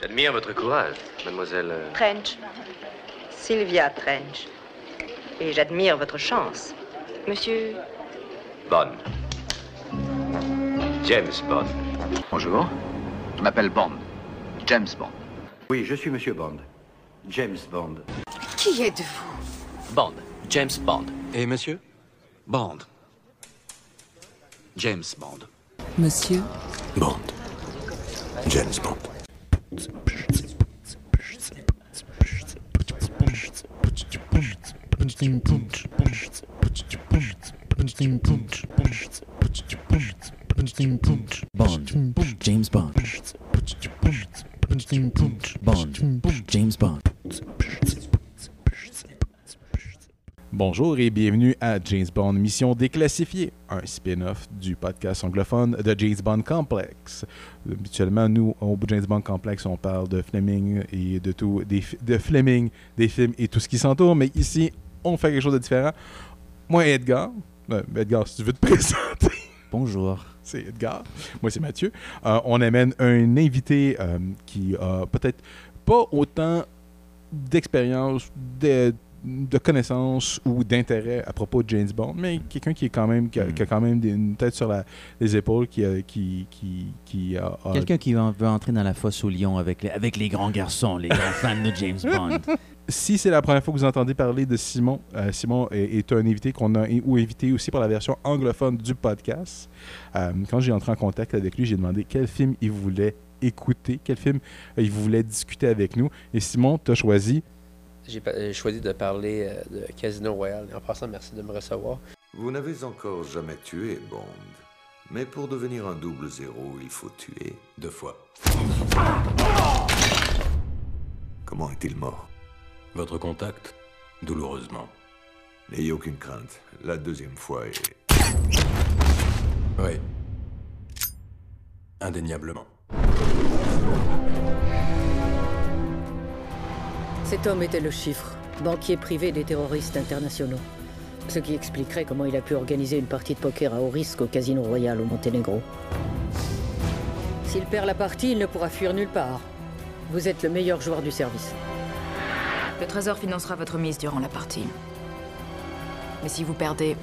J'admire votre courage, mademoiselle. euh, Trench. Sylvia Trench. Et j'admire votre chance. Monsieur. Bond. James Bond. Bonjour. Je m'appelle Bond. James Bond. Oui, je suis Monsieur Bond. James Bond. Qui êtes-vous? Bond. James Bond. Et monsieur? Bond. James Bond. Monsieur? Bond. James Bond. Bond. James Bond. Bond. James Bond. Bonjour et bienvenue à James Bond Mission Déclassifiée, un spin-off du podcast anglophone de James Bond Complex. Habituellement, nous, au James Bond Complex, on parle de Fleming et de tout, des, de Fleming, des films et tout ce qui s'entoure, mais ici, on fait quelque chose de différent. Moi Edgar, euh, Edgar, si tu veux te présenter, Bonjour. c'est Edgar. Moi, c'est Mathieu. Euh, on amène un invité euh, qui a peut-être pas autant d'expérience, de, de connaissances ou d'intérêt à propos de James Bond, mais quelqu'un qui est quand même qui a, qui a quand même des- une tête sur la- les épaules, qui a- qui qui qui a, a- Quelqu'un qui veut entrer dans la fosse au lion avec les, avec les grands garçons, les grands fans de James Bond. Si c'est la première fois que vous entendez parler de Simon, euh, Simon est, est un invité qu'on a ou invité aussi pour la version anglophone du podcast. Euh, quand j'ai entré en contact avec lui, j'ai demandé quel film il voulait écouter, quel film euh, il voulait discuter avec nous. Et Simon, tu as choisi. J'ai euh, choisi de parler euh, de Casino Royale. Et en passant, merci de me recevoir. Vous n'avez encore jamais tué Bond. Mais pour devenir un double zéro, il faut tuer deux fois. Comment est-il mort? Votre contact? Douloureusement. N'ayez aucune crainte. La deuxième fois est... Oui. Indéniablement. Cet homme était le chiffre, banquier privé des terroristes internationaux. Ce qui expliquerait comment il a pu organiser une partie de poker à haut risque au Casino Royal au Monténégro. S'il perd la partie, il ne pourra fuir nulle part. Vous êtes le meilleur joueur du service. Le Trésor financera votre mise durant la partie. Mais si vous perdez,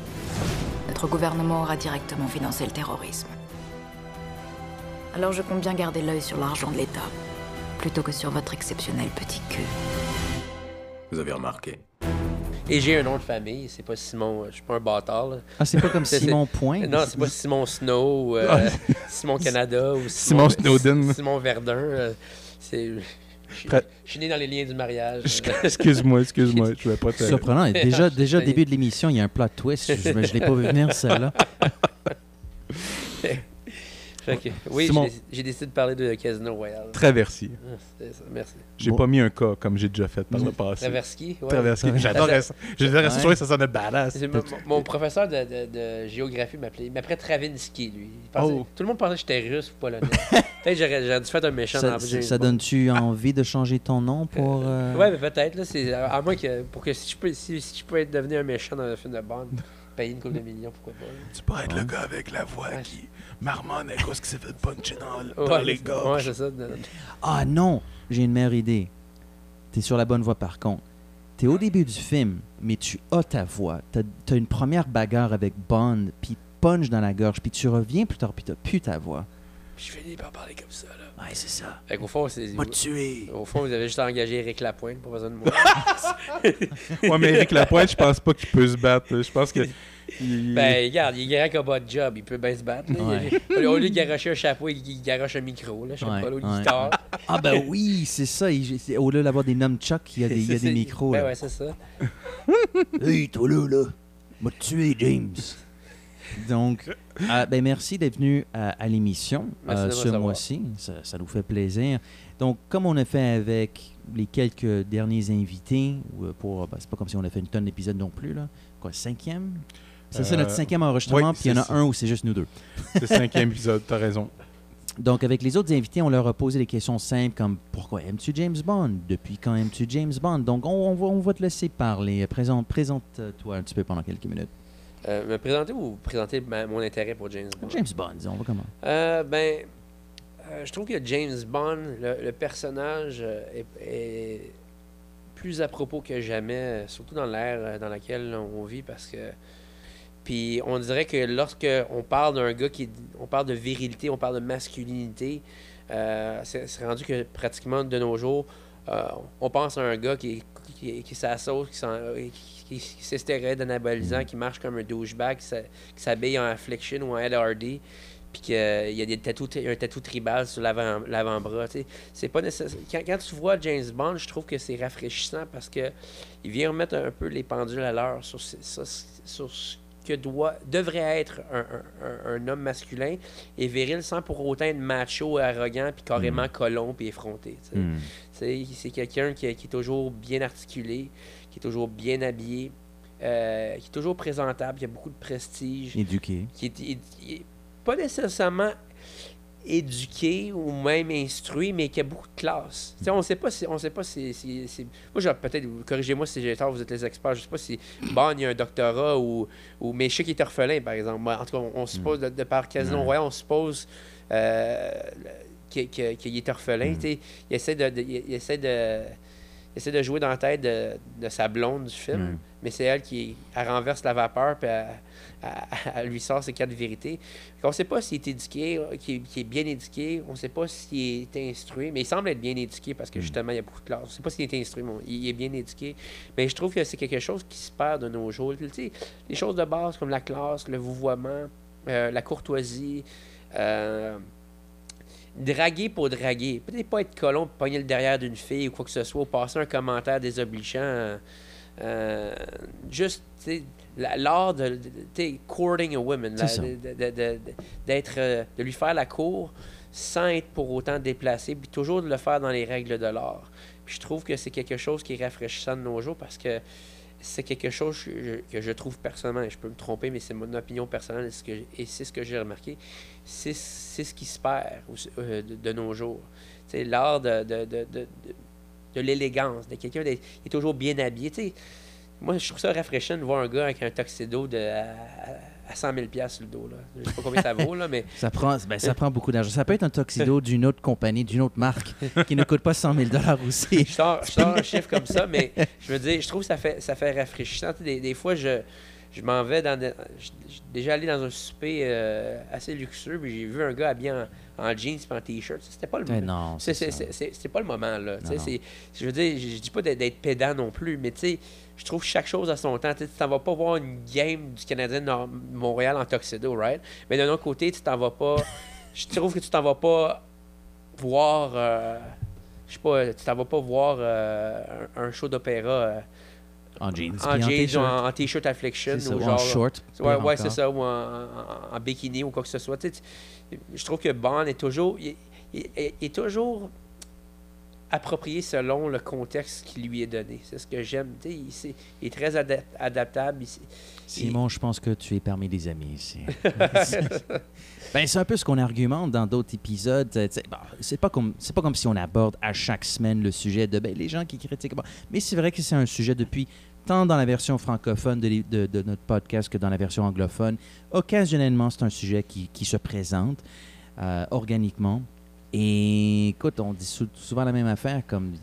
notre gouvernement aura directement financé le terrorisme. Alors je compte bien garder l'œil sur l'argent de l'État, plutôt que sur votre exceptionnel petit cul. Vous avez remarqué. Et j'ai un nom de famille, c'est pas Simon, euh, je suis pas un bâtard. là. Ah, c'est pas comme Simon Point? Non, c'est pas Simon Snow, euh, Simon Canada ou Simon Snowden. Simon Verdun. euh, c'est. Je suis- je né dans les liens du mariage. Excuse-moi, excuse-moi, je vais pas te. Surprenant. Déjà, déjà au début de l'émission, il y a un plot twist. Je ne l'ai pas vu venir, celle-là. Fait que- oui, Simon. j'ai- décidé de parler de Casino Royale. Traversier. Ah, merci. J'ai Bon. pas mis un cas comme j'ai déjà fait par le passé. Traverski, ouais. Traversier. Ouais. J'adorais ça. J'adorais ça. Ouais. Ça sonnait badass. Mon, mon professeur de, de- de géographie m'appelait. Il m'appelait Travinsky, lui. Pensait- Oh. Tout le monde pensait que j'étais russe ou polonais. Peut-être que j'aurais dû faire un méchant Ça, dans ça, donne-tu envie de changer ton nom pour. euh, Ouais, mais peut-être, là. C'est, à moins que. Pour que si je peux, si, si je peux être devenu un méchant dans un film de Bond, payer une couple de millions, pourquoi pas. là. Tu peux être le gars avec la voix Ouais. qui marmonne à cause qui s'est fait puncher dans, Ouais, dans les c'est- gorges. Ouais, c'est ça. de- Ah non, j'ai une meilleure idée. T'es sur la bonne voie par contre. T'es au début du film, mais tu as ta voix. T'as as une première bagarre avec Bond, puis punch dans la gorge, puis tu reviens plus tard, puis t'as plus ta voix. Puis je finis par parler comme ça, là. Ouais, c'est ça. Fait qu'au fond, c'est. M'a tué. Au fond, vous avez juste engagé Eric Lapointe pour besoin de moi. Ouais, mais Eric Lapointe, je pense pas qu'il peut se battre. Je pense que. il- Ben, regarde, il est grand comme de job, il peut bien se battre. Ouais. Il- au lieu de garocher un chapeau, il, il garoche un micro, là, je sais Ouais, pas, là, une ouais. guitare. Ah ben oui, c'est ça. il- c'est- Au lieu d'avoir des nunchucks, il y a des, il y a des micros. Ben là. ouais, c'est ça. Hey, toi là, là, m'a tué, James. Donc, euh, ben merci d'être venu à, à l'émission euh, ce mois-ci. Ça, ça nous fait plaisir. Donc, comme on a fait avec les quelques derniers invités, ou, euh, pour, ben, c'est pas comme si on a fait une tonne d'épisodes non plus, là. Quoi, cinquième? C'est ça Euh, notre cinquième enregistrement, oui, puis il y en a c'est ça. un où c'est juste nous deux. C'est le cinquième épisode, t'as raison. Donc, avec les autres invités, on leur a posé des questions simples comme Pourquoi aimes-tu James Bond? Depuis quand aimes-tu James Bond? Donc, on, on va, on va te laisser parler. Présente- Présente-toi un petit peu pendant quelques minutes. Euh, me présenter ou présenter ma- mon intérêt pour James Bond? James Bond, disons, on va comment? Euh, ben, Euh, je trouve que James Bond, le, le personnage, euh, est, est plus à propos que jamais, euh, surtout dans l'ère euh, dans laquelle on vit, parce que. Puis on dirait que lorsque on parle d'un gars qui. On parle de virilité, on parle de masculinité, euh, c'est c'est rendu que pratiquement de nos jours, euh, on pense à un gars qui, qui, qui s'en- euh, qui, qui, qui s'estérait d'anabolisant, qui marche comme un douchebag, qui s'habille en Affliction ou en Hardy, puis qu'il y a des tatous, un tatou tribal sur l'avant- l'avant-bras. C'est pas nécessaire. Quand, quand tu vois James Bond, je trouve que c'est rafraîchissant parce que il vient remettre un peu les pendules à l'heure sur, ce- ça- sur ce que doit, devrait être un, un- un- un homme masculin et viril sans pour autant être macho, arrogant, puis carrément colon, puis effronté. Mm. C'est quelqu'un qui, qui est toujours bien articulé, qui est toujours bien habillé, euh, qui est toujours présentable, qui a beaucoup de prestige, Éduqué. qui est, pas nécessairement éduqué ou même instruit, mais qui a beaucoup de classe. Sais, on sait pas si on sait pas si, si- si- moi peut-être corrigez-moi si j'ai tort, vous êtes les experts, je sais pas si Bond il a un doctorat ou ou mais je sais qu'il est orphelin par exemple. En tout cas, on, on suppose de, de par Casino. Royal, on suppose euh, qu'il est orphelin, sais. il essaie de, de- il, essaie de essaie de jouer dans la tête de, de sa blonde du film, mais c'est elle qui elle renverse la vapeur puis elle, elle- elle lui sort ses quatre vérités. On ne sait pas s'il est éduqué, qu'il est, bien éduqué, on ne sait pas s'il est instruit, mais il semble être bien éduqué parce que justement, il y a beaucoup de classes. On ne sait pas s'il est instruit, mais il est bien éduqué. Mais je trouve que c'est quelque chose qui se perd de nos jours. Tu sais, les choses de base comme la classe, le vouvoiement, euh, la courtoisie, euh, draguer pour draguer. Peut-être pas être colon pour pogner le derrière d'une fille ou quoi que ce soit, ou passer un commentaire désobligeant. euh, euh, juste, l'art de, de- courting a woman, de, de- euh, de lui faire la cour sans être pour autant déplacé, puis toujours de le faire dans les règles de l'art. Puis je trouve que c'est quelque chose qui est rafraîchissant de nos jours parce que c'est quelque chose que je, trouve personnellement, je peux me tromper, mais c'est mon opinion personnelle et, c'est ce que j'ai remarqué, c'est ce qui se perd euh, de, nos jours. C'est l'art de, de, de, de, l'élégance, de quelqu'un qui est toujours bien habillé. Tu sais, moi, je trouve ça rafraîchissant de voir un gars avec un tuxedo de, à- à 100 000 piastres sur le dos. Là. Je sais pas combien ça vaut, là, mais... Ça prend, ben, ça prend beaucoup d'argent. Ça peut être un tuxedo d'une autre compagnie, d'une autre marque, qui ne coûte pas 100 000 aussi. je sors, je sors un chiffre comme ça, mais je veux dire, je trouve que ça fait, ça fait rafraîchissant. Des, des fois, je, je m'en vais dans. des- je- déjà allé dans un souper euh, assez luxueux, puis j'ai vu un gars habillé en, en jeans et en t-shirt. C'était pas le moment. non, C'est- pas le moment, là. Non, non. Je veux dire, je, je dis pas d'être- pédant non plus, mais tu sais, je trouve chaque chose à son temps. Tu t'en vas pas voir une game du Canadien de Montréal en tuxedo, right? Mais d'un autre côté, tu t'en vas pas. Je trouve que tu t'en vas pas voir. euh, je sais pas, tu t'en vas pas voir euh, un, un show d'opéra euh, En jeans. en jeans en, t-shirt Affliction ou ou en genre. short, Ouais, c'est ça, ou en, en- en bikini ou quoi que ce soit. Tu sais, tu- je trouve que Bond est toujours. Il, il- il est toujours approprié selon le contexte qui lui est donné. C'est ce que j'aime. Il, c'est- il est très ada- adaptable. il- Simon, je pense que tu es parmi des amis ici. ben, c'est un peu ce qu'on argumente dans d'autres épisodes. bon, c'est pas comme c'est pas comme si on aborde à chaque semaine le sujet de ben, les gens qui critiquent. Bon, mais c'est vrai que c'est un sujet depuis tant dans la version francophone de, l'é- de- de notre podcast que dans la version anglophone. Occasionnellement, c'est un sujet qui, qui se présente euh, organiquement. Et écoute, on dit sou- souvent la même affaire, comme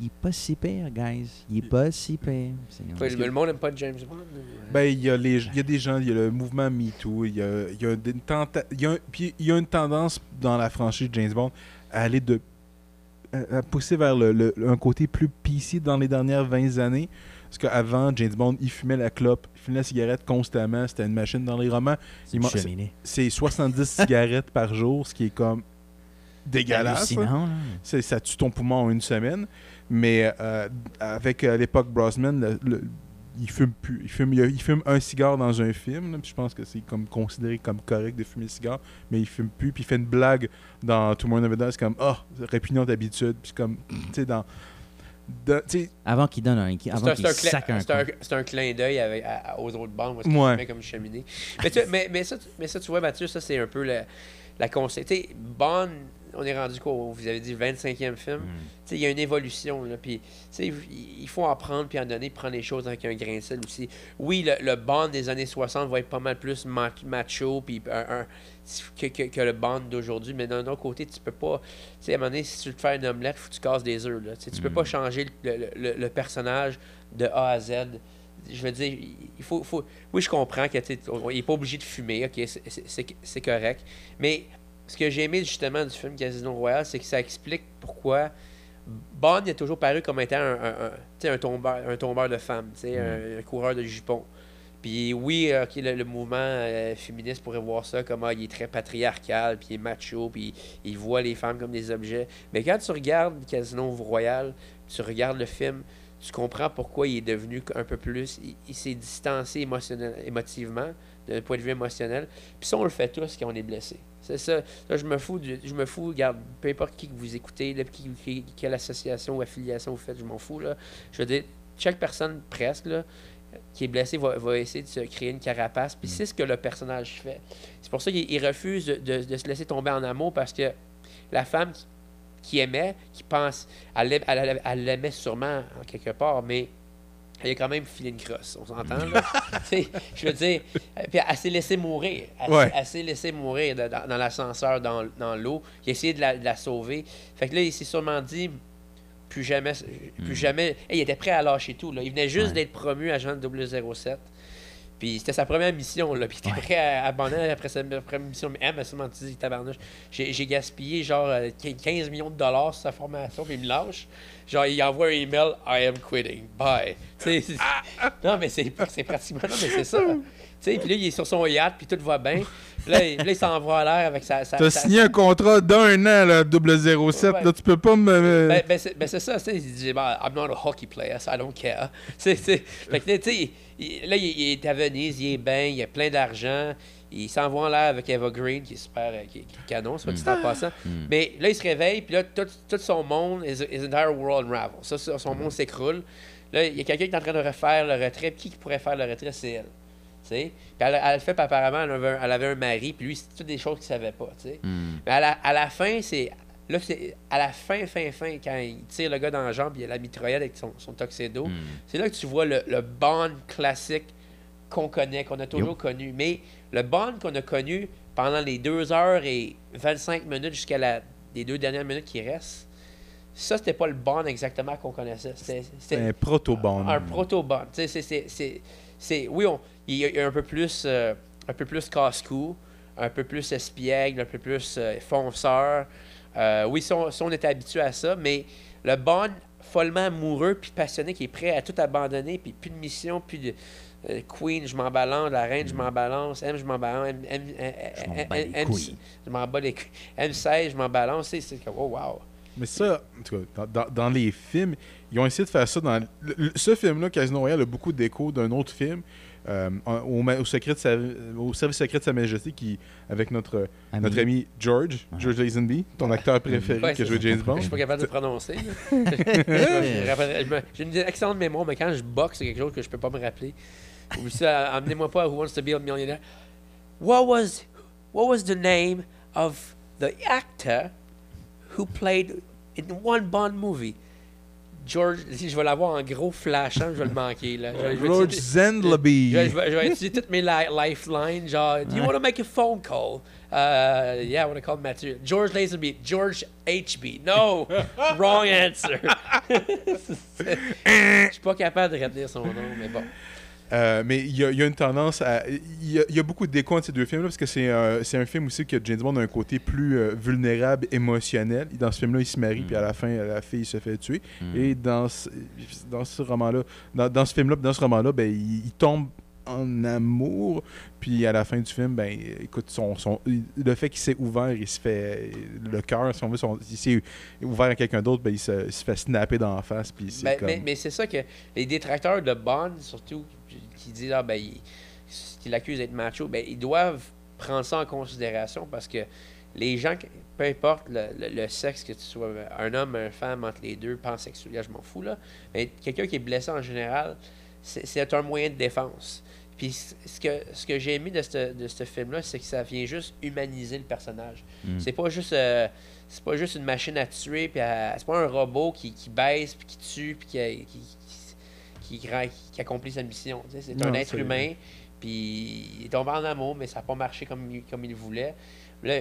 il- est pas si pire, guys. Il est pas si pire. Le, monde n'aime pas James Bond. ou- Ben, il y, a les, il y a des gens, il y a le mouvement MeToo, il y a, il y a des tenta- il y a un- puis il y a une tendance dans la franchise James Bond à aller de. à à pousser vers le, le- un côté plus PC dans les dernières 20 années. Parce qu'avant, James Bond, il fumait la clope, il fumait la cigarette constamment, c'était une machine dans les romans. C'est 70 cigarettes par jour, ce qui est comme dégueulasse. C'est- Ça tue ton poumon en une semaine. Mais euh, avec à l'époque le- le- il fume plus. Il fume, il, fume un cigare dans un film. là, puis je pense que c'est comme considéré comme correct de fumer le cigare. Mais il fume plus. Puis il fait une blague dans Tout le monde c'est comme Ah, oh, répugnante habitude. Puis comme, tu sais, dans. Avant qu'il donne un, C'est avant un, qu'il c'est un cla- sac un c'est un- coup. c'est un clin d'œil aux autres bandes, parce Ouais. met comme une cheminée. Mais, tu- mais, mais ça, tu- mais ça, tu vois, Mathieu, ça, c'est un peu le- la concept. Tu sais, Bond, on est rendu quoi? Vous avez dit 25e film. Hmm. Il y a une évolution. Là, puis, il faut en prendre puis en donner, prendre les choses avec un grain de sel aussi. Oui, le, le Bond des années 60 va être pas mal plus ma- macho puis un- un- que, que- que le Bond d'aujourd'hui. Mais d'un autre côté, tu peux pas. Tu sais, à un moment donné, si tu veux te faire une omelette, faut que tu casses des œufs. là. Tu Tu peux Mm. pas changer le, le- le- personnage de A à Z. Je veux dire, il faut. faut oui, je comprends qu'il n'est pas obligé de fumer. Ok, c'est correct. Mais ce que j'ai aimé justement du film Casino Royale, c'est que ça explique pourquoi Bond a toujours paru comme étant un, un, tombeur, un tombeur de femmes, sais, un, coureur de jupons. Puis oui, le, le mouvement euh, féministe pourrait voir ça comme ah, il est très patriarcal, puis il est macho, puis il voit les femmes comme des objets. Mais quand tu regardes Casino Royale, tu regardes le film, tu comprends pourquoi il est devenu un peu plus. Il, il s'est distancé émotionnel, émotivement, d'un point de vue émotionnel. Puis ça, on le fait tous quand on est blessé. C'est ça. Je me fous, je me fous, regarde, peu importe qui que vous écoutez, qui, quelle association ou affiliation vous faites, je m'en fous. Là. Je veux dire, chaque personne presque là, qui est blessée va, va essayer de se créer une carapace. Puis c'est ce que le personnage fait. C'est pour ça qu'il il refuse de, de- se laisser tomber en amour parce que la femme qui, aimait, qui pense, elle l'aimait sûrement en quelque part, mais elle a quand même filé une crosse, on s'entend je veux dire, euh, puis elle s'est laissée mourir. Elle, Ouais. s'est- elle s'est laissée mourir de- dans, dans l'ascenseur, dans, dans l'eau. Il a essayé de la, de la sauver. Fait que là, il s'est sûrement dit, plus jamais, plus jamais. Hey, il était prêt à lâcher tout. Là. Il venait juste Ouais. d'être promu agent de 007. Puis c'était sa première mission, là. Puis il était prêt à abandonner après sa première mission. Mais elle m'a sûrement dit, tabarnouche, j'ai j'ai gaspillé genre euh, 15 millions de dollars sur sa formation, puis il me lâche. Genre, il envoie un email, I am quitting, bye. C'est- non, mais c'est c'est pratiquement, non, mais c'est ça. Tu sais, puis là, il est sur son yacht, puis tout va bien. Puis là, il, il s'envoie à l'air avec sa. sa- T'as sa- signé un contrat d'un an, là, 007. Ouais. Là, tu peux pas me. Ben, ben, c'est ben, c'est ça, tu sais, il dit, ben, I'm not a hockey player, so I don't care. Tu sais, tu sais, fait que, tu sais, il- là, il, il est à Venise, il est bien, il a plein d'argent, il s'envoie en l'air avec Eva Green, qui est super, euh, qui, qui est canon, soit dit en passant. Mais là, il se réveille, puis là, tout, tout son monde, his, his entire world unravels. Ça, ça, son monde s'écroule. Là, il y a quelqu'un qui est en train de refaire le retrait. Qui qui pourrait faire le retrait? C'est elle. Puis elle, elle le fait, puis apparemment, elle avait, un, elle avait un mari, puis lui, c'est toutes des choses qu'il savait pas, tu sais. Hmm. Mais à la, à la fin, c'est. Là, c'est à la fin, fin, fin, quand il tire le gars dans la jambe, il y a la mitraillette avec son, son tuxedo. Hmm. C'est là que tu vois le, le Bond classique qu'on connaît, qu'on a toujours connu. Mais le Bond qu'on a connu pendant les 2 heures et 25 minutes jusqu'à la, les deux dernières minutes qui restent, ça, c'était pas le Bond exactement qu'on connaissait. C'était- un proto-bond. un proto-Bond. Tu sais, c'est- c'est- Oui, on, il est un peu plus, euh, un peu plus casse-cou, un peu plus espiègle, un peu plus euh, fonceur. Euh, oui, si on, si on était habitué à ça, mais le Bond follement amoureux puis passionné qui est prêt à tout abandonner, puis plus de mission, plus de Queen, je m'en balance, la reine, je m'en balance, M, je m'en balance, M, M, M, Je m'en M, bats les M, couilles. je m'en bats les couilles. M16, je m'en balance, c'est- c'est comme, oh wow. Mais ça, en tout cas, dans, dans- dans les films, ils ont essayé de faire ça dans. le- le- ce film-là, Casino Royale, a beaucoup d'écho d'un autre film, euh, au, secret de sa- au service secret de Sa Majesté, qui, avec notre, Ami. notre ami George, George Lazenby, ton acteur préféré Ouais, qui a joué. James Bond. Je suis pas capable de le prononcer. J'ai une excellente mémoire, mais quand je boxe, c'est quelque chose que je peux pas me rappeler. Ou ça, amenez-moi pas à Who Wants to Be a Millionaire. What was, what was the name of the actor who played in one Bond movie? George, si je vais l'avoir en gros flashant, je vais le manquer. Là. Je je George Zendlaby. Je vais, je utiliser toutes mes li- lifelines, genre, do you want to make a phone call? Uh, yeah, I want to call Mathieu. George Lazenby. George HB. No! Wrong answer. Je suis pas capable de retenir son nom, mais bon. Euh, mais il y, a- il y a une tendance à. Il y a, il y a beaucoup d'écho entre ces deux films-là, parce que c'est euh, c'est un film aussi que James Bond a un côté plus euh, vulnérable, émotionnel. Dans ce film-là, il se marie, puis à la fin, la fille se fait tuer. Et dans ce, dans ce roman-là, dans, dans ce film-là, puis dans ce roman-là, ben, il, il tombe en amour, puis à la fin du film, ben, écoute, son, son, le fait qu'il s'est ouvert, il se fait. Le cœur, si on veut, son- il s'est ouvert à quelqu'un d'autre, ben, il, se, il se fait snapper dans la face, puis c'est Ben, comme. mais mais c'est ça que les détracteurs de Bond, surtout, qui disent ah, ben, il- qui l'accusent d'être macho, ben, ils doivent prendre ça en considération parce que les gens, peu importe le, le- le sexe que tu sois, un homme, une femme, entre les deux, pansexuel, je m'en fous, là, mais quelqu'un qui est blessé en général, c'est un moyen de défense. Puis ce que, ce que j'ai aimé de ce de ce film-là, c'est que ça vient juste humaniser le personnage. Mm. C'est pas juste euh, c'est pas juste une machine à tuer, puis c'est pas un robot qui, qui baisse, puis qui tue, puis qui, qui, qui, qui, accomplit sa mission. C'est un être humain, puis il est tombé en amour, mais ça n'a pas marché comme, il- comme il voulait. Là,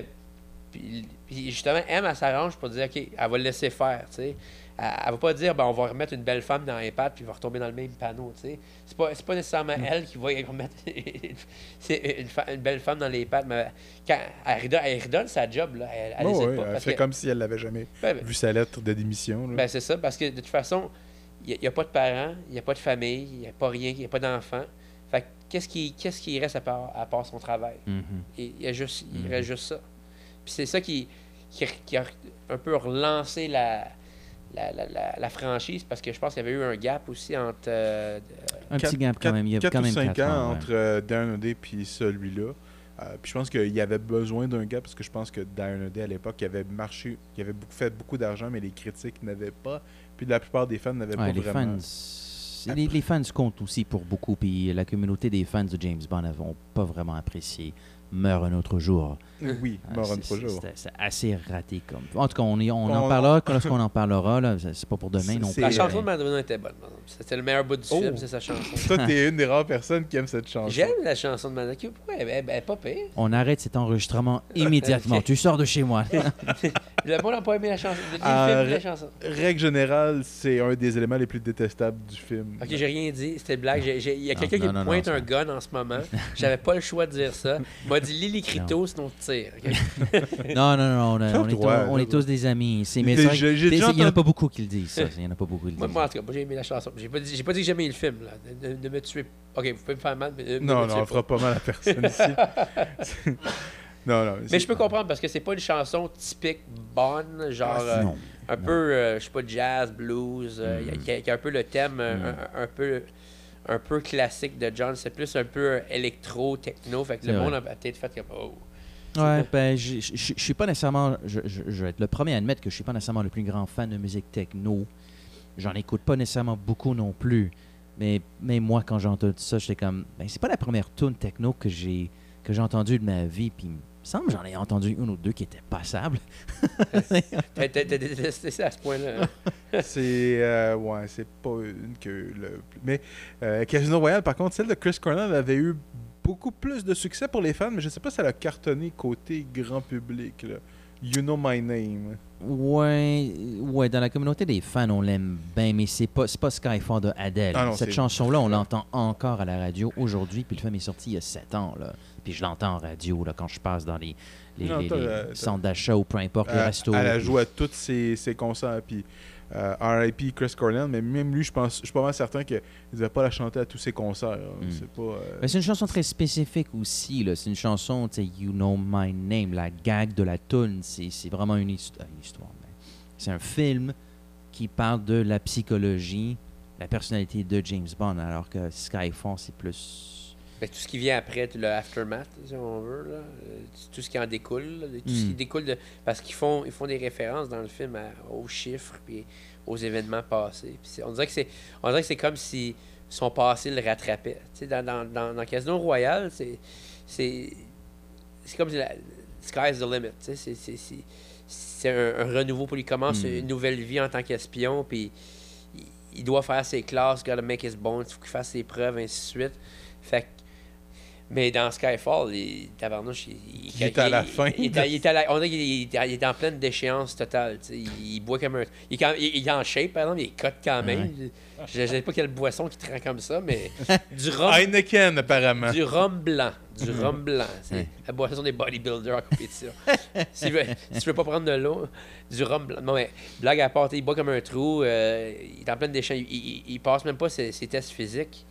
puis, puis justement, M, elle s'arrange pour dire, OK, elle va le laisser faire, tu sais. Elle, elle va pas dire, ben, on va remettre une belle femme dans l'iPad, puis il va retomber dans le même panneau, tu sais. C'est pas, pas nécessairement elle qui va remettre une, une belle femme dans l'iPad, mais quand elle, redonne- elle redonne sa job, là, elle, elle pas. elle fait que- comme si elle l'avait jamais Ben, ben, vu sa lettre de démission. là. ben, c'est ça, parce que de toute façon, il n'y a, pas de parents, il n'y a pas de famille, il n'y a pas rien, il n'y a pas d'enfants. Fait que qu'est-ce qui, qu'est-ce qui reste à part, à part son travail? Et il y a juste, il Mhm. reste juste ça. Puis c'est ça qui, qui, qui a un peu relancé la, la, la, la- la franchise, parce que je pense qu'il y avait eu un gap aussi entre... euh, Un petit gap quand quatre- même. Il y a quatre quand ou même 5 quatre ans ans, ouais. entre euh, Another puis celui-là. Euh, puis je pense qu'il y avait besoin d'un gap parce que je pense que Die Another à l'époque il avait marché, il avait beaucoup, fait beaucoup d'argent, mais les critiques n'avaient pas. Puis la plupart des fans n'avaient Ouais, pas les vraiment. fans, les, les fans comptent aussi pour beaucoup, puis la communauté des fans de James Bond n'ont pas vraiment apprécié Meurt un autre jour. Oui, Ah, Meurt un c'est- autre jour. c'est- assez raté comme. En tout cas, on, y- on en On- parlera lorsqu'on en parlera. Là, c'est pas pour demain non plus. La chanson de Madonna était bonne. par exemple. C'était le meilleur bout du Oh. film, c'est sa chanson. Toi, t'es une des rares personnes qui aime cette chanson. J'aime la chanson de Madonna. Pourquoi? Elle, elle- elle est pas pire? On arrête cet enregistrement immédiatement. tu sors de chez moi. Le monde n'a pas aimé la chanson. Le Ah, film, la chanson. Règle générale, c'est un des éléments les plus détestables du film. Ok, j'ai rien dit, c'était blague. Il y a quelqu'un qui me pointe non, un gun en ce moment. J'avais pas le choix de dire ça. M'a dit lis l'écriteau, sinon tu tires. ok? non, non, non. On, on est, droit, on est t'as tous des amis. C'est- mais Il y en a pas beaucoup qui le disent, ça. Il y en a pas beaucoup qui le Moi, disent. moi, en tout cas, j'ai aimé la chanson. J'ai pas, dit- j'ai pas dit que j'aimais le film. Là. Ne, me tuez Ok, vous pouvez me faire mal, mais ne, Non, me non, on fera pas mal à personne ici. non, non. Mais je peux comprendre parce que c'est pas une chanson typique bonne, genre Ah, euh, non, un non. peu, euh, je sais pas, jazz, blues, euh, Mm. a- qui a, qui a un peu le thème euh, Mm. un, un peu un peu classique de John. C'est plus un peu électro, techno. Fait que le C'est monde a peut-être fait comme oh. Ouais, ben, je suis pas nécessairement. Je, je- je vais être le premier à admettre que je suis pas nécessairement le plus grand fan de musique techno. J'en écoute pas nécessairement beaucoup non plus. Mais, mais moi, quand j'ai entendu ça, j'étais comme. Ben, c'est pas la première tune techno que j'ai que j'ai entendue de ma vie. Puis me semble que j'en ai entendu une ou deux qui étaient passables. T'as détesté ça à ce point-là. C'est euh, ouais, c'est pas une que le mais euh, Casino Royale par contre celle de Chris Cornell avait eu beaucoup plus de succès pour les fans mais je sais pas si elle a cartonné côté grand public là. You Know My Name. Ouais, ouais, dans la communauté des fans, on l'aime bien, mais c'est pas, pas Skyfall de Adele. Ah non, Cette chanson-là, on l'entend encore à la radio aujourd'hui, puis le film est sorti il y a 7 ans. Là. Puis je l'entends en radio là, quand je passe dans les, les, Non, les- les euh, centres d'achat ou peu importe, les Elle, restos. elle a joué à tous ses, ses concerts puis euh, R.I.P. Chris Cornell mais même lui je pense je suis pas mal certain qu'il devait pas la chanter à tous ses concerts. là. Mm. C'est pas euh, Mais c'est une chanson très spécifique aussi. là. C'est une chanson, tu sais, You Know My Name, la gag de la tune. C'est vraiment une, euh, histoire. mais C'est un film qui parle de la psychologie, la personnalité de James Bond, alors que Skyfall, c'est plus. Que tout ce qui vient après, le aftermath, si on veut, là, euh, tout ce qui en découle, là, tout ce qui Mm. découle de. Parce qu'ils font, ils font des références dans le film à- aux chiffres puis aux événements passés. Puis on dirait que c'est. On dirait que c'est comme si son passé le rattrapait. Tu sais, dans, dans, dans, dans Casino Royale, c'est. C'est. C'est comme si la, sky's the limit. tu sais, C'est, c'est, c'est, c'est un, un renouveau pour lui. Il commence Mm. une nouvelle vie en tant qu'espion. Puis il, il doit faire ses classes, gotta make his bones, il faut qu'il fasse ses preuves, ainsi de suite. Fait que mais dans Skyfall, tabarnouche, il, Il est à la fin Il, est à- il est à la- on en pleine déchéance totale. Il, boit comme un. Il, est en shape, par exemple, il cut quand même. Je ne sais pas quelle boisson qui te rend comme ça, mais du rhum, Heineken apparemment. du rhum blanc. Du rhum blanc. C'est Ouais. la boisson des bodybuilders compétition. si, tu veux, si tu veux pas prendre de l'eau, du rhum blanc. Non, mais blague à part, il boit comme un trou. euh, il est en pleine déchéance. Il, passe même pas ses, ses tests physiques.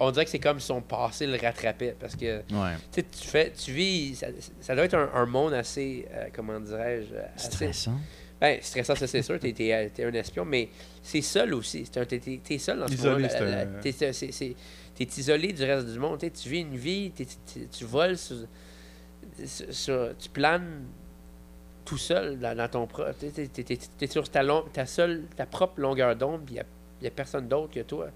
On dirait que c'est comme son passé le rattrapait. Parce que Ouais. tu fais, tu vis, ça, ça doit être un, un monde assez, euh, comment dirais-je, Stressant. ben, stressant, ça c'est sûr, t'es, t'es, t'es un espion, mais c'est seul aussi. T'es, t'es seul dans ce Isolé, la- un- t'es, isolé du reste du monde. t'sais, Tu vis une vie, t'es- t'es- tu voles, sur- tu planes tout seul dans, dans ton propre. T'es, sur ta, long- ta, seule, ta propre longueur d'onde, puis il n'y a personne d'autre que toi.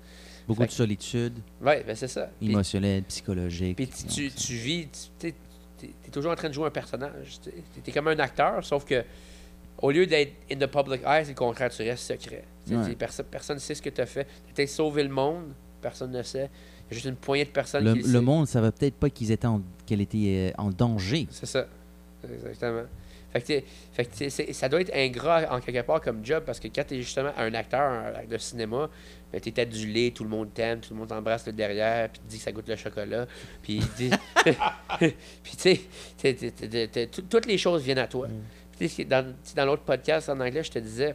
Beaucoup Fait de solitude, Ouais, ben c'est ça. Émotionnelle, psychologique. Puis tu, tu, vis, tu es, toujours en train de jouer un personnage. Tu es, comme un acteur, sauf que au lieu d'être in the public eye, c'est le contraire, tu restes secret. Tu sais, Ouais. tu sais, perso- personne ne sait ce que tu as fait. Tu as sauvé le monde, personne ne sait. Il y a juste une poignée de personnes Le, qui le sait. monde, ça va peut-être pas qu'ils étaient en, qu'elle était euh, en danger. C'est ça. Exactement. Fait que, t'es- fait que t'es- ça doit être ingrat en quelque part comme job parce que quand tu es justement un acteur de cinéma, ben, tu es adulé, tout le monde t'aime, tout le monde t'embrasse le derrière, puis te dit que ça goûte le chocolat. Puis il dit- puis tu sais, t'es- t'es- t'es- t'es- tout- toutes les choses viennent à toi. Sais, dans, l'autre podcast en anglais, je te disais,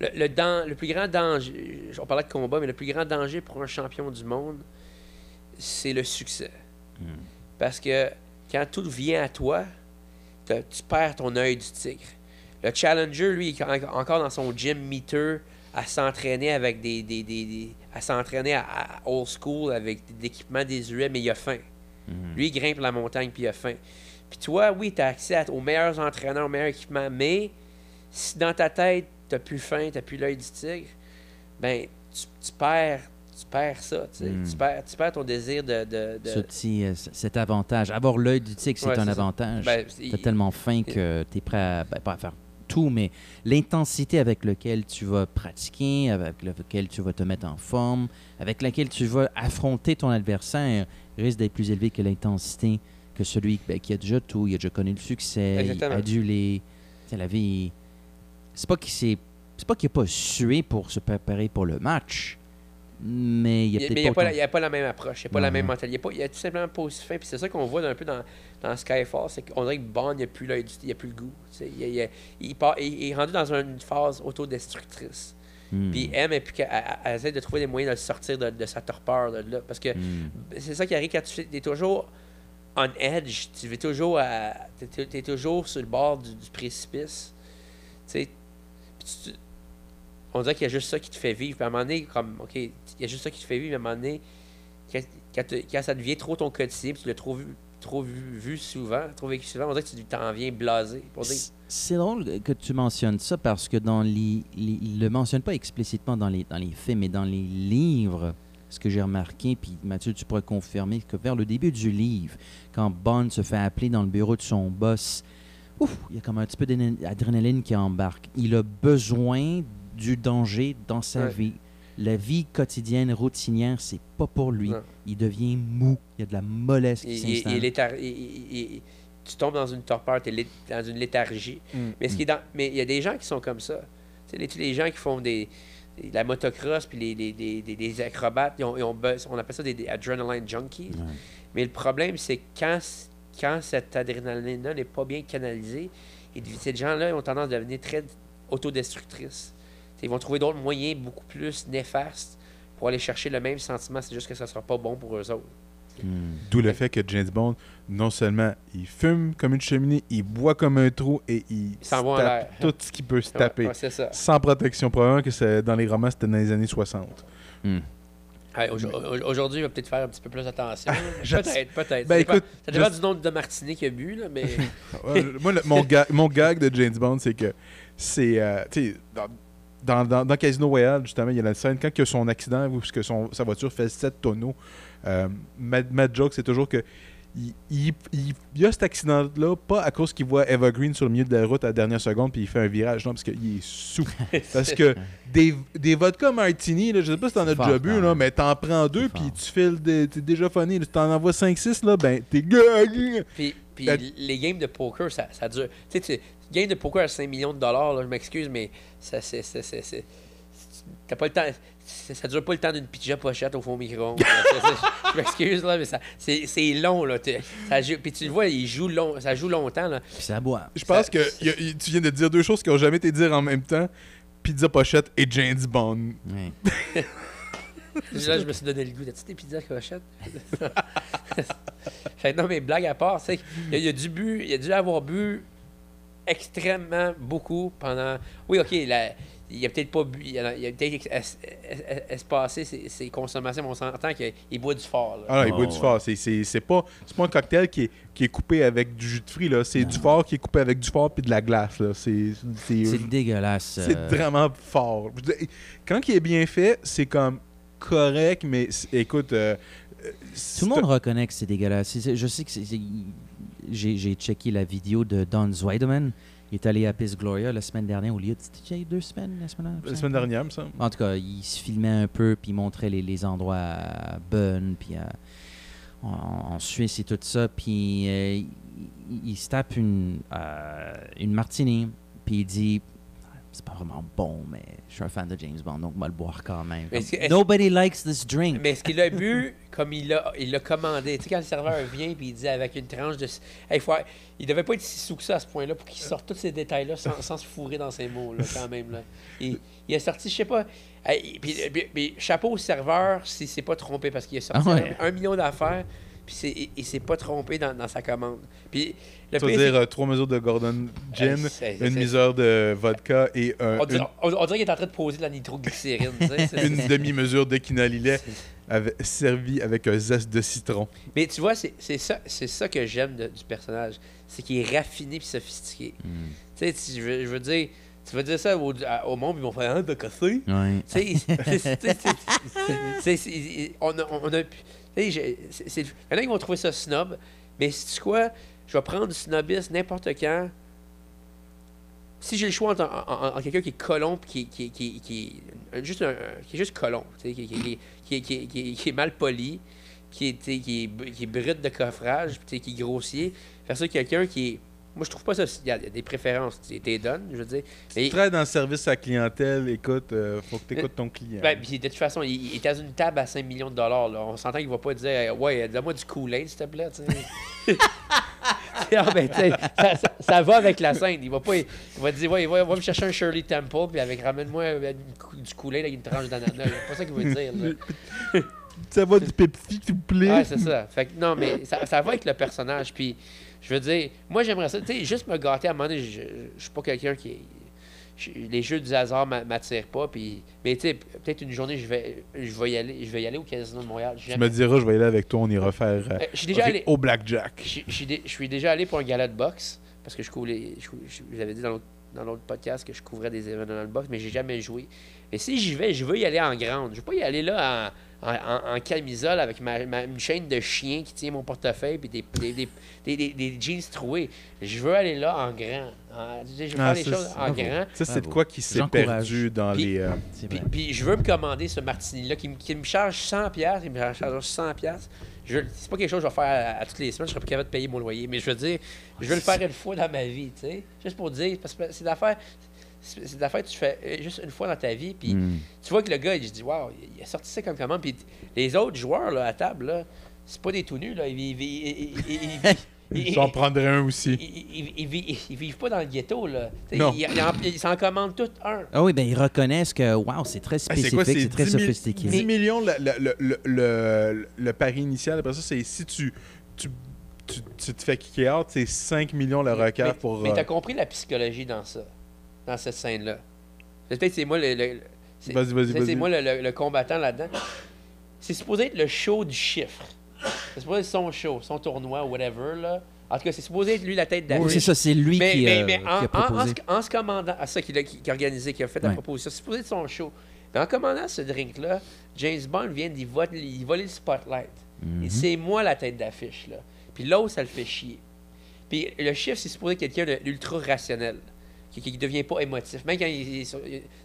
le, le, dan- le plus grand danger, on parlait de combat, mais le plus grand danger pour un champion du monde, c'est le succès. Parce que quand tout vient à toi, tu perds ton œil du tigre. Le challenger, lui, il est en- encore dans son gym meter à s'entraîner avec des, des, des- des- à s'entraîner à, à old school avec des équipements désuets, mais il a faim. Lui, il grimpe la montagne puis il a faim. Puis toi, oui, tu as accès à- aux meilleurs entraîneurs, aux meilleurs équipements, mais si dans ta tête, tu plus faim, tu plus l'œil du tigre, ben, tu, tu perds, tu perds ça. tu. Mm. Tu, perds, tu perds ton désir de. de- de- Ce petit, euh, cet avantage. Avoir l'œil du tigre, c'est Ouais, un avantage. Ben, tu tellement faim que tu es prêt à, ben, pas à faire tout, mais l'intensité avec laquelle tu vas pratiquer, avec laquelle tu vas te mettre en forme, avec laquelle tu vas affronter ton adversaire, risque d'être plus élevé que l'intensité que celui ben, qui a déjà tout, il a déjà connu le succès, il a la vie. C'est pas qu'il s'est. C'est pas qu'il n'a pas sué pour se préparer pour le match, mais il a n'y a, pas la- autant- il y a pas la même approche, il n'y a pas Non, la même mentalité. Il y a tout simplement pas aussi fin. Puis c'est ça qu'on voit un peu dans, dans Skyfall, c'est qu'on dirait que Bond, il n'y a plus n'y le goût. Il, il- part- il- il est rendu dans une phase autodestructrice. Hmm. Puis M, et puis elle, essaie de trouver des moyens de le sortir de, de sa torpeur de là. Parce que Hmm. c'est ça qui arrive quand tu es toujours on edge, tu es toujours, à, t'es toujours sur le bord du, du précipice. Tu sais, puis tu- on dirait qu'il y a juste ça qui te fait vivre. Puis à un moment donné, comme, OK, il y a juste ça qui te fait vivre, mais à un moment donné, quand, quand te- quand ça devient trop ton quotidien, puis tu l'as trop vu, trop vu, vu souvent, trop vécu souvent, on dirait que tu t'en viens blasé. C'est drôle que tu mentionnes ça parce que dans les, le mentionne pas explicitement dans les, dans les films, mais dans les livres, ce que j'ai remarqué, puis Mathieu, tu pourrais confirmer que vers le début du livre, quand Bond se fait appeler dans le bureau de son boss, ouf, il y a comme un petit peu d'adrénaline qui embarque. Il a besoin du danger dans sa Ouais. vie. La vie quotidienne, routinière, c'est pas pour lui. Non. Il devient mou. Il y a de la mollesse qui s'installe. tu tombes dans une torpeur, tu es dans une léthargie. Mm. Mais ce qui est dans- mais il y a des gens qui sont comme ça. Tu sais, les, tous les gens qui font des, des- la motocross puis les, acrobates, ils ont, ils ont buzz- on appelle ça des, des adrenaline junkies. Mais le problème, c'est quand, quand cette adrénaline-là n'est pas bien canalisée, et ces gens-là ils ont tendance à devenir très autodestructrices. Ils vont trouver d'autres moyens beaucoup plus néfastes pour aller chercher le même sentiment, c'est juste que ça ne sera pas bon pour eux autres. D'où le fait que James Bond, non seulement il fume comme une cheminée, il boit comme un trou et il, Il s'envoie en se l'air. tape tout ce qui peut se taper. ouais, c'est ça. Sans protection. Probablement que c'est- dans les romans, c'était dans les années 60. Ouais, aujo- au- Aujourd'hui, il va peut-être faire un petit peu plus attention. peut-être, peut-être. Ben, ça ça dépend je- du nombre de martinis qu'il a bu, là, mais. Moi, le- mon, ga- mon gag de James Bond, c'est que c'est. euh, tu sais, dans, dans, Casino Royale, justement, il y a la scène quand il a son accident, où que son, sa voiture fait 7 tonneaux. Euh, ma, ma joke, c'est toujours que. Il, il- il- il y a cet accident-là, pas à cause qu'il voit Evergreen sur le milieu de la route à la dernière seconde puis il fait un virage, non, parce qu'il est sous. parce que des, des vodka martini, là, je sais pas si t'en as déjà bu, là, même. mais t'en prends deux puis tu files, t'es déjà funny. là. T'en envoies 5-6, là, ben t'es. Puis, puis Ben- les games de poker, ça, ça dure. Tu sais, tu- game de poker à 5 millions de dollars, là, je m'excuse, mais ça, c'est- T'as pas le temps. Ça, ça dure pas le temps d'une pizza pochette au fond micro. je m'excuse, là, mais ça, c'est, c'est long, là. T'es- Ça joue, puis tu le vois, il joue long, ça joue longtemps, là. Puis ça boit. Je pense Ça- que y a- y- tu viens de dire deux choses qui ont jamais été dites en même temps. Pizza Pochette et James Bond. Là, je me suis donné le goût. T'as-tu des pizzas fait que non, mais blague à part, c'est qu'il a, il a dû bu, il a dû avoir bu extrêmement beaucoup pendant. Oui, ok, la- il a peut-être pas bu, il a, il a peut-être ex- es- es- espacé ses, ses consommations, mais on s'entend qu'il il boit du fort. là. Ah non, il Oh, boit du fort. C'est- C'est c'est pas, c'est pas un cocktail qui est, qui est coupé avec du jus de fruits. là. C'est du fort qui est coupé avec du fort puis de la glace. là. C'est c'est- C'est dégueulasse. c'est euh, vraiment fort. Quand il est bien fait, c'est comme correct, mais écoute. euh, Tout c'est- le monde reconnaît que c'est dégueulasse. C'est- c'est- Je sais que c'est- c'est- j'ai j'ai checké la vidéo de Don Zweideman. Il est allé à Piz Gloria la semaine dernière au lieu de. C'était deux semaines, la semaine La semaine dernière, semble. En tout cas, il se filmait un peu, puis il montrait les, les endroits à Bonn, puis à- en, en Suisse et tout ça. Puis euh, il, il se tape une, euh, une martini, puis il dit c'est pas vraiment bon, mais je suis un fan de James Bond, donc on va le boire quand même. Que- Nobody likes this drink. Mais est-ce qu'il a bu comme il l'a il commandé? Tu sais, quand le serveur vient et il dit avec une tranche de. Hey, faut... Il devait pas être si sous que ça à ce point-là pour qu'il sorte tous ces détails-là sans, sans se fourrer dans ses mots, là, quand même. Là. Il, il a sorti, je sais pas. hey, puis, puis- puis chapeau au serveur s'il s'est pas trompé parce qu'il a sorti Ah ouais. un, un million d'affaires. Puis c'est- il, s'est pas trompé dans, dans sa commande. Puis le Ça veut dire c'est- euh, trois mesures de Gordon Gin, c'est- une c'est- mesure de vodka et un- on dirait, une, on- on dirait qu'il est en train de poser de la nitroglycérine. une demi-mesure d'équinolilet avec- servie avec un zeste de citron. Mais tu vois, c'est c'est ça, c'est ça que j'aime de- du personnage. C'est qu'il est raffiné puis sophistiqué. Hmm. Tu sais, je veux, je veux dire, tu veux dire ça au, à- au monde, ils vont faire un de c'est- on a. On a il y en a qui vont trouver ça snob, mais c'est quoi? Je vais prendre du snobisme n'importe quand. Si j'ai le choix entre, en- en- en quelqu'un qui est puis qui, qui, qui, qui, est juste un- qui est juste qui, est mal poli, qui est, qui est, qui est brut de coffrage, qui est grossier, versus quelqu'un qui est. Moi, je trouve pas ça. Il y a, des préférences. Tu t'es donnes, je veux dire. Si tu travailles dans le service à la clientèle, écoute, euh, faut que tu écoutes ton client. Ben, puis de toute façon, il, il est à une table à 5 millions de dollars. Là. On s'entend qu'il va pas dire Ouais, donne-moi du Kool-Aid, s'il te plaît. Ah, ben, tu sais, ça, ça- ça va avec la scène. Il va pas. Il va dire Ouais, il va, va me chercher un Shirley Temple, puis avec ramène-moi euh, du Kool-Aid avec une tranche d'ananas. C'est pas ça qu'il veut dire. là. Ça va du Pepsi, s'il vous plaît. Ouais, c'est ça. Fait que non, mais ça, ça va avec le personnage. Puis, je veux dire, moi, j'aimerais ça. Tu sais, juste me gâter à un moment donné, je, je suis pas quelqu'un qui. je- les jeux du hasard m'a- m'attirent pas. Puis, mais tu sais, peut-être une journée, je vais, je vais y aller. Je vais y aller au Casino de Montréal. Tu me diras, je vais y aller avec toi, on ira faire euh, Euh, je suis déjà au- allé- au Blackjack. Je, je suis dé- je suis déjà allé pour un gala de boxe parce que je couvre les. Je, cou- je- je vous avais dit dans l'autre, dans l'autre podcast que je couvrais des événements de boxe, mais j'ai jamais joué. Mais si j'y vais, je veux y aller en grande. Je veux pas y aller là en, en, en- en camisole avec ma, ma- une chaîne de chien qui tient mon portefeuille et des, des, des, des, des- des jeans troués. Je veux aller là en grand. En- je veux faire Ah, les choses en bravo. grand. Ça, c'est de quoi qui s'est perdu dans Puis- les. euh, Puis, puis je veux me commander ce martini-là qui, me- qui me charge 100$, piastres, il me charge 100$. Je, c'est pas quelque chose que je vais faire à, à toutes les semaines, je serais plus capable de payer mon loyer. Mais je veux dire, je veux le faire une fois dans ma vie, tu sais. Juste pour dire, parce que c'est l'affaire. C'est c'est l'affaire que tu fais euh, juste une fois dans ta vie, puis Mm. tu vois que le gars, il se dit, waouh, il a sorti ça comme commande. Puis les autres joueurs là, à table, là, c'est pas des tout nus, là. Ils, ils- ils- ils- ils- ils- J'en prendrais un aussi. ils- ils- ils vi- ils vivent pas dans le ghetto, là. Non. Ils, ils en- ils s'en commandent tout un. Ah oui, ben ils reconnaissent que wow, c'est très spécifique, c'est quoi, c'est très 10 mi- sophistiqué. 10 millions, le, le, le, le, le pari initial. Après ça, c'est si tu, tu, tu, tu te fais kicker out, c'est 5 millions le requin mais, pour. Mais euh, t'as compris la psychologie dans ça, dans cette scène-là. Peut-être que c'est moi le. le- c'est- Vas-y, vas-y, vas-y. C'est moi le, le- le combattant là-dedans. C'est supposé être le show du chiffre. C'est supposé être son show, son tournoi, whatever. Là. En tout cas, c'est supposé être lui la tête Oui, d'affiche. c'est ça, c'est lui mais, qui, mais, euh, mais qui en, a en- en proposé. se- en se commandant, à ça qu'il a, qui, qui a organisé, qui a fait la Ouais. proposition, c'est supposé être son show. Mais en commandant ce drink-là, James Bond vient d'y voler, d'y voler le spotlight. Mhm. Et C'est moi la tête d'affiche. là. Puis l'autre, ça le fait chier. Puis le chiffre, c'est supposé être quelqu'un d'ultra rationnel, qui ne devient pas émotif. Même quand il,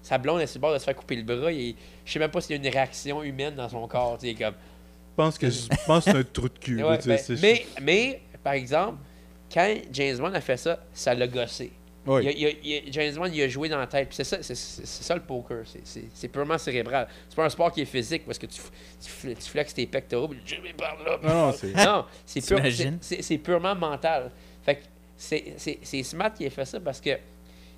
sa blonde est sur le bord de se faire couper le bras, il, je sais même pas s'il y a une réaction humaine dans son corps. tu sais, comme, Je pense que, je pense que c'est un trou de cul. Ouais, ben, mais, mais, par exemple, quand James Bond a fait ça, ça l'a gossé. Oui. Il a- il a- il a- James Bond, il a joué dans la tête. Puis c'est ça, c'est, ça le poker. C'est, purement cérébral. C'est pas un sport qui est physique parce que tu, f- tu, tu flexes tes pectoraux. puis Jimmy par là. puis- Non, non, c'est- Non, c'est, purement mental. Fait que c'est, c'est, c'est smart qui a fait ça parce que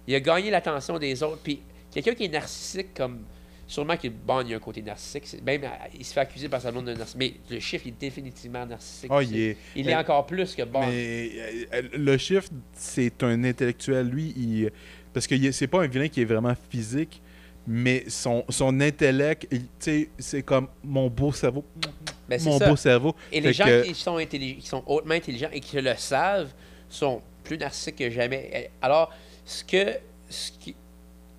il a gagné l'attention des autres. Puis quelqu'un qui est narcissique comme. Sûrement qu'il bon, il y a un côté narcissique. Même, euh, il se fait accuser par sa blonde de narcissique. Mais le chiffre, il est définitivement narcissique. Aussi. il est- il est encore plus que Bond. Mais euh, le chiffre, c'est un intellectuel. Lui, il, parce que c'est pas un vilain qui est vraiment physique, mais son, son intellect, il- tu sais, c'est comme mon beau cerveau. Ben, mon ça. beau cerveau. Et les gens que- qui sont, qui sont hautement intelligents et qui le savent sont plus narcissiques que jamais. Alors, ce que. Ce qui,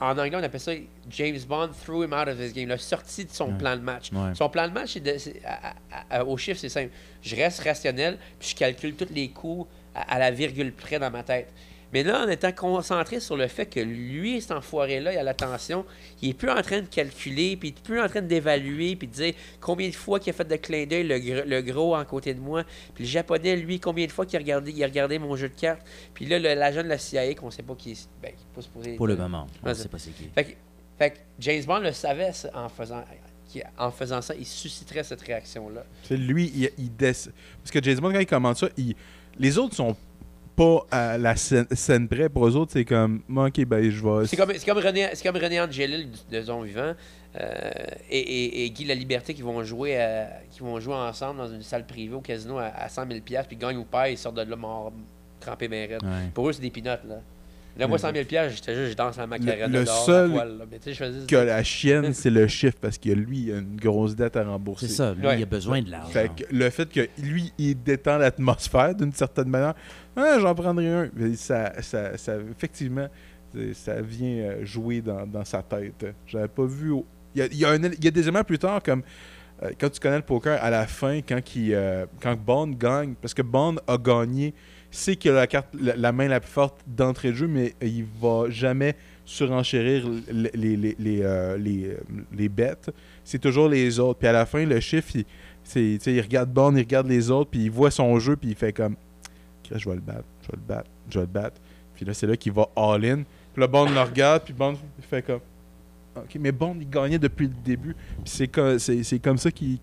en anglais, on appelle ça James Bond threw him out of his game. Il a sorti de son Ouais. plan de match. Ouais. Son plan de match, de- à- à- au chiffre, c'est simple. Je reste rationnel, puis je calcule tous les coups à, à la virgule près dans ma tête. Mais là, en étant concentré sur le fait que lui, cet enfoiré-là, il a l'attention, il est plus en train de calculer, puis il est plus en train d'évaluer, puis de dire combien de fois qu'il a fait de clin d'œil le, gr- le gros en côté de moi. Puis le japonais, lui, combien de fois qu'il a regardé, il a regardé mon jeu de cartes. Puis là, le- l'agent de la CIA, qu'on sait pas qui est. Ben, qui est pas supposé. Pour le moment, on Ouais, sait pas c'est qui. Fait que, fait que James Bond le savait ça, en faisant, en faisant ça, il susciterait cette réaction-là. C'est lui, il, il Parce que James Bond, quand il commence ça, il- les autres sont pas à la scène, scène près. Pour eux autres, c'est comme, ok, ben je vais. C'est comme, c'est comme René, c'est comme René Angelil de Zon Vivant euh, et, et- et Guy La Liberté qui vont jouer à- qui vont jouer ensemble dans une salle privée au casino à, à 100 000 puis gagnent ou pas, ils sortent de là morts, trempés ben raides. Ouais. Pour eux, c'est des pinottes, là. Là, moi, Le- 100 000 j'étais juste, je danse la macarena Le- le dehors, seul à poil, là. Mais tu sais, je faisais- Que la chienne, c'est le chiffre parce que lui, il a une grosse dette à rembourser. C'est ça, lui, Ouais. il a besoin de l'argent. Fait que le fait que lui, il détend l'atmosphère d'une certaine manière, Ah, j'en prendrai un. Ça, ça, ça- effectivement, ça vient euh, jouer dans, dans sa tête. J'avais pas vu. au- Il y a, il y a un- il y a des éléments plus tard, comme euh, quand tu connais le poker, à la fin, quand, il, euh, quand Bond gagne, parce que Bond a gagné, c'est qu'il a la, carte, la, main la plus forte d'entrée de jeu, mais il va jamais surenchérir les, les, les, les, euh, les, euh, les bêtes. C'est toujours les autres. Puis à la fin, le chiffre, il, il regarde Bond, il regarde les autres, puis il voit son jeu, puis il fait comme je vais le battre, je vais le battre, je vais le battre. Puis là, c'est là qu'il va all-in. Puis là, Bond le regarde, puis Bond fait comme Ok, mais Bond, il gagnait depuis le début. Puis c'est, co- c'est, comme ça qu'il,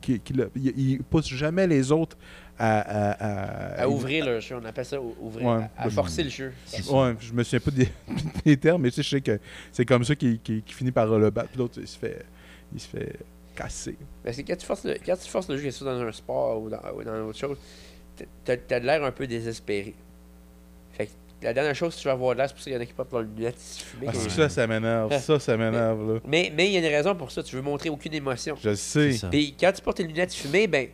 il pousse jamais les autres à. À, à- À ouvrir le jeu, on appelle ça ou- ouvrir, Ouais. à, à forcer le jeu. Ouais, je me souviens pas des, des termes, mais tu sais, je sais que c'est comme ça qu'il, finit par le battre. Puis l'autre, il se fait, il se fait casser. Parce que quand tu forces le, quand tu forces le jeu, que ce soit dans un sport ou dans, ou dans autre chose, t'as de l'air un peu désespéré. Fait que la dernière chose que tu vas avoir de l'air, c'est pour ça qu'il y en a qui portent leurs lunettes fumées. Ah, c'est ça, ça m'énerve. Ça, ça m'énerve. Mais mais il y a une raison pour ça. Tu veux montrer aucune émotion. Je le sais. Puis quand tu portes tes lunettes fumées, ben,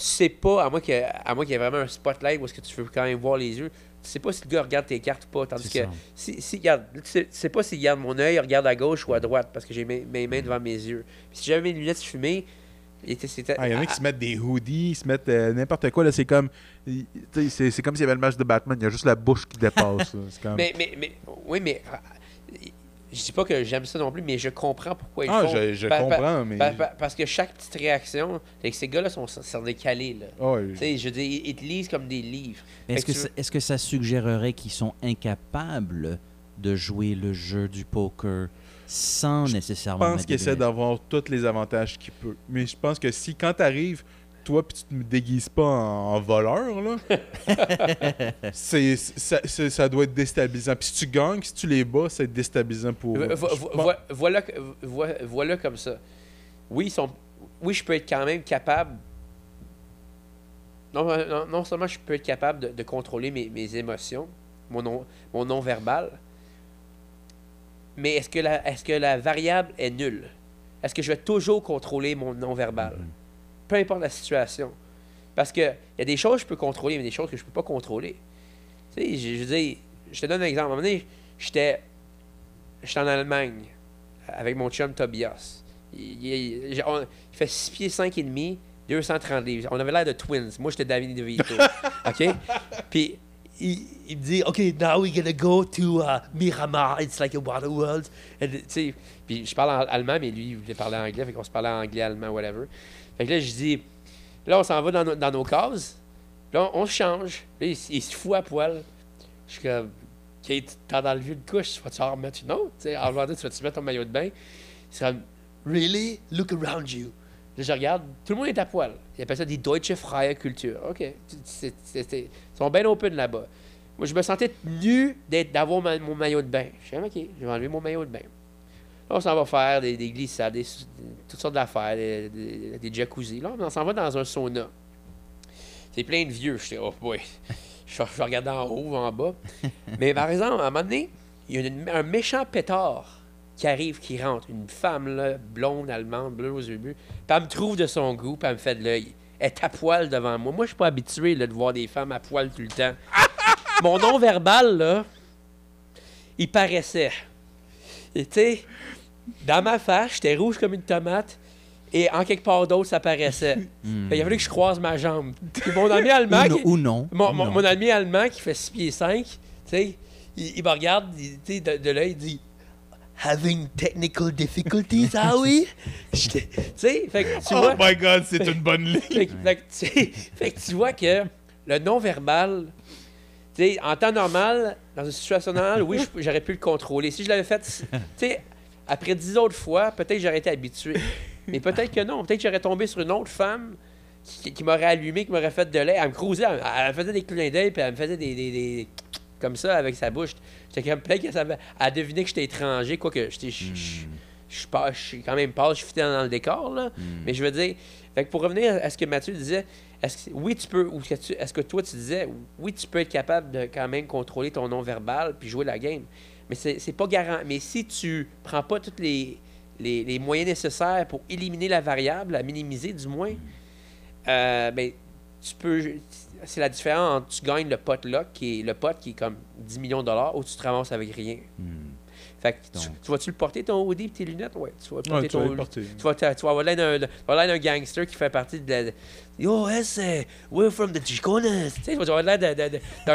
tu sais pas, à moins qu'il y ait- à moins qu'il y ait vraiment un spotlight où est-ce que tu veux quand même voir les yeux, tu sais pas si le gars regarde tes cartes ou pas. Tandis que ça. si, si regarde, tu, sais, tu sais pas s'il regarde mon œil, il regarde à gauche ou à droite parce que j'ai mes, mes mains devant mes yeux. Puis si j'avais mes lunettes fumées, il. Ah, il y en a qui se mettent des hoodies, ils se mettent euh, n'importe quoi. là C'est comme, c'est, c'est comme s'il y avait le match de Batman. Il y a juste la bouche qui dépasse. comme... Mais, mais, mais, oui, mais ah, je dis pas que j'aime ça non plus, mais je comprends pourquoi ils Ah, font. je- je Pa- pa- comprends, mais- pa- pa- parce que chaque petite réaction, que ces gars-là sont, sont décalés, là. Ah. Tu sais, je veux dire, ils, ils te lisent comme des livres. Mais Est-ce que, tu que ça suggérerait qu'ils sont incapables de jouer le jeu du poker sans nécessairement Je pense mettre qu'il des essaie lunettes? d'avoir tous les avantages qu'il peut. Mais je pense que si, quand t'arrives, toi, puis tu te déguises pas en, en voleur, là, c'est, ça, doit être déstabilisant. Puis si tu gagnes, si tu les bats, c'est déstabilisant pour eux. Vo- voilà, voilà comme ça. Oui, ils sont, oui, je peux être quand même capable. Non, non, non seulement je peux être capable de, de contrôler mes, mes émotions, mon non, mon non verbal, mais est-ce que, la, est-ce que la variable est nulle? Est-ce que je vais toujours contrôler mon non verbal? Peu importe la situation. Parce que il y a des choses que je peux contrôler, mais des choses que je peux pas contrôler. Tu sais, je, te donne un exemple. À un moment donné, j'étais J'étais en Allemagne avec mon chum Tobias. Il, il- il- on- il fait 6 pieds 5 et demi, 230 livres. On avait l'air de twins. Moi, j'étais David DeVito. OK? Puis, il, il me dit, OK, now we're gonna go to uh, Miramar. It's like a water world. Puis, je parle en allemand, mais lui, il voulait parler anglais. Fait qu'on se parlait en anglais, allemand, whatever. Fait que là, je dis, là, on s'en va dans, nos- cases. Là, on, on change. Là, il, il se fout à poil. Je suis comme, Kate, t'as dans le vieux de couche, tu vas-tu en remettre une autre? En demandant, tu vas-tu mettre ton maillot de bain? C'est comme, really? Look around you. Là, je regarde, tout le monde est à poil. Ils appellent ça des Deutsche Freie Kultur. OK. Ils sont bien open là-bas. Moi, je me sentais nu d'avoir mon maillot de bain. Je suis comme, OK, je vais enlever mon maillot de bain. On s'en va faire des, des glissades, des, toutes sortes d'affaires, des, des, des jacuzzis. Là, on s'en va dans un sauna. C'est plein de vieux. Je oh boy. Je, je regardais en haut, en bas. Mais par exemple, à un moment donné, il y a une- un méchant pétard qui arrive, qui rentre. Une femme, là, blonde, allemande, bleue aux yeux bleus. Puis elle me trouve de son goût, puis elle me fait de l'œil. Elle est à poil devant moi. Moi, je suis pas habitué là, de voir des femmes à poil tout le temps. Mon non-verbal, là, il paraissait. Tu sais, dans ma face, j'étais rouge comme une tomate. Et en quelque part d'autre, ça paraissait. Hmm. Fait, il a fallu que je croise ma jambe. Puis mon ami allemand. Ou qui- ou non. Mon, Ou mon- non. mon ami allemand qui fait 6 pieds 5, tu sais, il, il me regarde, il- de, de là, il dit Having technical difficulties, ah oui? Tu sais, fait que tu Oh vois. my God, c'est une bonne ligne. Fait, que- fait que, tu sais, fait que tu vois que le non-verbal, tu sais, en temps normal, dans une situation normale, oui, j'aurais pu le contrôler. Si je l'avais fait, tu sais, après dix autres fois, peut-être que j'aurais été habitué. Mais peut-être que non. Peut-être que j'aurais tombé sur une autre femme qui, qui m'aurait allumé, qui m'aurait fait de l'air. Elle me crousait, elle, elle me faisait des clins d'œil, puis elle me faisait des, des- des- comme ça avec sa bouche. J'étais comme peut-être qu'elle savait- elle devinait que j'étais étranger, quoique j'étais. je- je- suis quand même pas, je suis dans le décor, là. Mais je veux dire, fait que pour revenir à ce que Mathieu disait, est-ce que, oui, tu peux, ou que, est-ce que toi, tu disais, oui, tu peux être capable de quand même contrôler ton non-verbal puis jouer la game. Mais c'est, pas garant. Mais si tu prends pas tous les, les, moyens nécessaires pour éliminer la variable, la minimiser du moins, euh, ben, tu peux. C'est la différence entre tu gagnes le pot là, qui est le pot qui est comme 10 millions de dollars, ou tu te ramasses avec rien. Fait que tu, tu vas-tu le porter ton hoodie et tes lunettes? Ouais, tu vas porter Ouais, tu vas ton le porter. Tu vas, tu vas avoir l'air d'un- vas gangster qui fait partie de la. Yo, uh, we're from the Chiconas. Tu sais, tu vas avoir l'air d'un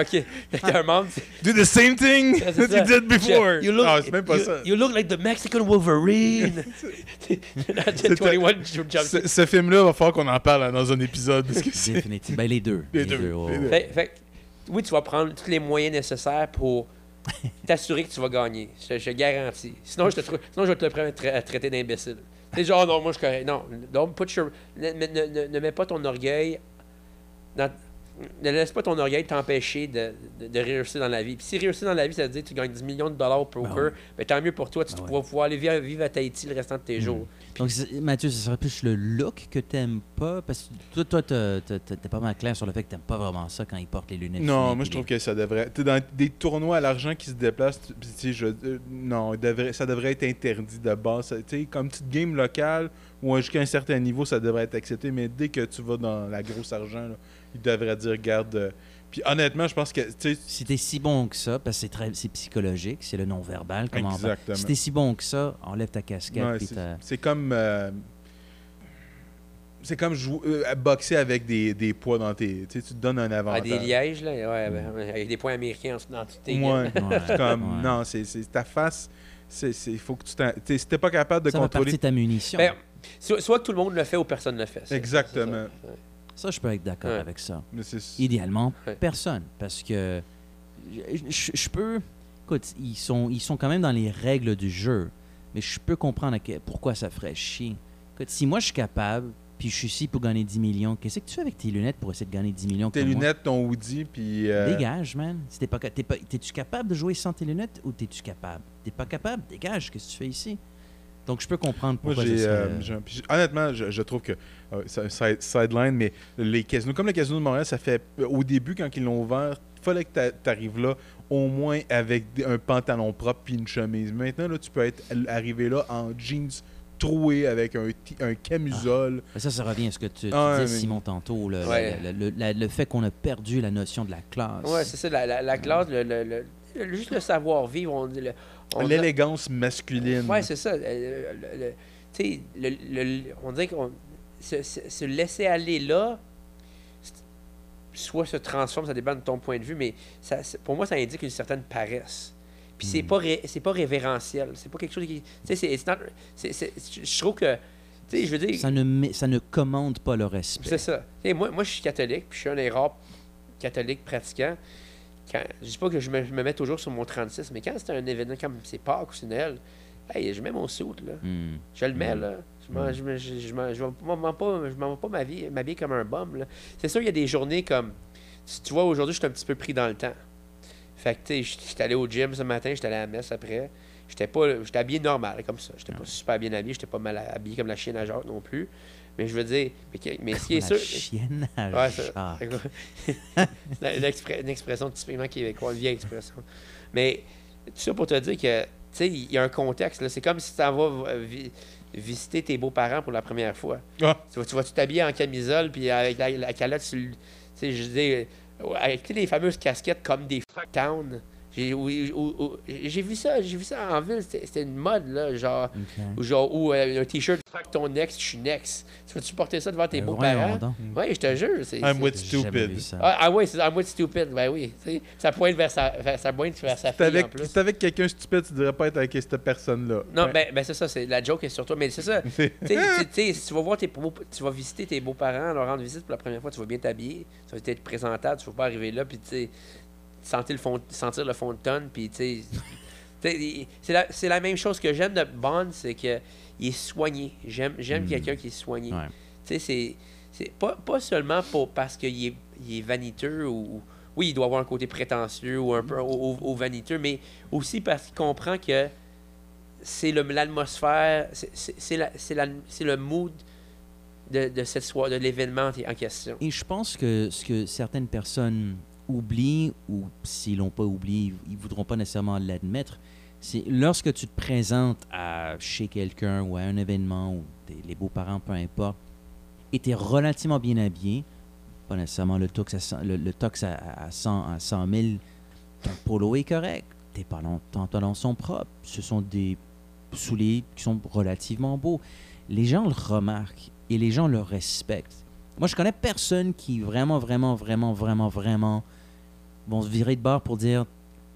d'un membre. Do the same thing C'est that you did before. You look, Ah, c'est même pas you, ça. You look like the Mexican Wolverine. C'était- 21 Jump Ce, ce film-là, va falloir qu'on en parle dans un épisode. Parce que c'est... Définitivement. Ben, les deux. Les deux, ouais, les ouais. deux. Fait, fait que, oui, tu vas prendre tous les moyens nécessaires pour t'assurer que tu vas gagner. Je, je garantis. Sinon, je, te, sinon, je vais te le prendre à tra- traiter d'imbécile. Sais, genre, non, moi, je correct. Non, don't put your- ne, ne- ne- ne mets pas ton orgueil dans- ne laisse pas ton orgueil t'empêcher de, de- de réussir dans la vie. Puis si réussir dans la vie, ça veut dire que tu gagnes 10 millions de dollars au poker, Ben ben tant mieux pour toi. Tu Ben vas pouvoir aller vivre, vivre à Tahiti le restant de tes jours. Donc, Mathieu, ce serait plus le look que t'aimes pas? Parce que toi, toi, t'es pas mal clair sur le fait que t'aimes pas vraiment ça quand ils portent les lunettes. Non, moi je trouve que ça devrait. Tu sais, dans des tournois à l'argent qui se déplacent, tu- puis, tu sais, je, euh, non, devrait, ça devrait être interdit de base. Tu sais, comme petite game locale, ou jusqu'à un certain niveau, ça devrait être accepté. Mais dès que tu vas dans la grosse argent, là, il devrait dire, garde. euh, Puis honnêtement, je pense que. tu sais, Si t'es si bon que ça, parce que c'est très- c'est psychologique, c'est le non-verbal. Exactement. Si t'es si bon que ça, enlève ta casquette. Ouais, c'est- c'est comme. euh, c'est comme jouer, euh, boxer avec des, des poids dans tes. Tu te donnes un Ah, avantage. des lièges, là, ouais, ben, avec des points américains dans toutes tes Ouais. C'est comme, Ouais. non, c'est c'est ta face. c'est c'est- Il faut que tu t'en. Si t'es pas capable de Ça contrôler. de ta munition. Ben, soit, soit que tout le monde le fait ou personne ne le fait. c'est- Exactement. c'est ça. Ça, je peux être d'accord Ouais. avec ça. Mais c'est- Idéalement, Ouais. personne. Parce que je, peux. Écoute, ils sont, ils sont quand même dans les règles du jeu. Mais je peux comprendre que- pourquoi ça ferait chier. Écoute, si moi je suis capable, puis je suis ici pour gagner 10 millions, qu'est-ce que tu fais avec tes lunettes pour essayer de gagner 10 millions Tes comme moi? lunettes, ton hoodie, puis. euh, Dégage, man. Si t'es pas, t'es pas, t'es-tu capable de jouer sans tes lunettes ou t'es-tu capable? T'es pas capable? Dégage, qu'est-ce que tu fais ici? Donc, je peux comprendre pourquoi ça euh, honnêtement, je, je trouve que euh, c'est un side- sideline, mais les casinos, comme le casino de Montréal, ça fait au début quand ils l'ont ouvert, fallait que tu arrives là au moins avec un pantalon propre puis une chemise. Maintenant, là, tu peux être arrivé là en jeans troué avec un, un camisole. Mais Ça, ça revient à ce que tu, tu Ah, disais, mais- Simon, tantôt. Le, Ouais. le- le- la- le fait qu'on a perdu la notion de la classe. Ouais, c'est ça, la, la, la classe, le, le- le- le- juste le savoir-vivre. On, L'élégance masculine. Ouais, c'est ça. euh, le- le- tu sais, le- le- on dirait qu'on se, se- se laisser aller là, soit se transforme, ça dépend de ton point de vue, mais ça, pour moi, ça indique une certaine paresse. Puis c'est pas ré- c'est pas révérentiel, c'est pas quelque chose qui, tu sais, c'est, je trouve que, tu sais, je veux dire, Ça ne, ça ne commande pas le respect. c'est ça. Moi, moi, je suis catholique, puis je suis un des rares catholiques pratiquants. Quand, je dis pas que je me, je me mets toujours sur mon 36, mais quand c'est un événement comme c'est Pâques ou c'est Noël, hey, je mets mon soute, là. Hmm. Je le mets, Mm. là. Je m'en- je me- je- je m'en- pas, je m'en vais pas m'habiller comme un bum, là. C'est sûr, il y a des journées comme... Tu, tu vois, aujourd'hui, je suis un petit peu pris dans le temps. Fait que, tu sais, je- j'étais allé au gym ce matin, j'étais allé à la messe après. J'étais pas... J'étais habillé normal, comme ça. J'étais pas super bien habillé, j'étais pas mal habillé comme la chienne à Jacques non plus. Mais je veux dire... Mais, ce qui est La sûr... chienne à Ouais, une expression typiquement québécoise, une vieille expression. Mais tout ça pour te dire que, tu sais, il y a un contexte. là. C'est comme si tu vas vi- visiter tes beaux-parents pour la première fois. Ah. Tu vas tu vas t'habiller en camisole, puis avec la, la calotte. Tu sais, je dis, avec tu sais, les fameuses casquettes comme des fuck town. J'ai oui, vu ça, j'ai vu ça en ville, c'était une mode, là, genre, genre, ou euh, un t-shirt, ton ex, je suis next. Tu vas-tu porter ça devant tes Ben, beaux-parents? Oui, je te jure. c'est- I'm c'est- with stupid. Ah, ah oui, c'est I'm with stupid, ben oui. tu sais, Ça pointe vers sa, vers, ça pointe vers sa Si t'es fille en avec, plus. si t'es avec quelqu'un stupide, tu devrais pas être avec cette personne-là. Non, Ouais. ben, ben c'est ça, c'est la joke est sur toi, mais c'est ça. Tu sais, tu sais, tu sais, si tu vas voir tes beaux- tu vas visiter tes beaux-parents, leur rendre visite pour la première fois, tu vas bien t'habiller, tu vas être présentable, tu vas pas arriver là, puis tu sais, sentir le fond, sentir le fond de tonne, puis tu sais, c'est la, la même chose que j'aime de Bond, c'est que il est soigné. J'aime, Mm. quelqu'un qui est soigné. Ouais. Tu sais, c'est, pas, pas seulement pour, parce qu'il est, il est vaniteux ou. Oui, il doit avoir un côté prétentieux ou un peu au, au- au vaniteux, mais aussi parce qu'il comprend que c'est l'atmosphère, c'est- c'est c'est la- c'est la- c'est le mood de, de cette soirée, de l'événement en question. Et je pense que ce que certaines personnes oublient, ou s'ils l'ont pas oublié, ils voudront pas nécessairement l'admettre, c'est lorsque tu te présentes à, chez quelqu'un ou à un événement, ou les beaux-parents, peu importe, et tu es relativement bien habillé, pas nécessairement le tox à 100, le, le à, à 100, à 100 000, ton polo est correct, tes pantalons sont propres, ce sont des souliers qui sont relativement beaux. Les gens le remarquent et les gens le respectent. Moi, je connais personne qui vraiment, vraiment, vraiment, vraiment, vraiment vont se virer de bord pour dire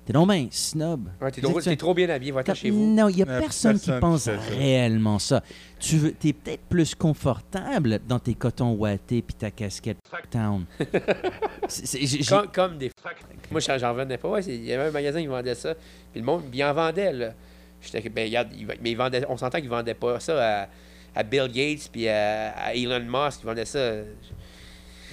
T'es donc ben snob. Ouais, t'es, trop, tu- t'es trop bien habillé, va-t'en chez vous. Non, il n'y a Euh, personne qui personne qui pense ça. réellement ça. Tu veux, es peut-être plus confortable dans tes cotons ouatés puis ta casquette Town. Comme, comme des Moi, j'en revenais pas. Ouais, il y avait un magasin qui vendait ça. Puis le monde, il en vendait, là. J'étais, ben, regarde, il va- mais il vendait, on s'entend qu'il vendait pas ça à, à Bill Gates puis à, à Elon Musk. Il vendait ça.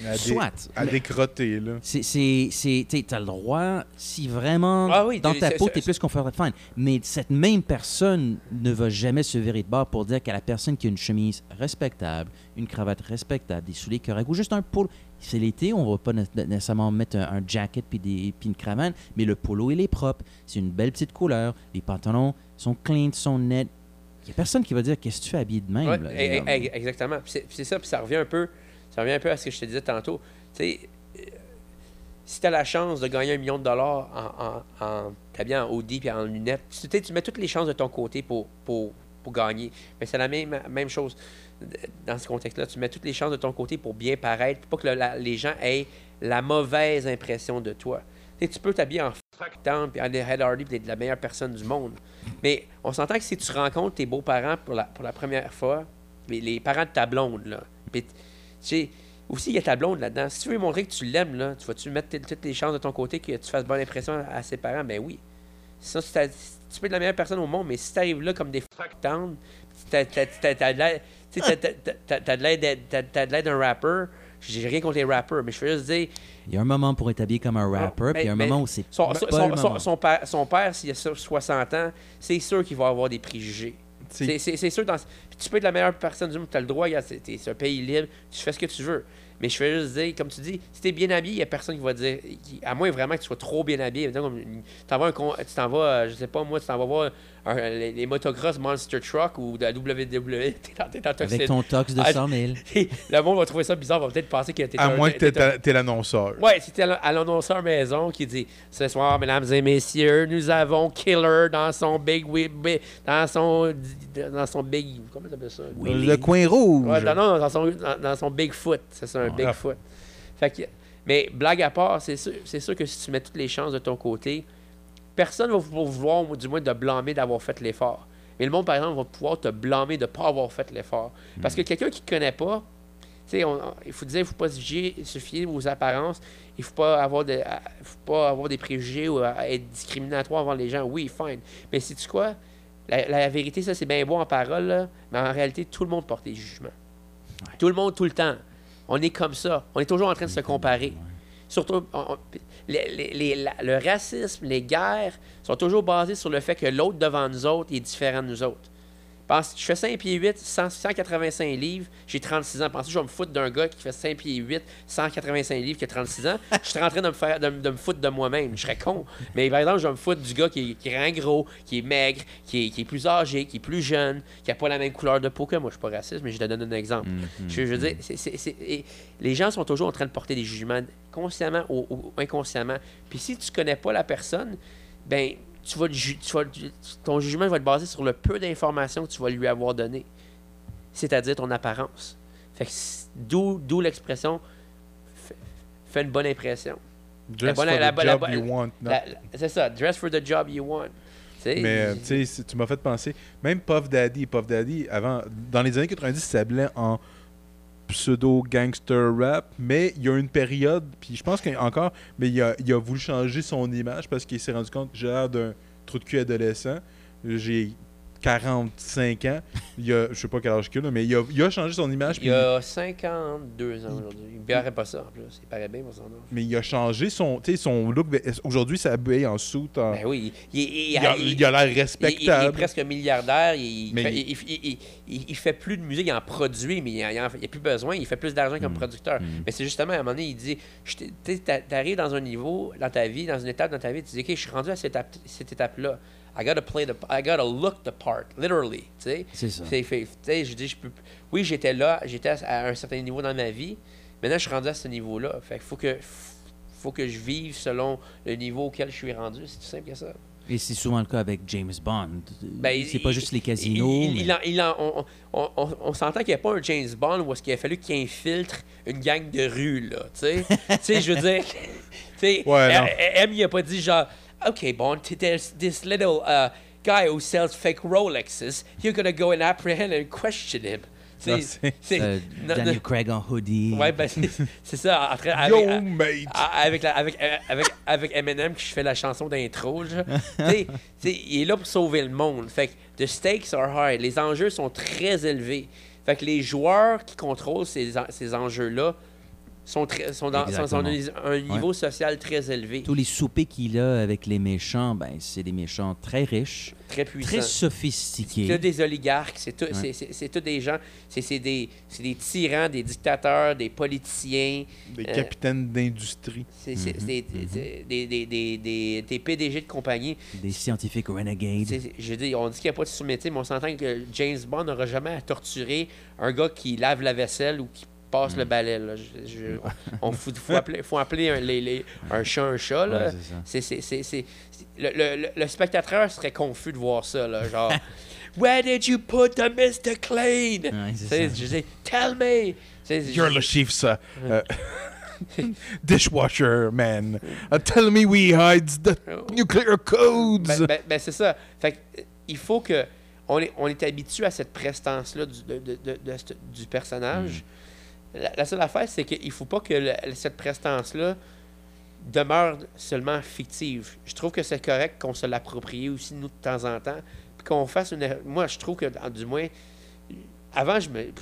À Soit. À décrotter, là. C'est, c'est, c'est, tu as le droit, si vraiment Ah oui, dans t'es- ta peau, c'est- tu es plus confortable, fine. Mais cette même personne ne va jamais se virer de bord pour dire qu'à la personne qui a une chemise respectable, une cravate respectable, des souliers corrects ou juste un polo. C'est l'été, on va pas né- nécessairement mettre un, un jacket puis, des, puis une cravate, mais le polo, il est propre. C'est une belle petite couleur. Les pantalons sont clean, sont nets. Il n'y a personne qui va dire qu'est-ce que tu fais habillé de même. Ouais, là. e- e- e- exactement. C'est ça, puis ça revient un peu. Ça revient un peu à ce que je te disais tantôt. Tu sais, euh, si tu as la chance de gagner un million de dollars en, en, en t'habillant en en lunettes, tu, tu mets toutes les chances de ton côté pour, pour, pour gagner. Mais c'est la même, même chose dans ce contexte-là. Tu mets toutes les chances de ton côté pour bien paraître, pour pas que les gens aient la mauvaise impression de toi. Tu sais, tu peux t'habiller en fuck town puis en Head Hardy puis être la meilleure personne du monde. Mais on s'entend que si tu rencontres tes beaux-parents pour la, pour la première fois, les, parents de ta blonde, là, sais, aussi, il y a ta blonde là-dedans. Si tu veux lui montrer que tu l'aimes, là, tu vas-tu mettre toutes les chances de ton côté que tu fasses bonne impression à, à ses parents? Ben oui. Sinon, si tu peux être la meilleure personne au monde, mais si tu arrives là comme des fuck town, t'as t'as- t'as- t'as de l'air- tu sais, t'as- t'as- t'as- t'as de l'air d'être- t'as- t'as de l'air d'un rappeur. J'ai rien contre les rappers, mais je veux juste dire, Il y a un moment pour être habillé comme un rapper, puis il y a un mais- moment où c'est son, pas son, le son- son- moment. son père, son père, s'il a so- 60 ans, c'est sûr qu'il va avoir des préjugés. C'est sûr. Dans, puis tu peux être la meilleure personne du monde, tu as le droit, c'est t'es- c'est un pays libre, tu fais ce que tu veux. Mais je fais juste dire, comme tu dis, si tu es bien habillé, il n'y a personne qui va dire, qui- à moins vraiment que tu sois trop bien habillé. Mettons, comme une- t'en vas un con- tu t'en vas, euh, je sais pas moi, tu t'en vas voir un- les, les motocross Monster Truck ou de la WWE, t'es dans, t'es dans Avec ton tox de Ah, 100 000. le monde va trouver ça bizarre, va peut-être penser que t'es À un- moins que t'es t'es t'es l'annonceur. Ouais, c'était à à l'annonceur maison qui dit Ce soir, mesdames et messieurs, nous avons Killer dans son big dans son dans son big comment t'appelles ça Le coin rouge. Ouais, non, non, dans son dans, dans son Bigfoot, c'est ça un Ouais. Bigfoot. Fait que mais blague à part, c'est sûr, c'est sûr que si tu mets toutes les chances de ton côté, personne va vou- vouloir du moins te blâmer d'avoir fait l'effort. Mais le monde par exemple va pouvoir te blâmer de ne pas avoir fait l'effort parce que quelqu'un qui ne connaît pas tu on- il faut dire, il ne faut pas se fier, se fier aux apparences. Il ne faut, pas avoir de- faut pas avoir des préjugés ou être discriminatoire envers les gens. Oui, fine. Mais sais-tu quoi? La, la vérité, ça, c'est bien beau en parole, là, mais en réalité, tout le monde porte des jugements. Tout le monde, tout le temps. On est comme ça. On est toujours en train de se comparer. Surtout, on- on- les- les- les- la- le racisme, les guerres sont toujours basées sur le fait que l'autre devant nous autres est différent de nous autres. Pense, je fais 5 pieds 8, 100 185 livres, j'ai 36 ans. Pensez que je vais me foutre d'un gars qui fait 5 pieds 8, 185 livres, qui a 36 ans? Je serais en train de me, faire, de, me- de me foutre de moi-même. Je serais con. Mais par exemple, je vais me foutre du gars qui est, qui est grand gros, qui est maigre, qui est, qui est plus âgé, qui est plus jeune, qui n'a pas la même couleur de peau que moi. Je suis pas raciste, mais je te donne un exemple. je, je veux dire, les gens sont toujours en train de porter des jugements consciemment ou, ou inconsciemment. Puis si tu connais pas la personne, ben, tu vas, tu ton jugement va être basé sur le peu d'informations que tu vas lui avoir donné, c'est-à-dire ton apparence. Fait d'où, l'expression f- fais une bonne impression. Dress bonne- for la- the la- job la- you want. c'est ça, dress for the job you want. Mais tu sais, c'est- tu m'as fait penser, même Puff Daddy, Puff Daddy, avant, dans les années 90, il s'appelait en pseudo gangster rap, mais il y a une période, puis je pense qu'encore, mais il a, il a voulu changer son image parce qu'il s'est rendu compte que j'ai l'air d'un trou de cul adolescent. J'ai 45 ans. Il a, je sais pas quel âge qu'il a, mais il a, il a changé son image. il a 52 ans aujourd'hui. Il ne verrait pas ça en plus. Il paraît bien pour son âge. mais il a changé son, son look. Aujourd'hui, ça habille en soute. En... Ben oui, il, a- il- il a l'air respectable. Il, est presque milliardaire. Il, Mais fait, il- plus de musique, il en produit, mais il n'y a, plus besoin. Il fait plus d'argent Mm. comme producteur. Mais c'est justement, à un moment donné, il dit tu arrives dans un niveau dans ta vie, dans une étape dans ta vie, tu dis Ok, je suis rendu à cette étape-là. I gotta play the, I gotta look the part, literally. tu sais. C'est ça. fait- fait- tu sais, je dis, je peux, oui, j'étais là, j'étais à un certain niveau dans ma vie. Maintenant, je suis rendu à ce niveau-là. Fait qu'il faut que, faut que je vive selon le niveau auquel je suis rendu. C'est tout simple que ça. Et c'est souvent le cas avec James Bond. Ben, c'est pas juste les casinos. Il, il- mais- il en- il en- on on, on- on s'entend qu'il n'y a pas un James Bond où est-ce qu'il a fallu qu'il infiltre une gang de rue, là, tu sais. tu sais, je veux dire, Ouais, M, il a pas dit genre, OK, Bond, there's this little uh, guy who sells fake Rolexes, you're gonna go and apprehend and question him. C'est- c'est- Euh, non, Daniel non. Craig en hoodie. Ouais, ben, c'est ça. Après, Yo, avec, mate! avec, la- avec, euh, avec, avec Eminem qui fait la chanson d'intro. il est là pour sauver le monde. Fait que the stakes are high. Les enjeux sont très élevés. Fait que les joueurs qui contrôlent ces, ces enjeux-là sont, très, sont, dans, sont- un niveau Ouais. social très élevé, Tous les soupers qu'il a avec les méchants, ben, c'est des méchants très riches, très puissant. très C'est sophistiqués. tous des oligarques, c'est tout- Ouais. c'est- c'est- c'est tous des gens, c'est c'est des, c'est des tyrans, des dictateurs, des politiciens. Des euh, capitaines d'industrie. C'est c'est- Mhm, c'est des, c'est des, des, des, des- des PDG de compagnie. Des scientifiques renegades. C'est- c'est- Je dis, on dit qu'il n'y a pas de sous-métier, mais on s'entend que James Bond n'aura jamais à torturer un gars qui lave la vaisselle ou qui passe le Mm. balai. Là. Je- je- on faut, faut appeler, faut appeler un, les- les- un chat un chat. Là. Ouais, c'est. C'est- le, le- le- le spectateur serait confus de voir ça. Là, genre, Where did you put the Mr. Clean? Ouais, c'est je dis, Tell me! You're le chief, ça. Euh, dishwasher man. Uh, tell me we hides the nuclear codes. Ben, ben- ben, c'est ça. Fait que, euh, il faut que. On est, on est habitué à cette prestance-là du, de- de- de- du personnage. La, seule affaire, c'est qu'il ne faut pas que cette prestance-là demeure seulement fictive. Je trouve que c'est correct qu'on se l'approprie aussi, nous, de temps en temps. Puis qu'on fasse une. Moi, je trouve que, du moins, avant, je me.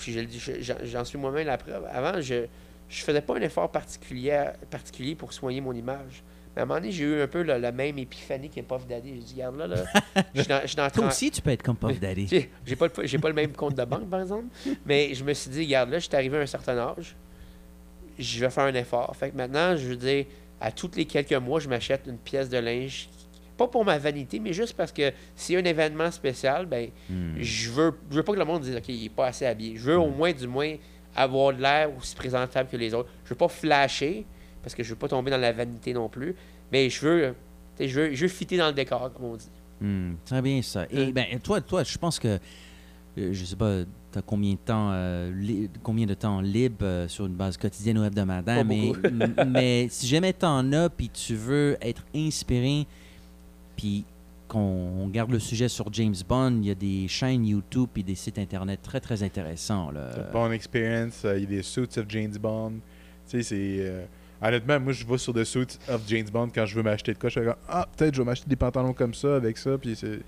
J'en suis moi-même la preuve. Avant, je je faisais pas un effort particulier pour soigner mon image. Mais à un moment donné, j'ai eu un peu la, la même épiphanie que Puff Daddy. J'ai dit, regarde là, là. Je suis dans, je suis dans Toi aussi, tu peux être comme Puff Daddy. j'ai pas, le- pas le même compte de banque, par exemple. Mais je me suis dit, regarde, là, je suis arrivé à un certain âge. Je vais faire un effort. Fait que maintenant, je veux dire, à tous les quelques mois, je m'achète une pièce de linge. Pas pour ma vanité, mais juste parce que s'il y a un événement spécial, ben, Hmm. je veux, je veux pas que le monde dise, OK, il est pas assez habillé. Je veux au moins, du moins, avoir de l'air aussi présentable que les autres. Je veux pas flasher, parce que je veux pas tomber dans la vanité non plus. Mais je veux, je veux, je veux fitter dans le décor, comme on dit. Hmm, très bien ça. Et Euh. ben toi, toi, je pense que euh, je sais pas, tu as combien de temps euh, li- combien de temps libre euh, sur une base quotidienne ou hebdomadaire, Pas mais, beaucoup. m- mais si jamais tu en as puis tu veux être inspiré puis qu'on garde le sujet sur James Bond, il y a des chaînes YouTube et des sites internet très très intéressants là. The Bond Experience, il y a des Suits of James Bond. Tu sais, c'est. Honnêtement, moi, je vais sur The Suits of James Bond quand je veux m'acheter de quoi. Je suis comme, ah, peut-être je vais m'acheter des pantalons comme ça, avec ça, puis c'est.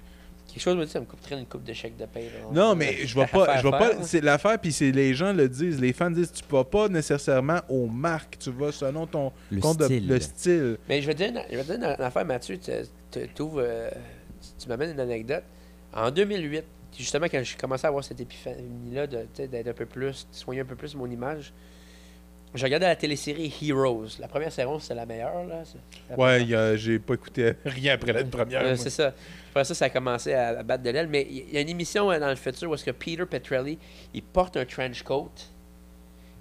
Quelque chose me dit, ça me coûterait une coupe de chèque de paye. là. Non, mais je vais pas. Je vais pas c'est l'affaire, puis c'est les gens le disent. Les fans disent, tu vas pas nécessairement aux marques, tu vas selon ton Le compte de- style. le style. Mais je vais te dire, une- je vais te dire une affaire, Mathieu. Tu, euh, tu- tu m'amènes une anecdote. En 2008, justement, quand j'ai commencé à avoir cette épiphanie-là d'être un peu plus, de soigner un peu plus mon image, je regardais la télésérie Heroes. La première saison, c'est la meilleure. Là. La Ouais, j'ai pas écouté rien après la première. Euh, c'est ça. Après ça, ça a commencé à, à battre de l'aile. Mais il y a une émission euh, dans le futur où est-ce que Peter Petrelli, il porte un trench coat.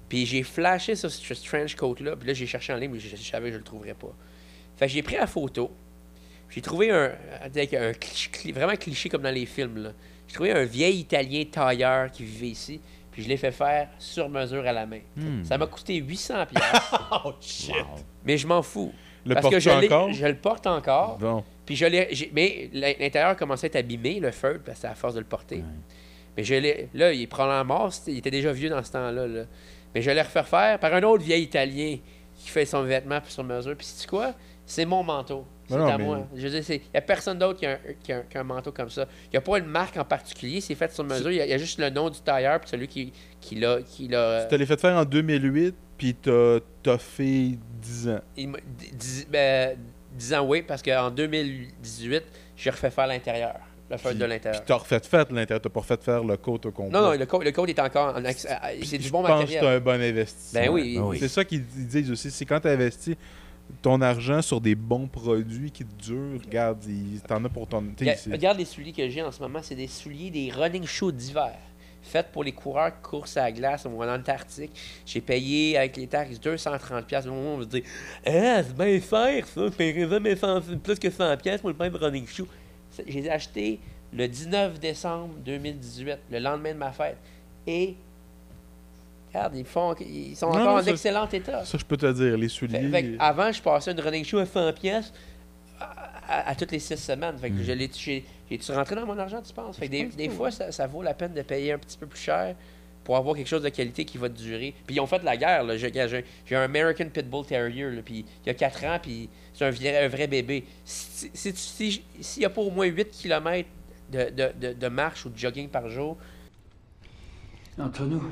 Puis j'ai flashé sur ce trench coat-là. Puis là, j'ai cherché en ligne, mais je, je savais que je le trouverais pas. Fait que j'ai pris la photo. J'ai trouvé un, avec un cliché- vraiment cliché comme dans les films. J'ai trouvé un vieil Italien tailleur qui vivait ici, puis je l'ai fait faire sur mesure à la main. Hmm. Ça m'a coûté 800 pièces. oh shit! Mais je m'en fous. Le parce que je, l'ai- encore? je le porte encore. Bon. Puis je l'ai, j'ai- mais l'intérieur commençait à être abîmé, le feu, parce que c'est à force de le porter. Mais je l'ai, là, il est probablement mort, il était déjà vieux dans ce temps-là. là. Mais je l'ai refaire faire par un autre vieil Italien qui fait son vêtement sur mesure. Puis sais quoi? C'est mon manteau. C'est à mais- moi. Je veux dire, c'est- il n'y a personne d'autre qui a, un, qui a un- qui a un manteau comme ça. Il n'y a pas une marque en particulier, c'est fait sur mesure. Il y, a, il y a juste le nom du tailleur puis celui qui, qui l'a. Qui l'a Tu te l'as fait faire en 2008, puis t'as t'as fait 10 ans. il m'a- dix- ben, 10 ans, oui, parce qu'en 2018, j'ai refait faire l'intérieur, le feu Puis- de l'intérieur. Puis t'as refait faire l'intérieur, t'as pas refait faire le côte au complet. Non, non, le code, le code est encore en accès- à- C'est du bon Je pense que matériel. c'est un bon investissement. Ben oui. Ben oui. C'est ça qu'ils ils disent aussi. C'est quand tu investis ton argent sur des bons produits qui durent, regarde, t'en as pour ton. Regarde, les souliers que j'ai en ce moment, c'est des souliers, des running shoes d'hiver. Faits pour les coureurs de course à la glace au en Antarctique. J'ai payé avec les taxes 230$. piastres. Au moment où on me dit Ah, c'est bien cher ça, je paierais jamais 100 plus que 100$ piastres pour le même running shoe. Je les ai achetés le 19 décembre 2018, le lendemain de ma fête. Et, regarde, ils, font, ils sont Non, encore non, en ça- excellent état. Ça, je peux te dire, les souliers. Fait- fait que avant, je passais une running shoe à 100 pièces à, à- à toutes les six semaines. Fait que je l'ai, j'ai, j'ai-tu rentré dans mon argent, tu penses? Fait que des, des fois, ça, ça vaut la peine de payer un petit peu plus cher pour avoir quelque chose de qualité qui va te durer. Puis ils ont fait de la guerre. Là. J'ai, j'ai- j'ai un American Pitbull Terrier, là, puis il y a 4 ans, puis c'est un, vrai- un vrai bébé. Si, si, tu- si- s'il n'y a pas au moins 8 km de, de, de, de marche ou de jogging par jour, Entre nous,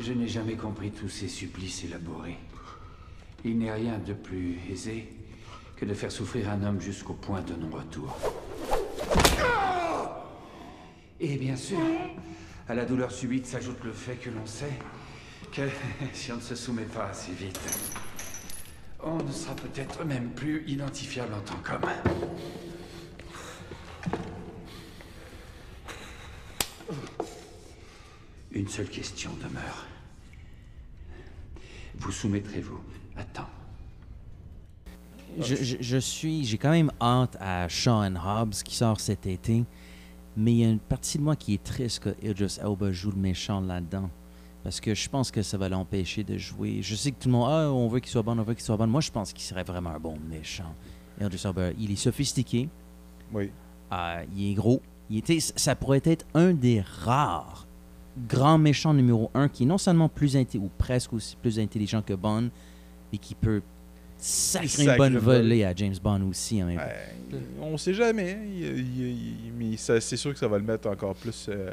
je n'ai jamais compris tous ces supplices élaborés. Il n'est rien de plus aisé que de faire souffrir un homme jusqu'au point de non-retour. Et bien sûr, à la douleur subite s'ajoute le fait que l'on sait que si on ne se soumet pas assez vite, on ne sera peut-être même plus identifiable en tant qu'homme. Une seule question demeure. Vous soumettrez-vous Je, je- je suis, j'ai quand même hâte à Sean Hobbs qui sort cet été, mais il y a une partie de moi qui est triste que Idris Elba joue le méchant là-dedans. Parce que je pense que ça va l'empêcher de jouer. Je sais que tout le monde, ah, on veut qu'il soit bon, on veut qu'il soit bon. Moi, je pense qu'il serait vraiment un bon méchant. Idris Elba, il est sophistiqué. Oui. Euh, il est gros. Il était, ça pourrait être un des rares grands méchants numéro un qui est non seulement plus intelligent, ou presque aussi plus intelligent que Bond, et qui peut sacrer une bonne volée à James Bond aussi. en même temps. On sait jamais. hein. Il- il- il- mais c'est sûr que ça va le mettre encore plus. euh,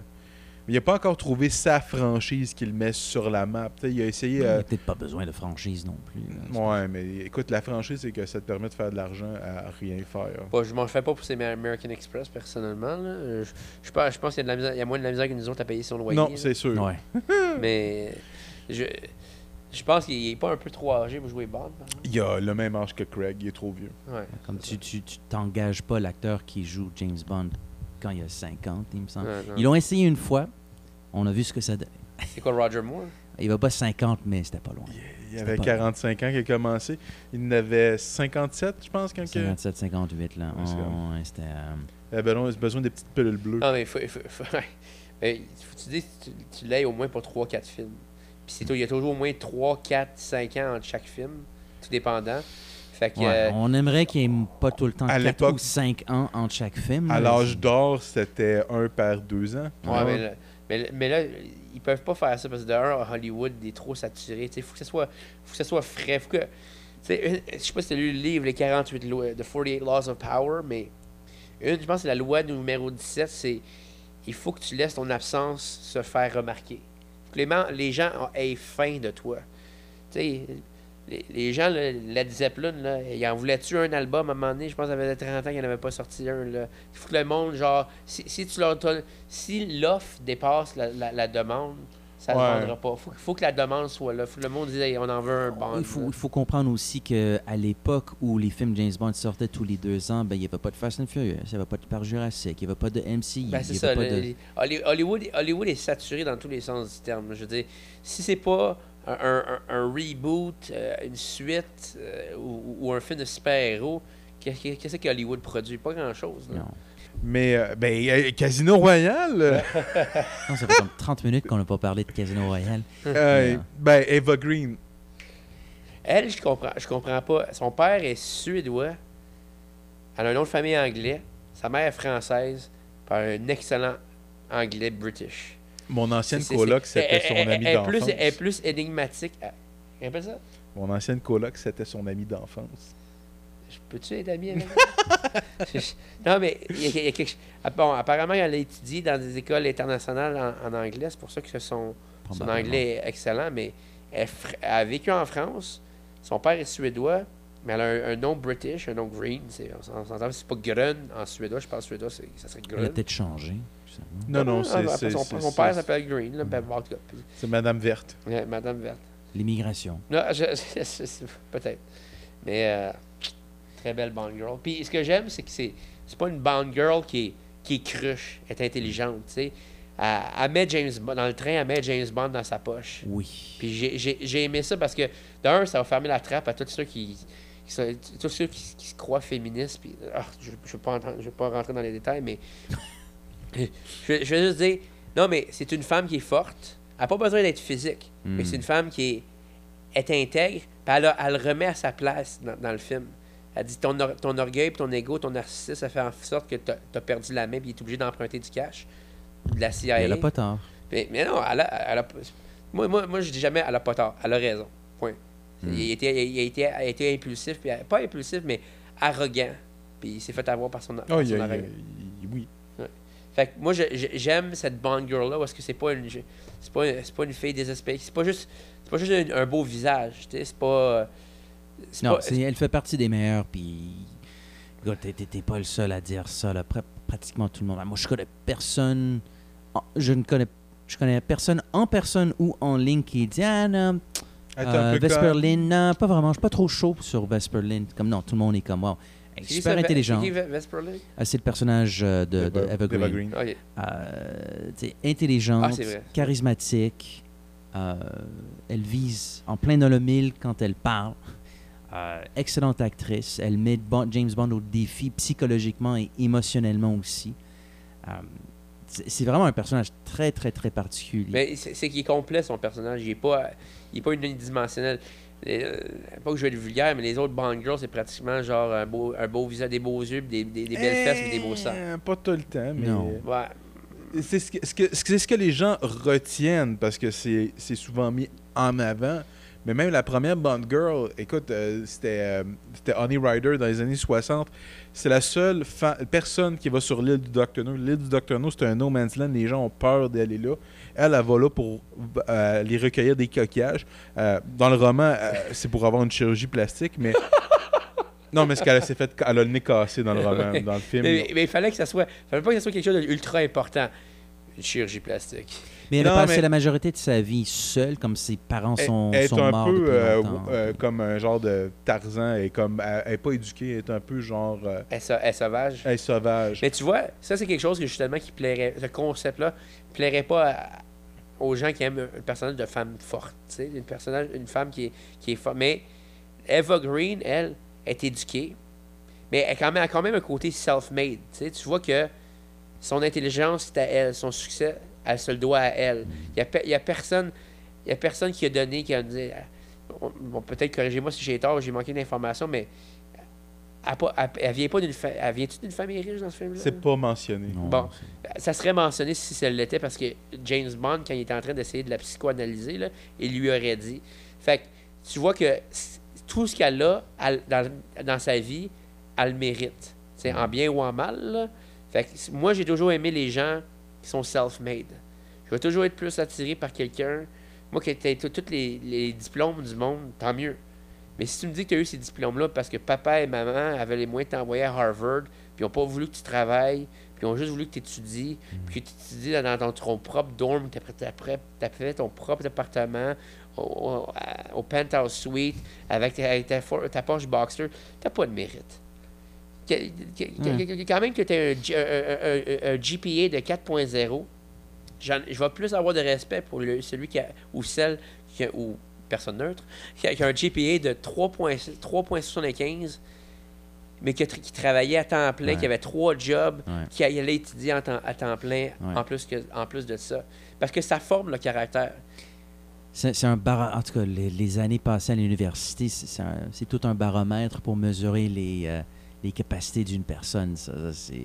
mais il n'a pas encore trouvé sa franchise qu'il met sur la map. Il a essayé. Il n'y euh, a peut-être pas besoin de franchise non plus. là. Ouais, mais écoute, la franchise, c'est que ça te permet de faire de l'argent à rien faire. Je m'en fais pas pour ces American Express personnellement. là. Je, je pense, je pense qu'il y a, de la misère- il y a moins de la misère que nous autres à payer son loyer. Non, là. c'est sûr. Ouais. Mais je, je pense qu'il est pas un peu trop âgé pour jouer Bond. Il a le même âge que Craig, il est trop vieux. Ouais. Comme tu tu tu t'engages pas l'acteur qui joue James Bond quand il a 50, il me semble. Non. Ils l'ont essayé une fois. On a vu ce que ça donne. C'est quoi Roger Moore? Il va pas 50, mais c'était pas loin. Il avait pas 45 ans qu'il a commencé. Il en avait 57, je pense, quand que- 57, 58, là. Ouais, ouais, c'était. euh, Il avait besoin- besoin des petites pilules bleues. Non, mais il faut, il faut, il faut- ouais. Mais il faut que tu que tu, tu l'aies au moins pour 3-4 films. Puis il y a toujours au moins 3, 4, 5 ans entre chaque film, tout dépendant. Fait que. ouais, euh, on aimerait qu'il n'y ait pas tout le temps à 4 l'époque- ou 5 ans entre chaque film. À l'âge d'or, c'était un par deux ans. Ouais, mais, là, mais, mais là, ils peuvent pas faire ça parce que d'un, Hollywood est trop saturé. Il faut que ce soit, faut que ce soit frais. Faut que, tu sais, une- je sais pas si tu as lu le livre Les 48 lois, The 48 Laws of Power, mais une, je pense que c'est la loi numéro 17, c'est il faut que tu laisses ton absence se faire remarquer. Faut que les, les gens aient faim de toi. Tu sais, les, les gens, là, Led Zeppelin, là, ils en voulaient-tu un album à un moment donné? Je pense que ça faisait 30 ans qu'il n'avait pas sorti un. Là. Il faut que le monde, genre, si, si tu leur donnes- si l'offre dépasse la, la- la demande, ça ne Ouais. se vendra pas. Il faut, faut que la demande soit là. faut que le monde dise, Hey, on en veut un Bond. Il faut, il faut comprendre aussi qu'à l'époque où les films James Bond sortaient tous les deux ans, ben, il n'y avait pas de Fast and Furious, il n'y avait pas de Parc Jurassic, il n'y avait pas de MCU, Ben, c'est ça. pas le- de... Hollywood, Hollywood est saturé dans tous les sens du terme. Je veux dire, si c'est pas un, un- un- un reboot, euh, une suite euh, ou, ou un film de super-héros Qu'est- Qu'est-ce que Hollywood produit? Pas grand-chose. Non. Mais, euh, ben, euh, Casino Royale. euh, Non, ça fait comme 30 minutes qu'on n'a pas parlé de Casino Royale. euh, Mais, ben, Eva Green. Elle, je comprends, je comprends pas. Son père est suédois. Elle a un nom de famille anglais. Sa mère est française. Par un excellent anglais british. Mon ancienne coloc, c'est- c'était son elle- ami elle est plus- d'enfance. Elle est plus énigmatique. Elle- appelle ça? Mon ancienne coloc, c'était son ami d'enfance. Je Peux-tu être ami avec non, mais il y a, il y a quelque chose. ah, Bon, apparemment, elle a étudié dans des écoles internationales en, en anglais. C'est pour ça que son, son anglais est excellent. Mais elle, fr- elle a vécu en France. Son père est suédois, mais elle a un, un nom british, un nom green. C'est, on s'en- on s'entend, c'est pas Grun en suédois. Je parle suédois, c'est- ça serait Elle a Grun. peut-être changé. Non, non, Ah, c'est- c'est son, son père s'appelle Green. Là, ben, en tout cas, puis- C'est Madame Verte. ouais, Madame Verte. L'immigration. Non, peut-être. Mais euh, très belle Bond girl. Puis ce que j'aime, c'est que c'est c'est pas une Bond girl qui est, qui est cruche, est intelligente, tu sais. Elle, elle met James Bond dans le train, elle met James Bond dans sa poche. Oui. Puis j'ai- j'ai j'ai aimé ça parce que d'un, ça va fermer la trappe à tous ceux qui, qui sont- tous ceux qui, qui se croient féministes. Puis ah, je ne vais, pas entendre- je vais pas rentrer dans les détails, mais je, vais- je vais juste dire, non, mais c'est une femme qui est forte. Elle n'a pas besoin d'être physique, mais Mm. c'est une femme qui est, est intègre, puis elle, a- elle remet à sa place dans, dans le film. Elle dit ton, or- ton orgueil, puis ton ego, ton narcissisme, ça fait en sorte que tu as, perdu la main, puis il est obligé d'emprunter du cash, de la CIA. Et elle a pas tort. Mais, mais non, elle a, elle a- moi, moi, moi, je dis jamais elle a pas tort. Elle a raison. Point. Hmm. Il, a été, il, a été, il a été impulsif, puis, pas impulsif, mais arrogant. Puis il s'est fait avoir par son, Oh, il son il arrogance. Fait que moi, j'aime cette Bond girl-là parce que c'est pas une. C'est pas, c'est pas une fille désespérée. C'est pas juste. C'est pas juste un, un beau visage. tu sais, C'est pas. Non, pas- elle fait partie des meilleurs, puis... T'es- pas le seul à dire ça, là. Pra- pratiquement tout le monde. Moi, je connais personne... en- Je ne connais... Je connais personne en personne ou en ligne qui dit « Ah, non, euh, peu Vesper comme- Lynn, non, pas vraiment. Je suis pas trop chaud sur Vesper Lynn. » Comme non, tout le monde est comme « Wow, est super ça, Lynn? Ah, c'est le personnage euh, de, de D'Eva- Eva d'Eva Green. Green. Ok. Euh, tu sais, intelligente, Ah, charismatique. euh, elle vise en plein dans le mille quand elle parle. Euh, excellente actrice. Elle met James Bond au défi psychologiquement et émotionnellement aussi. C'est vraiment un personnage très, très, très particulier. Mais c'est qu'il est complet, son personnage. Il est pas, il est pas unidimensionnel. Euh, pas que je vais être vulgaire, mais les autres Bond Girls, c'est pratiquement genre un beau, un beau visage, des beaux yeux, des, des, des belles fesses, puis des beaux seins. Euh, Pas tout le temps, mais. Non. Ouais. C'est ce que, ce que- ce que les gens retiennent parce que c'est c'est souvent mis en avant. Mais même la première Bond Girl, écoute, euh, c'était euh, c'était Honey Rider dans les années 60. C'est la seule personne qui va sur l'île du Dr. No. L'île du Dr. No, c'est un no man's land. Les gens ont peur d'aller là. Elle, elle va là pour euh, les recueillir des coquillages. Euh, dans le roman, euh, c'est pour avoir une chirurgie plastique, mais. non, mais ce qu'elle s'est fait, elle a le nez cassé dans le roman, dans le film. Mais, mais il fallait que ça soit. fallait pas que ça soit quelque chose d'ultra important. Une chirurgie plastique. Mais elle a passé mais- la majorité de sa vie seule, comme ses parents sont, elle est sont un morts peu euh, euh, comme un genre de Tarzan et comme elle, elle est pas éduquée, elle est un peu genre euh, Elle, sa- elle sauvage. elle est sauvage. Mais tu vois, ça, c'est quelque chose que justement qui plairait. Ce concept-là plairait pas à- aux gens qui aiment un personnage de femme forte. Une, femme qui est, qui est forte. Mais Eva Green, elle, est éduquée. Mais elle, a quand même un côté self-made. Tu vois que son intelligence, c'est à elle. Son succès, elle se le doit à elle. Il n'y a, a personne. Il y a personne qui a donné, qui a dit. Bon, bon, peut-être corrigez-moi si j'ai tort, j'ai manqué d'informations, mais elle, vient pas d'une fa- elle vient-tu d'une famille riche dans ce film-là? C'est pas mentionné. Non, Bon, ça serait mentionné si ça l'était parce que James Bond, quand il était en train d'essayer de la psychoanalyser, là, il lui aurait dit. Fait que tu vois que tout ce qu'elle a elle- dans, dans sa vie, elle le mérite. C'est en bien ou en mal. là. Fait que moi, j'ai toujours aimé les gens qui sont self-made. Je vais toujours être plus attiré par quelqu'un. Moi, qui ai tous les, les diplômes du monde, tant mieux. Mais si tu me dis que tu as eu ces diplômes-là parce que papa et maman avaient les moyens de t'envoyer à Harvard, puis ils n'ont pas voulu que tu travailles, puis ils ont juste voulu que tu étudies, puis que tu étudies dans, dans ton propre dorm, tu as fait ton propre appartement au, au- à- au penthouse suite avec ta, avec ta, ta Porsche Boxster, tu pas de mérite. Que- que- Quand même que tu as un, G- un- un- un- un GPA de 4.0, j'en- je vais plus avoir de respect pour le- celui qui a, ou celle qui a, ou personne neutre, qui a, qui a un GPA de 3.6 3.75 mais qui, qui travaillait à temps plein, Ouais. qui avait trois jobs, Ouais. qui allait étudier en temps- à temps plein en, plus que, en plus de ça. Parce que ça forme le caractère. C'est un bar... En tout cas, les, les années passées à l'université, c'est tout un baromètre pour mesurer les, euh, les capacités d'une personne. Ça, Ça, c'est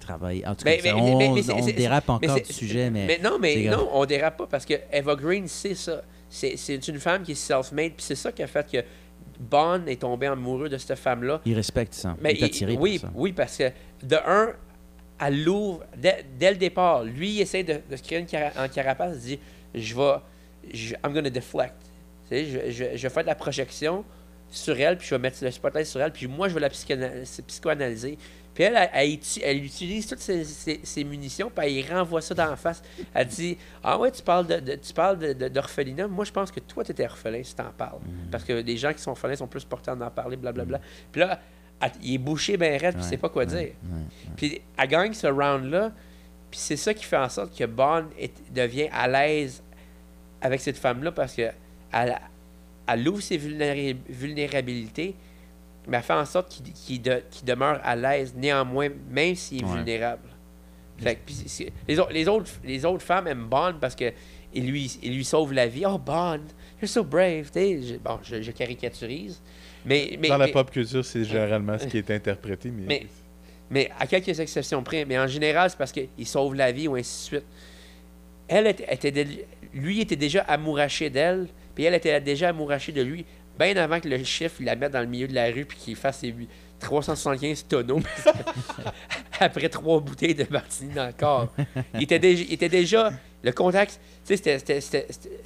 travail. En tout cas, Mais- ça, mais- on, mais- on dérape encore du sujet, mais. non, mais non, on dérape pas parce que Eva Green, c'est ça. C'est c'est une femme qui est self-made, puis c'est ça qui a fait que Bond est tombé amoureux de cette femme-là. Il respecte ça. Mais il est attiré il- oui, par ça. oui, parce que de un, elle l'ouvre dès, dès le départ. Lui, il essaie de, de se créer une cara- en carapace. Il dit Je vais. Je, I'm gonna deflect. Tu sais, je, je, je vais faire de la projection sur elle, puis je vais mettre le spotlight sur elle, puis moi, je vais la psychoanalyser. Puis elle, elle, elle uti- elle utilise toutes ses, ses- ses munitions, puis elle renvoie ça dans la face. Elle dit Ah ouais, tu parles de, de- tu parles de- de- d'orphelinat. Moi, je pense que toi, tu étais orphelin si t'en parles. Parce que les gens qui sont orphelins sont plus portés à en parler, blablabla. Puis là, elle- il est bouché ben raide, puis il Ouais, sait pas quoi ouais, dire. ouais, Puis elle gagne ce round-là, puis c'est ça qui fait en sorte que Bond est- devient à l'aise avec cette femme-là parce que elle, elle ouvre ses vulnéra- vulnérabilités, mais elle fait en sorte qu'il qu'il de- qu'il demeure à l'aise néanmoins, même s'il est Ouais. vulnérable. Fait que, les, autres, les, autres, les autres femmes aiment Bond parce que il lui, il lui sauve la vie. Oh, Bond, you're so brave. Je- bon, je, je caricaturise. Mais, mais, Dans la pop culture, c'est généralement ce qui est interprété, mais, mais, mais à quelques exceptions près, mais en général, c'est parce qu'il sauve la vie ou ainsi de suite. Elle était, lui était déjà amouraché d'elle, puis elle était déjà amourachée de lui, bien avant que le chiffre il la mette dans le milieu de la rue puis qu'il fasse ses huit- 375 tonneaux après trois bouteilles de martini dans le corps. Il était déjà, il était déjà le contact, tu sais, c'était-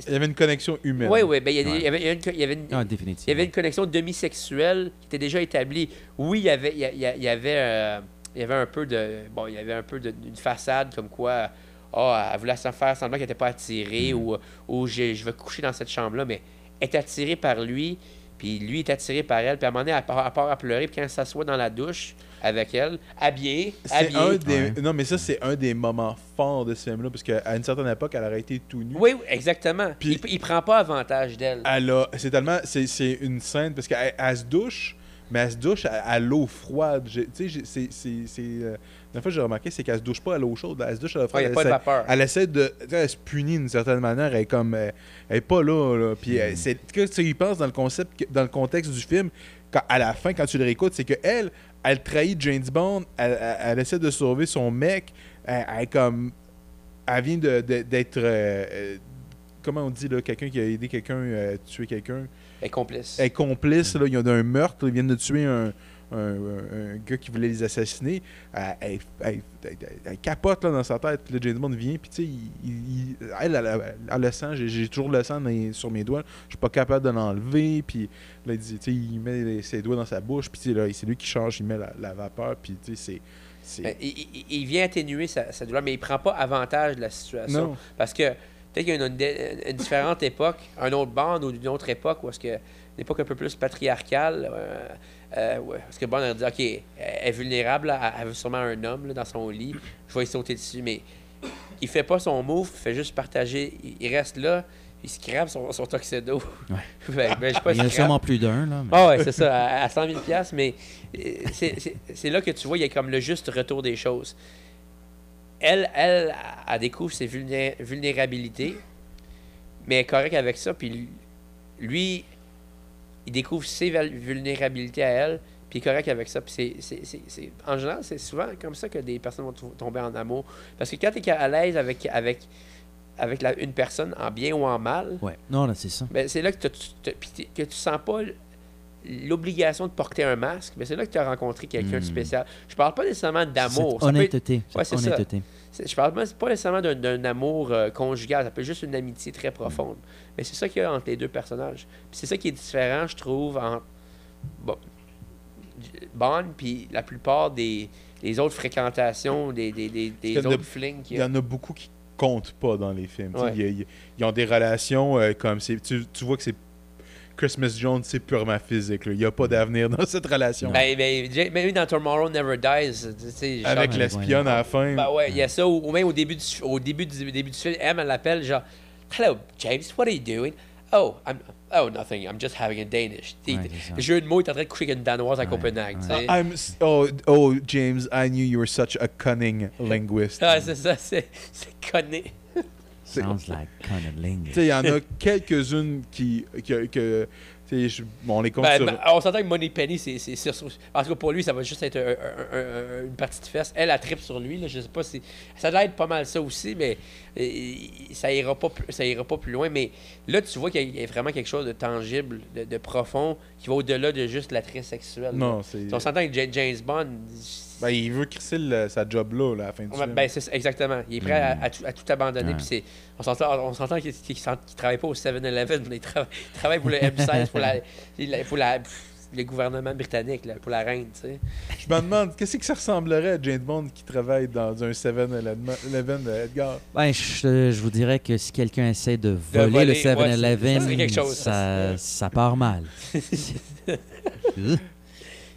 il y avait une connexion humaine. oui, oui, ben, il y Ouais. avait, une, il y avait une- Ah, définitivement. il y avait une connexion demi-sexuelle qui était déjà établie. Oui, il y avait, il y a- il y a- il y avait, euh, il y avait un peu de, bon, il y avait un peu d'une façade comme quoi, ah, elle voulait s'en faire semblant qu'elle n'était pas attirée ou, ou je, je vais coucher dans cette chambre-là, mais est attirée par lui, puis lui est attiré par elle, puis à un moment donné, elle part, elle part à pleurer, puis quand elle s'assoit dans la douche avec elle, habillée, habillée. un des... Ouais. Non, mais ça, c'est un des moments forts de ce film-là, parce qu'à une certaine époque, elle aurait été tout nue. Oui, oui, exactement. Puis- il, il prend pas avantage d'elle. Elle a... C'est tellement... C'est c'est une scène, parce qu'elle elle se douche, mais elle se douche à, à l'eau froide. Tu sais, j'ai- c'est... euh, La fois que j'ai remarqué, c'est qu'elle se douche pas à l'eau chaude, elle se douche à l'eau Ouais, il froide. n'y a pas de Elle essaie- vapeur. elle essaie de. tu sais, Elle se punit d'une certaine manière. Elle est comme. Elle, elle est pas là. là. Puis elle- c'est. Que tu y penses dans le concept, dans le contexte du film, quand, à la fin, quand tu le réécoutes, c'est que elle, elle trahit James Bond. Elle, elle- elle essaie de sauver son mec. Elle, elle est comme. Elle vient de- de- d'être. euh, euh, comment on dit là, quelqu'un qui a aidé quelqu'un à tuer quelqu'un. Elle est complice. Elle est complice, là, il y a un meurtre, ils viennent de tuer un, un, un- un gars qui voulait les assassiner. Elle, elle- elle- elle- elle capote là, dans sa tête, puis là, James Bond vient, puis tu sais, il- elle, elle le sent, j'ai, toujours le sang dans sur mes doigts, je suis pas capable de l'enlever, puis là, il, dit, il met ses doigts dans sa bouche, puis là, c'est lui qui change, il met la, la vapeur, puis tu sais, c'est... il, il- il vient atténuer sa, sa douleur, mais il prend pas avantage de la situation. Non. Parce que peut-être qu'il y a une, une- une différente époque, un autre bande ou une autre époque, où est-ce que une époque un peu plus patriarcale, euh, euh, ouais, parce que Bond a dit, OK, elle est vulnérable, elle, elle veut sûrement un homme là, dans son lit, je vais y sauter dessus, mais il fait pas son move, il fait juste partager, il, reste là, il scrape son, son tuxedo. Ben, ben, pas Il y en a sûrement plus d'un, là. mais- Ah ouais, c'est ça, à, à 100 000 piastres, mais euh, c'est là que tu vois, il y a comme le juste retour des choses. Elle, elle, elle découvre ses vulné- vulnérabilités, mais elle est correcte avec ça, puis lui, il découvre ses vulnérabilités à elle, puis il est correct avec ça. Puis c'est- en général, c'est souvent comme ça que des personnes vont to- tomber en amour. Parce que quand tu es à l'aise avec, avec, avec la- une personne, en bien ou en mal, Ouais. Non, là, c'est ça. ben, c'est là que, tu que tu sens pas l'obligation de porter un masque. Mais c'est là que tu as rencontré quelqu'un de Mm. spécial. Je parle pas nécessairement d'amour. Peut être- honnêteté. Ouais, c'est ça. honnêteté. Je parle pas, nécessairement d'un- amour euh, conjugal. Ça peut être juste une amitié très profonde. Mais c'est ça qu'il y a entre les deux personnages. C'est ça qui est différent, je trouve, entre bon, Bond puis la plupart des les autres fréquentations, des, des, des, autres flings Il y en a beaucoup qui comptent pas dans les films. Ouais. ils ont des relations euh, comme c'est. Tu, tu vois que c'est Christmas Jones, c'est purement physique. là. Il n'y a pas d'avenir dans cette relation. Ben, ben, même dans Tomorrow Never Dies, genre- Avec l'espionne à la fin. Ben ouais, il y a ça, ou, même au début du, au début du, début du film, M, elle l'appelle genre Hello, James, what are you doing? Oh, I'm, oh, nothing. I'm just having a Danish. Ouais, le jeu de mots est en train de coucher avec une Danoise à Copenhague. tu sais. I'm s- oh, oh, James, I knew you were such a cunning linguist. Ah, c'est ça, c'est c'est conné. Sounds like cunnilingus. Tu sais, il y en a quelques-unes qui. que, que tu sais, je- bon, on les compte Ben, sur. ben, on s'entend que Money Penny, c'est. c'est- En tout cas, pour lui, ça va juste être un- un- un- un- une partie de fesse. Elle, a tripe sur lui. Là, je sais pas si. Ça doit être pas mal ça aussi, mais euh, ça ira pas, plus- ça ira pas plus loin. Mais là, tu vois qu'il y a vraiment quelque chose de tangible, de, de profond, qui va au-delà de juste l'attrait sexuel. Non, c'est- On s'entend que Ja- James Bond. Ben, il veut crisser le- sa job là, là, à la fin du Ouais, film. ben, c'est ça, exactement. Il est prêt à, à tout, à tout abandonner. Ouais. Puis c'est, on s'entend, on s'entend qu'il ne travaille pas au 7-Eleven, mais il, trava- il travaille pour le M16, pour, la, il- pour la- pff, le gouvernement britannique, là, pour la reine. Tu sais. Je me demande, qu'est-ce que ça ressemblerait à James Bond qui travaille dans un 7-Eleven de Edgar? Ben, je, je vous dirais que si quelqu'un essaie de voler, voler, le ouais, ça serait 7-Eleven, quelque chose, ça, ça part mal.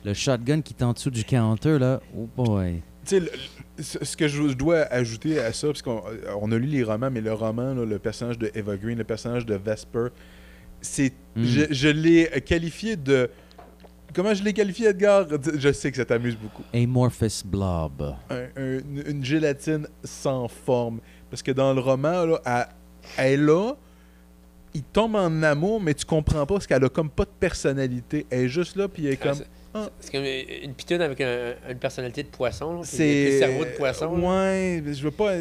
le shotgun qui est en dessous du counter, là, oh boy. Tu sais, ce que je dois ajouter à ça, parce qu'on euh, on a lu les romans, mais le roman, là, le personnage de Eva Green, le personnage de Vesper, c'est. Mm. Je, je l'ai qualifié de. Comment je l'ai qualifié, Edgar? Je sais que ça t'amuse beaucoup. Amorphous blob. Un- un- une, gélatine sans forme. Parce que dans le roman, là, elle, là, il tombe en amour, mais tu comprends pas parce qu'elle a comme pas de personnalité. Elle est juste là, puis elle est Ah, comme. Ah. C'est comme une pitoune avec un- une personnalité de poisson. là, C'est Le cerveau de poisson. là. Ouais, je veux pas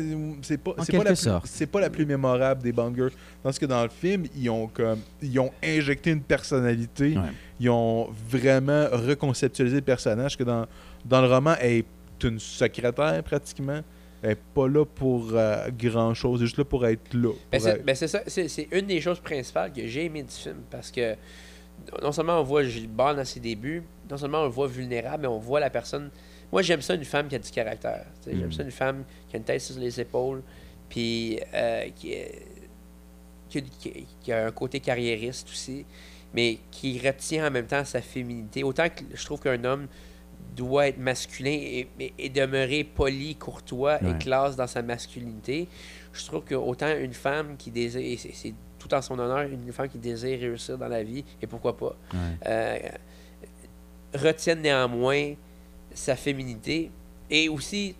c'est pas En c'est pas la plus, c'est pas la plus mémorable des Bond Girls parce que dans le film, ils ont comme ils ont injecté une personnalité, Ouais. ils ont vraiment reconceptualisé le personnage que dans dans le roman elle est une secrétaire pratiquement. Elle est pas là pour grand chose, elle est juste là pour être là. Ben, pour c'est être- ben, c'est ça, c'est c'est une des choses principales que j'ai aimé du film parce que non seulement on voit Gilles Bond à ses débuts, non seulement on le voit vulnérable, mais on voit la personne. Moi, j'aime ça une femme qui a du caractère. J'aime Mm. ça une femme qui a une tête sur les épaules, puis euh, qui, qui, a- qui- qui a un côté carriériste aussi, mais qui retient en même temps sa féminité. Autant que je trouve qu'un homme doit être masculin et, et- et demeurer poli, courtois Ouais. et classe dans sa masculinité. Je trouve que autant une femme qui désire, et c'est c'est tout en son honneur, une femme qui désire réussir dans la vie, et pourquoi pas, Ouais. euh, retiennent néanmoins sa féminité et aussi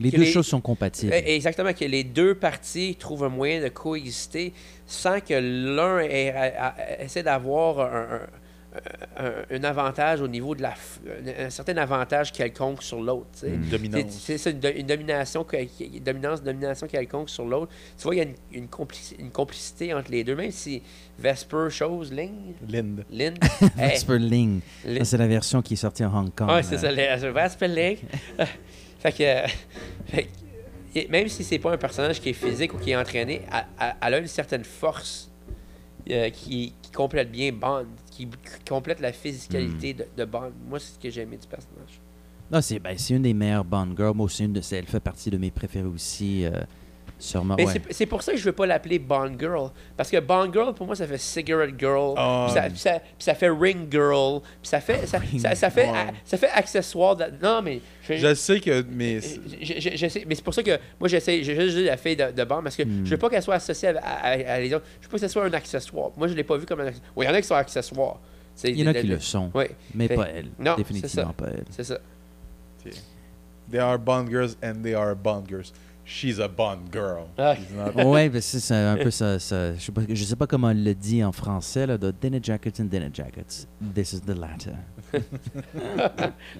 Les deux choses sont compatibles. Eh, Exactement, que les deux parties trouvent un moyen de coexister sans que l'un essaie d'avoir un, un- un- un avantage au niveau de la. f- un, un certain avantage quelconque sur l'autre. Une dominance. C'est- ça, une, do- une domination, une dominance, domination quelconque sur l'autre. Tu vois, il y a une, une, complici- une complicité entre les deux, même si Vesper, chose, Ling? Lind. Lind? Vesper Ling. Lin- Ça, c'est la version qui est sortie à Hong Kong. Ouais, c'est ça, le- le Vesper Ling. fait que. euh, fait même si c'est pas un personnage qui est physique ou qui est entraîné, elle, elle- elle a une certaine force euh, qui, qui complète bien Bond, qui, complète la physicalité Hmm. de, de Bond. Moi, c'est ce que j'ai aimé du personnage. Non, c'est ben, une des meilleures Bond Girls. Moi aussi, une de, elle fait partie de mes préférés aussi. euh, sûrement. Mais ouais. c'est- c'est pour ça que je veux pas l'appeler Bond Girl. Parce que Bond Girl, pour moi, ça fait Cigarette Girl, Ah. puis ça, puis ça- puis ça fait Ring Girl, puis ça fait, ça, ça, ça fait, ça fait accessoire. de- non, mais. je- Je sais que mais je, je- je sais, mais c'est pour ça que moi j'essaie, j'ai juste dit la fille de, de Bond parce que Hmm. je veux pas qu'elle soit associée à, à- à les autres. Je veux pas que ce soit un accessoire. Moi je l'ai pas vu comme un accessoire. Oui, il y en a qui sont accessoires. C'est- Il y en a qui le sont, Ouais. mais Fait- pas elle. Non, Définitivement c'est ça. pas elle. C'est ça. they are Bond girls and they are Bond girls. She's a Bond girl. Ah. Ouais, ben c'est un peu ça. ça- je, sais pas, je sais pas comment on le dit en français, là, de dinner jackets and dinner jackets. This is the latter.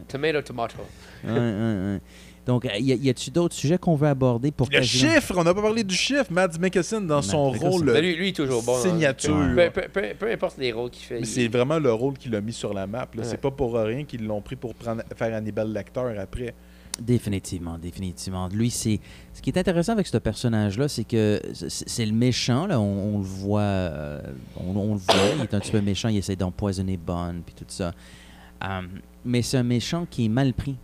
tomato, tomato. Ouais, ouais, ouais. Donc, y, a- y a-tu d'autres sujets qu'on veut aborder pour Le quasiment- chiffre, on n'a pas parlé du chiffre. Mads Mikkelsen dans son Mikkelsen. rôle Ben, lui, lui, il est toujours bon. hein. signature. Peu, peu- peu- peu importe les rôles qu'il fait. Il- c'est vraiment le rôle qu'il a mis sur la map. Ouais. C'est pas pour rien qu'ils l'ont pris pour prendre, faire Hannibal Lecter après. Définitivement, définitivement. Lui, c'est. Ce qui est intéressant avec ce personnage-là, c'est que c'est le méchant, là. On, on le voit. euh, on, on le voit. Il est un petit peu méchant. Il essaie d'empoisonner Bond, puis tout ça. Euh, mais c'est un méchant qui est mal pris.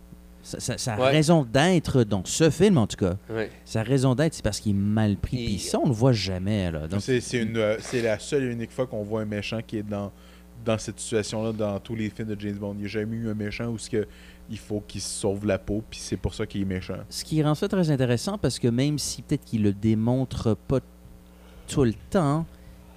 Sa, sa- sa Ouais. raison d'être, dans ce film en tout cas, Ouais. sa raison d'être, c'est parce qu'il est mal pris. Puis ça, on le voit jamais. Là. Donc, C'est c'est une, euh, c'est la seule et unique fois qu'on voit un méchant qui est dans, dans cette situation-là dans tous les films de James Bond. Il n'y a jamais eu un méchant où ce que, il faut qu'il se sauve la peau, puis c'est pour ça qu'il est méchant. Ce qui rend ça très intéressant parce que même si peut-être qu'il le démontre pas tout le temps,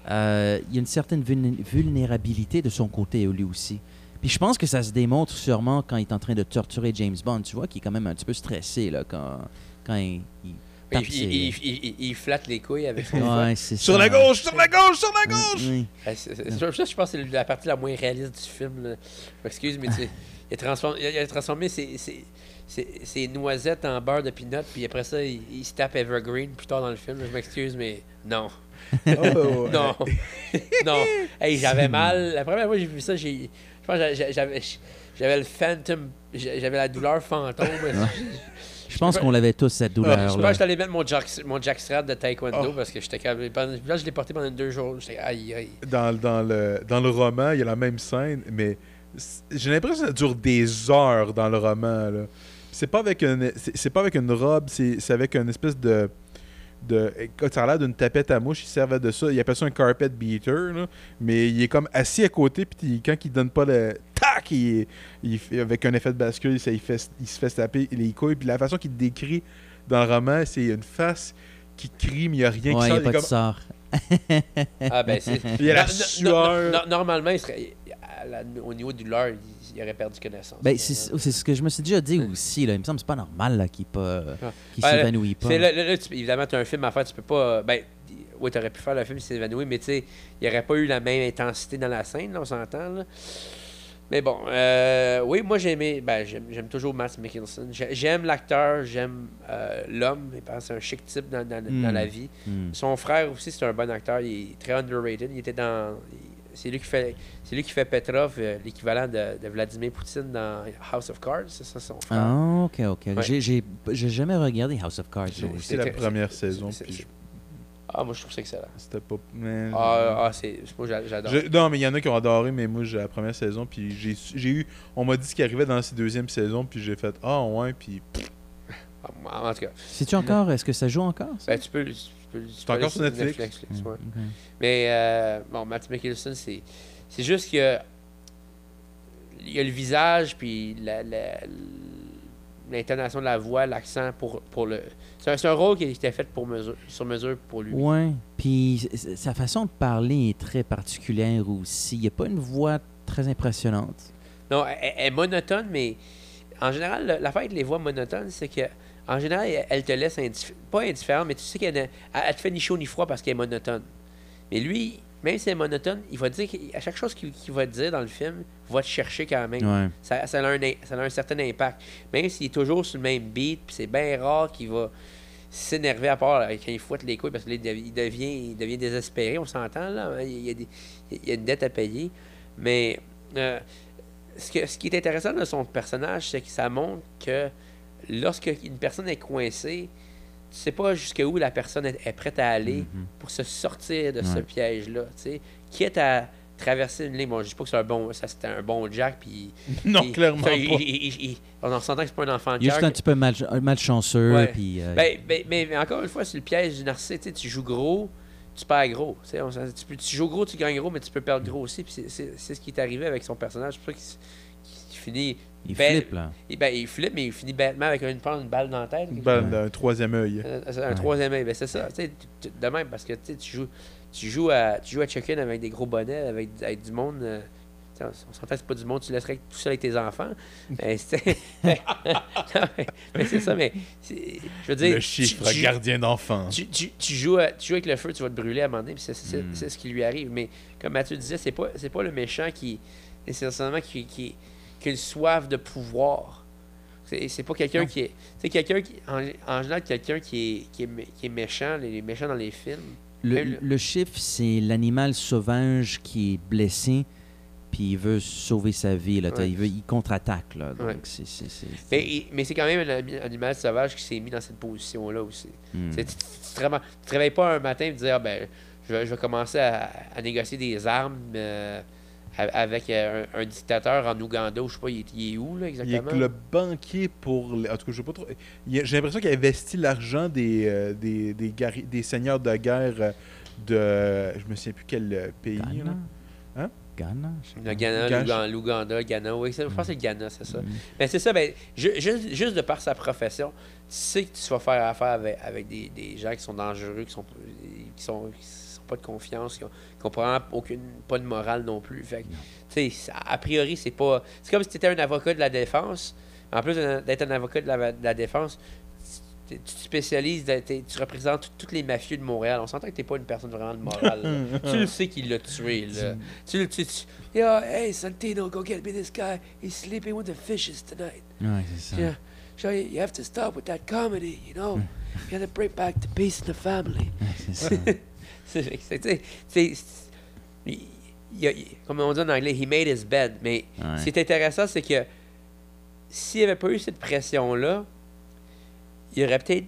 euh, il y a une certaine vulné- vulnérabilité de son côté, lui aussi. Puis je pense que ça se démontre sûrement quand il est en train de torturer James Bond. Tu vois qu'il est quand même un petit peu stressé là, quand, quand il, il Il, il- ses- il- il- il- il flatte les couilles avec son Ouais, Sur la gauche, sur la gauche, sur la gauche! Oui. Ouais, c'est- c'est- ça, je pense que c'est la partie la moins réaliste du film. là. Je m'excuse, mais tu sais, il a transformé, il a- il a transformé ses, ses- ses- ses noisettes en beurre de peanut, puis après ça, il, il se tape Evergreen plus tard dans le film. Je m'excuse, mais non. Oh, non. non. Hey, j'avais mal. La première fois que j'ai vu ça, j'ai. Je pense que j'a- j'avais. J'avais le phantom. J'avais la douleur fantôme. Je pense qu'on l'avait tous, cette Je pense douleur. que là. j'étais allé mettre mon, jack, mon jackstrap de taekwondo Oh. parce que j'étais Là, je l'ai porté pendant deux jours. J'étais aïe, aïe. dans, dans, le, dans le roman, il y a la même scène, mais j'ai l'impression que ça dure des heures dans le roman. là. C'est pas avec une, c'est pas avec une robe, c'est c'est avec une espèce de. de ça a l'air d'une tapette à mouche, il servait de ça. Il appelle ça un carpet beater, là, mais il est comme assis à côté, puis quand il donne pas le. Tac! Il, il fait- avec un effet de bascule, ça, il, fait, il se fait taper les couilles, puis la façon qu'il décrit dans le roman, c'est une face qui crie, mais il n'y a rien Ouais, qui il est comme- sort. Ah, ben, c'est. Il y a la No- no- sueur. no- no- normalement, il serait- la- au niveau du leurre, il, il aurait perdu connaissance. Ben, c'est ce que je me suis déjà dit aussi. Là. Il me semble que c'est pas normal là, qu'il pas- qu'il Ben, s'évanouit pas. là- là, là, tu- évidemment, tu as un film à faire, tu peux pas. Ben, oui, tu aurais pu faire le film s'il s'évanouit, mais tu sais, il n'y aurait pas eu la même intensité dans la scène, là, on s'entend. là. Mais bon, euh, oui, moi j'ai aimé, ben, j'aime j'aime toujours Matt Mikkelsen. J'ai- J'aime l'acteur, j'aime euh, l'homme, il pense que c'est un chic type dans, dans- dans Mm. la vie. Mm. Son frère aussi, c'est un bon acteur, il est très underrated. Il était dans. il- C'est lui qui fait, c'est lui qui fait Petrov, euh, l'équivalent de, de Vladimir Poutine dans House of Cards, c'est ça son frère. Ah, ok, ok. Ouais. J'ai- J'ai j'ai jamais regardé House of Cards. J'ai écouté la première c'est- saison, c'est- puis c'est- Ah, moi je trouve ça excellent. c'était pas. mais- Ah, ah, c'est, moi j'a- j'adore. Je- non, mais il y en a qui ont adoré, mais moi, j'ai la première saison, puis j'ai eu. On m'a dit ce qui arrivait dans cette deuxième saison, puis j'ai fait Ah, ouais, puis. Ah, En tout cas. C'est-tu encore Est-ce que ça joue encore ça? Ben, tu peux, tu peux, C'est encore sur Netflix? ouais. Ok. Mais euh, bon, Matt Mikkelsen, c'est, c'est juste que il y a le visage, puis la, la- l'intonation de la voix, l'accent pour, pour le. C'est un, un rôle qui était fait pour mesure, sur mesure pour lui. Ouais. Puis sa façon de parler est très particulière aussi. Il n'y a pas une voix très impressionnante. Non, elle, elle est monotone, mais en général, l'affaire avec les voix monotones, c'est que en général, elle, elle te laisse indiff- pas indifférent, mais tu sais qu'elle elle te fait ni chaud ni froid parce qu'elle est monotone. Mais lui, même si elle est monotone, il va dire qu'à chaque chose qu'il va dire dans le film, va te chercher quand même. Ouais. Ça, ça a un, in- ça a un certain impact. Même s'il est toujours sur le même beat, puis c'est bien rare qu'il va s'énerver à part là, quand il fouette les couilles parce qu'il devient, il devient, il devient désespéré, on s'entend là. hein, Il y, a des- il y a une dette à payer. Mais euh, ce, que- ce qui est intéressant de son personnage, c'est que ça montre que lorsque une personne est coincée, tu sais pas jusqu'où la personne est, est prête à aller Mhm. pour se sortir de ce piège-là. tu sais. Quitte à traverser une ligne? Bon, je dis pas que c'est un bon, ça c'était un bon Jack, puis. Non, il- clairement il- pas. il- on s'entend que c'est pas un enfant de Il est juste un petit peu mal, malchanceux. Ouais. Puis, euh, ben, ben, mais, mais encore une fois, c'est le piège du narcissique. Tu joues gros, tu perds gros. Tu, on tu peux- tu joues gros, tu gagnes gros, mais tu peux perdre gros aussi. Puis c'est- ce qui est arrivé avec son personnage. C'est pour ça qu'il finit. Il ben- flippe, là. il, ben, il flippe, mais il finit bêtement avec une, une balle dans la tête. Une balle d'un troisième œil. Un Ouais. troisième œil, ben c'est ça. De même, parce que tu sais, tu joues, tu joues à, tu joues à check-in avec des gros bonnets, avec, avec du monde. euh, on s'entend c'est pas du monde, tu laisserais tout seul avec tes enfants. Mais c'est mais- c'est ça, mais c'est- je veux dire. Le chiffre tu- tu- gardien d'enfant. tu, tu- tu joues à- tu joues avec le feu, tu vas te brûler à un moment donné, puis c'est c'est- Mm. c'est ce qui lui arrive. Mais comme Mathieu disait, c'est pas, c'est pas le méchant qui, nécessairement, qui, qui, qui a une soif de pouvoir. C'est c'est pas quelqu'un qui est. C'est quelqu'un qui. En, en général, quelqu'un qui est, qui, est, qui est méchant, les, les méchants dans les films. Le, Même le- le chiffre, c'est l'animal sauvage qui est blessé, puis il veut sauver sa vie. Là, Ouais. il, veut, il contre-attaque. Là, donc Ouais. c'est, c'est, c'est- Mais, c'est quand même un animal sauvage qui s'est mis dans cette position-là aussi. Hmm. Tu, tu te réveilles- pas un matin et te dire, ah, ben, je vais, je vais commencer à, à négocier des armes euh, avec euh, un, un dictateur en Ouganda, ou je sais pas, il est, il est où, là, Il est exactement? le banquier pour. les- En tout cas, je sais pas trop. J'ai l'impression qu'il a investi l'argent des, euh, des, des, seigneurs de guerre euh, de. Je me souviens plus quel pays. Ghana? là. Hein? Ghana? je sais Le pas. Ghana, l'Ougan- l'Ouganda, le Ghana, oui, je pense que c'est le Ghana, c'est ça. Mhm. Mais c'est ça, ben, ju- juste, juste de par sa profession, tu sais que tu vas faire affaire avec, avec des, des gens qui sont dangereux, qui sont, qui sont, qui sont pas de confiance, qui ont, qui ont probablement aucune, pas de morale non plus. Fait tu sais, a priori, c'est pas. C'est comme si tu étais un avocat de la défense. En plus d'être un avocat de la, de la défense, tu te spécialises, tu représentes tous les mafieux de Montréal. On s'entend que t'es pas une personne vraiment de morale. tu le sais qu'il l'a tué. Là. Tu le tu, tu- Yo, hey, Santino, go get me this guy. He's sleeping with the fishes tonight. Ouais, c'est ça. Yeah. So you have to stop with that comedy, you know. You gotta bring back the peace in the family. c'est ça. Il- a- il- comme on dit en anglais, he made his bed. Mais Ouais. ce qui est intéressant, c'est que s'il n'y avait pas eu cette pression-là, il y aurait peut-être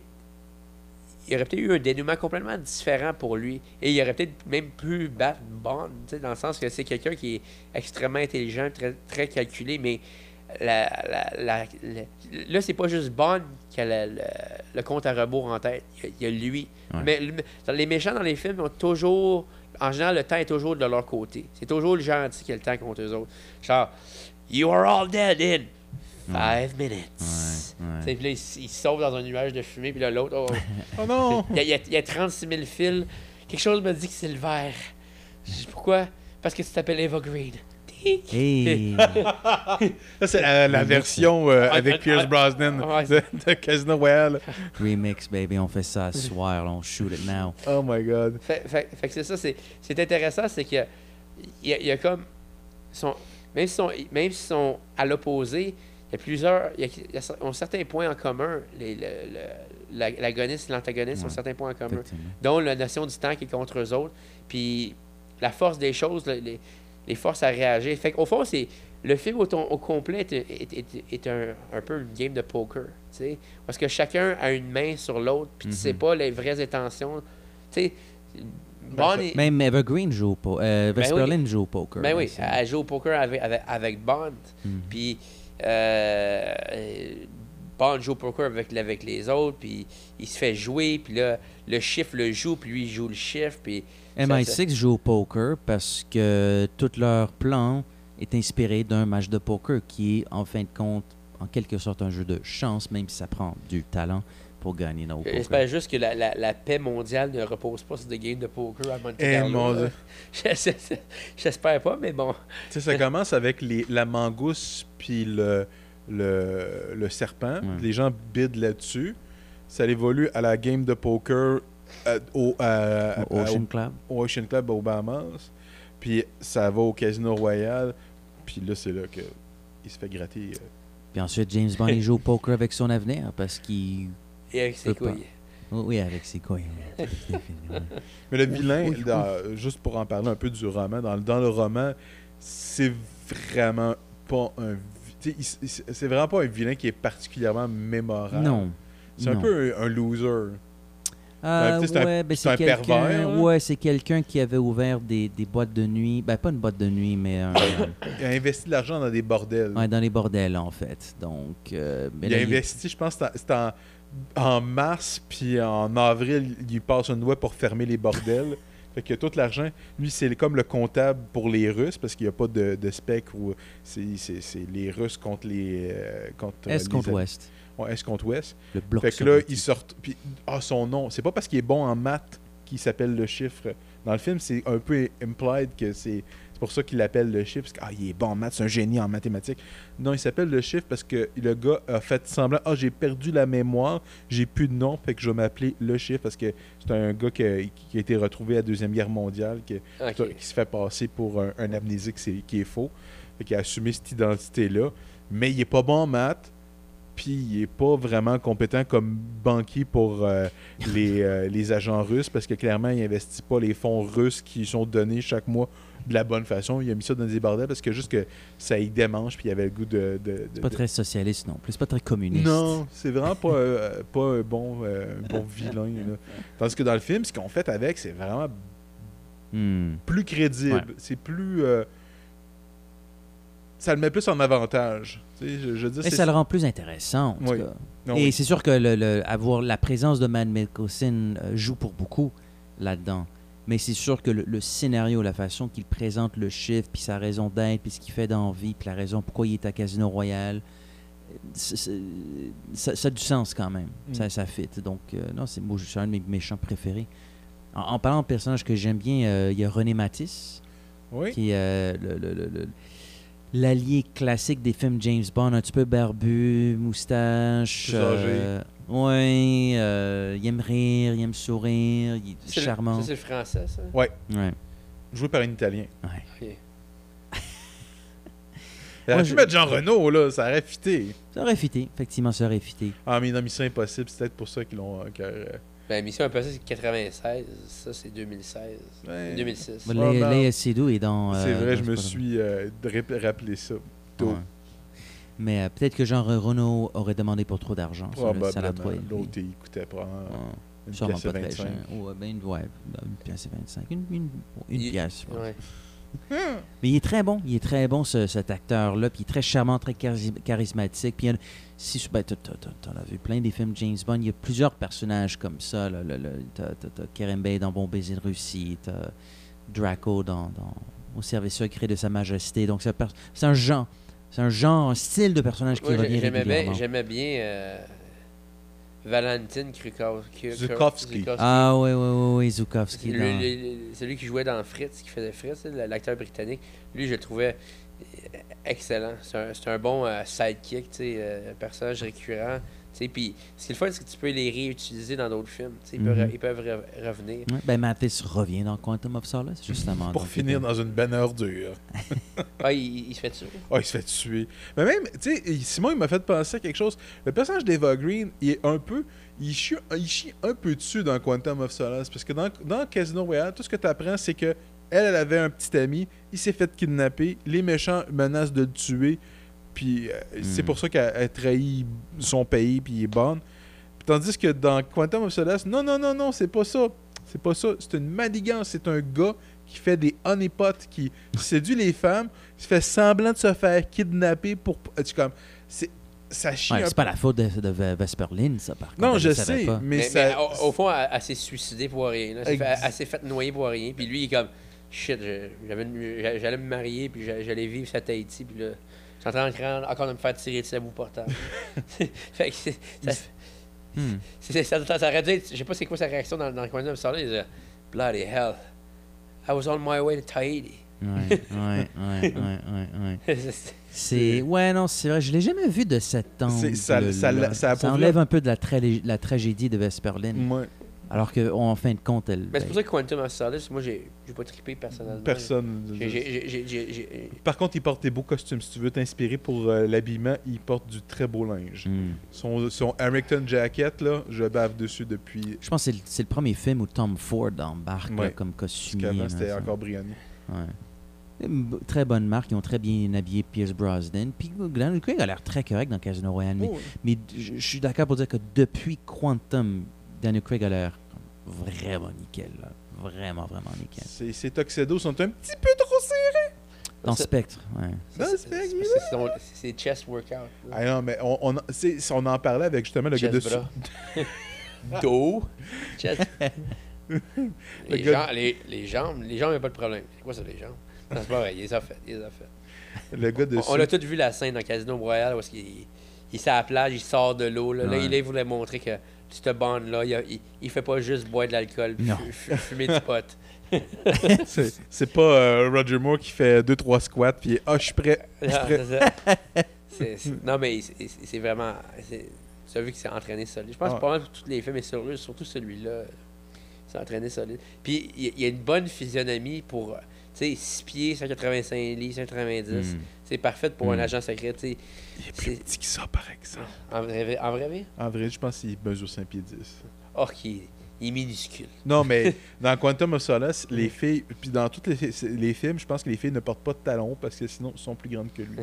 il aurait peut-être eu un dénouement complètement différent pour lui. Et il aurait peut-être même pu battre Bond, dans le sens que c'est quelqu'un qui est extrêmement intelligent, très, très calculé, mais la, la, la- la- là, c'est pas juste Bond qui a le, le- le compte à rebours en tête. Il y a, il y a lui. Ouais. Mais le- les méchants dans les films ont toujours. En général, le temps est toujours de leur côté. C'est toujours le gentil qui a le temps contre eux autres. Genre, You are all dead in five minutes. Ouais, ouais. Tu sais, Puis là, il, il se sauve dans un nuage de fumée, puis là, l'autre, oh, Oh non! il y, a, il y a- il y a 36 000 fils. Quelque chose me dit que c'est le vert. Je dis, pourquoi? Parce que tu t'appelles Eva Green. Hey! Ça, c'est la, la version euh, avec Pierce. Brosnan de, de Casino Royale. Remix, baby, on fait ça ce soir, là, on shoot it now. Oh my god. Fait, fait- fait que c'est ça, c'est, c'est intéressant, c'est que il y, a- il y a comme. Sont, même s'ils sont, même sont à l'opposé, il y a plusieurs. Il y a, il y a ont certains points en commun. Les, le- le- la- l'agoniste et l'antagoniste ont certains points en commun. Dont la notion du temps qui est contre eux autres. Puis la force des choses, le- les, les forces à réagir. Fait qu'au fond, c'est. Le film au, ton- au complet est, est- est- est un, un peu une game de poker. Parce que chacun a une main sur l'autre, puis tu sais Mhm. pas les vraies intentions. Ben, Bond Même Evergreen joue au poker. Euh, Ben oui. joue au poker. Ben oui, elle joue au poker avec, avec, avec Bond. Mhm. Puis euh, euh, Bond joue au poker avec, avec les autres, puis il se fait jouer, puis là, le chiffre le joue, puis lui, il joue le chiffre, puis... ça- MI6 ça- joue au poker parce que tout leur plan est inspiré d'un match de poker qui est en fin de compte en quelque sorte un jeu de chance, même si ça prend du talent pour gagner dans. J'espère juste que la, la, la paix mondiale ne repose pas sur des games de poker à Monte Eh, Carlo. mon là. Dieu. J'espère- pas, mais bon. Tu sais, ça commence avec les, la mangousse puis le, le, le serpent. Ouais. Les gens bident là-dessus. Ça évolue à la game de poker euh, au, Au à- Ocean au- Club. au Ocean Club aux Bahamas. Puis ça va au Casino Royal. Puis là, c'est là que il se fait gratter. euh. Puis ensuite, James Bond il joue au poker avec son avenir parce qu'il. Et avec ses pas. couilles. Oui, avec ses couilles. oui. Mais le vilain, oui, oui. dans- juste pour en parler un peu du roman, dans, le- dans le roman, c'est vraiment pas un. C'est vraiment pas un vilain qui est particulièrement mémorable. Non. C'est un peu un, un loser. Euh, tu sais, c'est un- ouais, ben, c'est un quelqu'un- pervers. Ouais, c'est quelqu'un qui avait ouvert des, des boîtes de nuit. Ben, pas une boîte de nuit, mais un- Il a investi de l'argent dans des bordels. ouais, dans les bordels, en fait. Donc, euh, mais il là, a investi, je pense, c'était en, en mars, puis en avril, il passe une loi pour fermer les bordels. Fait que tout l'argent, lui, c'est comme le comptable pour les Russes, parce qu'il n'y a pas de, de spec où c'est c'est- c'est les Russes contre les. euh, contre, euh, Est les contre ouest. Ouais, Est contre Ouest. Le bloc Fait que là, soviétique. il sort. Puis, ah, son nom, c'est pas parce qu'il est bon en maths qu'il s'appelle le chiffre. Dans le film, c'est un peu implied que c'est. C'est pour ça qu'il l'appelle le chiffre, parce qu'il ah, il est bon en maths, c'est un génie en mathématiques. Non, il s'appelle le chiffre parce que le gars a fait semblant Ah, j'ai perdu la mémoire, j'ai plus de nom, fait que je vais m'appeler le chiffre parce que c'est un gars qui a, qui a été retrouvé à la Deuxième Guerre mondiale, qui, se fait passer pour un, un amnésique qui est faux. Fait qu'il a assumé cette identité-là. Mais il est pas bon en maths, puis il est pas vraiment compétent comme banquier pour euh, les, euh, les agents russes parce que clairement, il investit pas les fonds russes qui sont donnés chaque mois de la bonne façon. Il a mis ça dans des bordels parce que juste que ça y démange, puis il avait le goût de. de- de- C'est pas de- très socialiste non plus. C'est pas très communiste. non, c'est vraiment pas, euh, pas un bon, un bon vilain. là. Tandis que dans le film, ce qu'on fait avec, c'est vraiment Hmm. plus crédible. Ouais. C'est plus. Ça le met plus en avantage. Tu sais, je, je dire, Et ça le rend plus intéressant, en tout Oui. cas. Non, Et oui. c'est sûr que le, le- avoir la présence de Matt Mikkelsen euh, joue pour beaucoup là-dedans. Mais c'est sûr que le, le scénario, la façon qu'il présente le chiffre, puis sa raison d'être, puis ce qu'il fait dans la vie, puis la raison pourquoi il est à Casino Royal, ça, ça a du sens quand même. Mm. Ça, ça fit. Donc, euh, non, c'est moi, c'est un de mes méchants préférés. En, en parlant de personnages que j'aime bien, euh, il y a René Matisse, Oui. qui euh, le- le- le- l'allié classique des films James Bond, un petit peu barbu, moustache. Euh, ouais, euh, il aime rire, il aime sourire, il est C'est le- charmant. Ça, c'est le français, ça? Ouais. Ouais. Joué par un Italien. Ouais. Ok. Il aurait pu mettre Jean Renault, là, ça aurait fité. Ça aurait fité, effectivement, ça aurait fité. Ah, mais dans Mission Impossible, c'est peut-être pour ça qu'ils l'ont. euh, euh, Ben, Mission Impossible, c'est 96. Ça, c'est 2016. Ouais. 2006. Bon, Ouais, Léa- ben, Seydoux est dans. c'est euh, vrai, dans je me suis euh, rap- rappelé ça. tôt. Ouais. Mais euh, peut-être que Jean Renault aurait demandé pour trop d'argent. Probablement. L'autre, il coûtait probablement Ouais. une Sûrement pièce pas très 25. cher. Ouais, ben, une, ouais, une pièce et 25. Une, une, une Il- pièce. je pense. Ouais. Mais il est très bon. Il est très bon, ce- cet acteur-là. Puis il est très charmant, très chari- charismatique. Puis il y a- si, ben, t'en as vu plein des films James Bond. Il y a plusieurs personnages comme ça. là, le- le- T'as Karen Bay dans Bon baiser de Russie. T'as Draco dans, dans Au service secret de Sa Majesté. Donc c'est un, genre. C'est un genre, un style de personnage qui revient j'aimais bien, j'aimais bien euh, Valentine Krukowski. Zukovsky. Ah oui, oui, oui, oui, Zukowski. Dans- le- celui qui jouait dans Fritz, qui faisait Fritz, l'acteur britannique, lui, je le trouvais euh, excellent. C'est un, c'est un bon euh, sidekick, tu sais, euh, un personnage récurrent. tu sais, Puis ce qui est le fun, c'est que tu peux les réutiliser dans d'autres films. tu sais, Ils, peuvent, Mhm. ils peuvent re- revenir. Ouais, ben Mathis revient dans Quantum of Solace, justement. Pour finir euh, dans une bonne ordure. Ah, il, il se fait tuer. Ah, il se fait tuer. Mais même, tu sais, Simon, il m'a fait penser à quelque chose. Le personnage d'Eva Green, il est un peu. Il chie, il chie un peu dessus dans Quantum of Solace. Parce que dans, dans Casino Royale, tout ce que tu apprends, c'est que elle, elle avait un petit ami, il s'est fait kidnapper, les méchants menacent de le tuer, puis euh, c'est Hmm. pour ça qu'elle a trahi son pays, puis il est bonne. Puis tandis que dans Quantum of Solace, non, non, non, non, c'est pas ça. C'est pas ça. C'est une manigance. C'est un gars qui fait des honeypots, qui séduit les femmes, qui fait semblant de se faire kidnapper pour. Tu comme. C'est. Ça chie ouais, un c'est pas la faute de, de Ve- Vesperline, ça, par contre. Non, je sais, mais, Mais, ça. mais au, au fond, elle, elle s'est suicidée pour rien. là. Elle s'est fait, Ex- elle s'est fait noyer pour rien. Puis lui, il est comme shit, j'allais me marier, puis j'a- j'allais vivre à Tahiti. Puis là, je suis en train de- encore de me faire tirer de sa boue portable. fait que c'est- ça, Hmm. c'est- ça, ça, ça aurait dû être- je sais pas c'est quoi sa réaction dans, dans le coin de ça. Il disait Bloody hell, I was on my way to Tahiti. Ouais, ouais, ouais, ouais, ouais, ouais. C'est- ouais non c'est vrai je l'ai jamais vu de cet angle ça- ça- ça enlève un peu de la, tra- la tragédie de Vesperline Ouais, alors que en fin de compte elle Mais c'est pour ça que Quantum of Solace, moi, j'ai j'ai pas trippé personnellement. personne. J'ai- Par contre, il porte des beaux costumes. Si tu veux t'inspirer pour euh, l'habillement, il porte du très beau linge. Hmm. Son, son American Jacket, là, je bave dessus depuis. je pense que c'est le, premier film où Tom Ford embarque là, comme Parce costumier qu'avant, là, c'était encore Briani. Ouais. Très bonne marque, ils ont très bien habillé Pierce Brosnan. Puis Daniel Craig a l'air très correct dans Casino Royale. Mais, Oh, mais je suis d'accord pour dire que depuis Quantum, Daniel Craig a l'air vraiment nickel. là. Vraiment, vraiment nickel. Ses, ses tuxedos sont un petit peu trop serrés. Dans Spectre, ouais. Dans c'est- Spectre, c'est- chest workout. là. Ah non, mais on, on, on en parlait avec justement le gars de. Dos. Chest. les, gars- jambes, les, les jambes, les jambes, il n'y a pas de problème. C'est quoi ça, les jambes? Non, c'est pas vrai, il les a faites. Il les a faites. Le gars de On, on a tous vu la scène dans Casino Royale où il est à la plage, il sort de l'eau. Là, Ouais. il, là, il voulait montrer que cette bande-là, il, il fait pas juste boire de l'alcool fu- fumer du pot. c'est, pas euh, Roger Moore qui fait 2-3 squats puis ah, je suis prêt. Je suis Non, prêt. c'est- non, mais c'est- vraiment. c'est- Tu as vu qu'il s'est entraîné solide. Je pense Ah. que pas mal pour tous les films et sur surtout celui-là. Il s'est entraîné solide. Puis il y a- il y a une bonne physionomie pour. Tu sais, 6 pieds, 185 livres, 190. Hmm. C'est parfait pour un Mm. agent secret. tu sais. Il est plus petit que ça, par exemple. En vrai, en vrai vie? En vrai, je pense qu'il mesure 5 pieds 10. Oh, il, il est minuscule. Non, mais dans Quantum of Solace, les filles, puis dans tous les, fi- les films, je pense que les filles ne portent pas de talons parce que sinon, elles sont plus grandes que lui.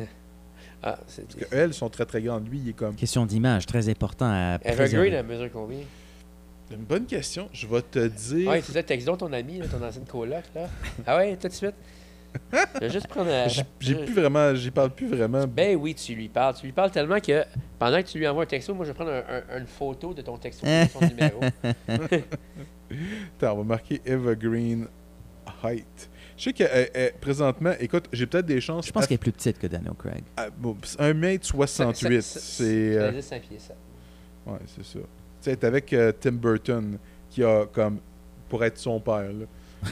Ah, c'est. Parce qu'elles sont très très grandes. Lui, il est comme. Question d'image, très important à Evergreen, préserver. elle mesure combien? Une bonne question. Je vais te dire. Ouais, c'est ça, texte donc ton ami, là, ton ancienne coloc, là. Ah ouais, tout de suite. Je vais juste prendre. un- J'ai je- plus vraiment. J'y parle plus vraiment. Ben oui, tu lui parles. Tu lui parles tellement que pendant que tu lui envoies un texto, moi je vais prendre un- un- une photo de ton texto de son numéro. Attends, on va marquer Evergreen Height. Je sais que euh, euh, présentement, écoute, j'ai peut-être des chances. Je pense qu'elle est plus petite que Daniel Craig. à- bon, 1m68. C'est. euh, Ça dit 5 pieds 7. Ouais, c'est ça. Tu sais, t'es avec euh, Tim Burton, qui a comme pour être son père. Là.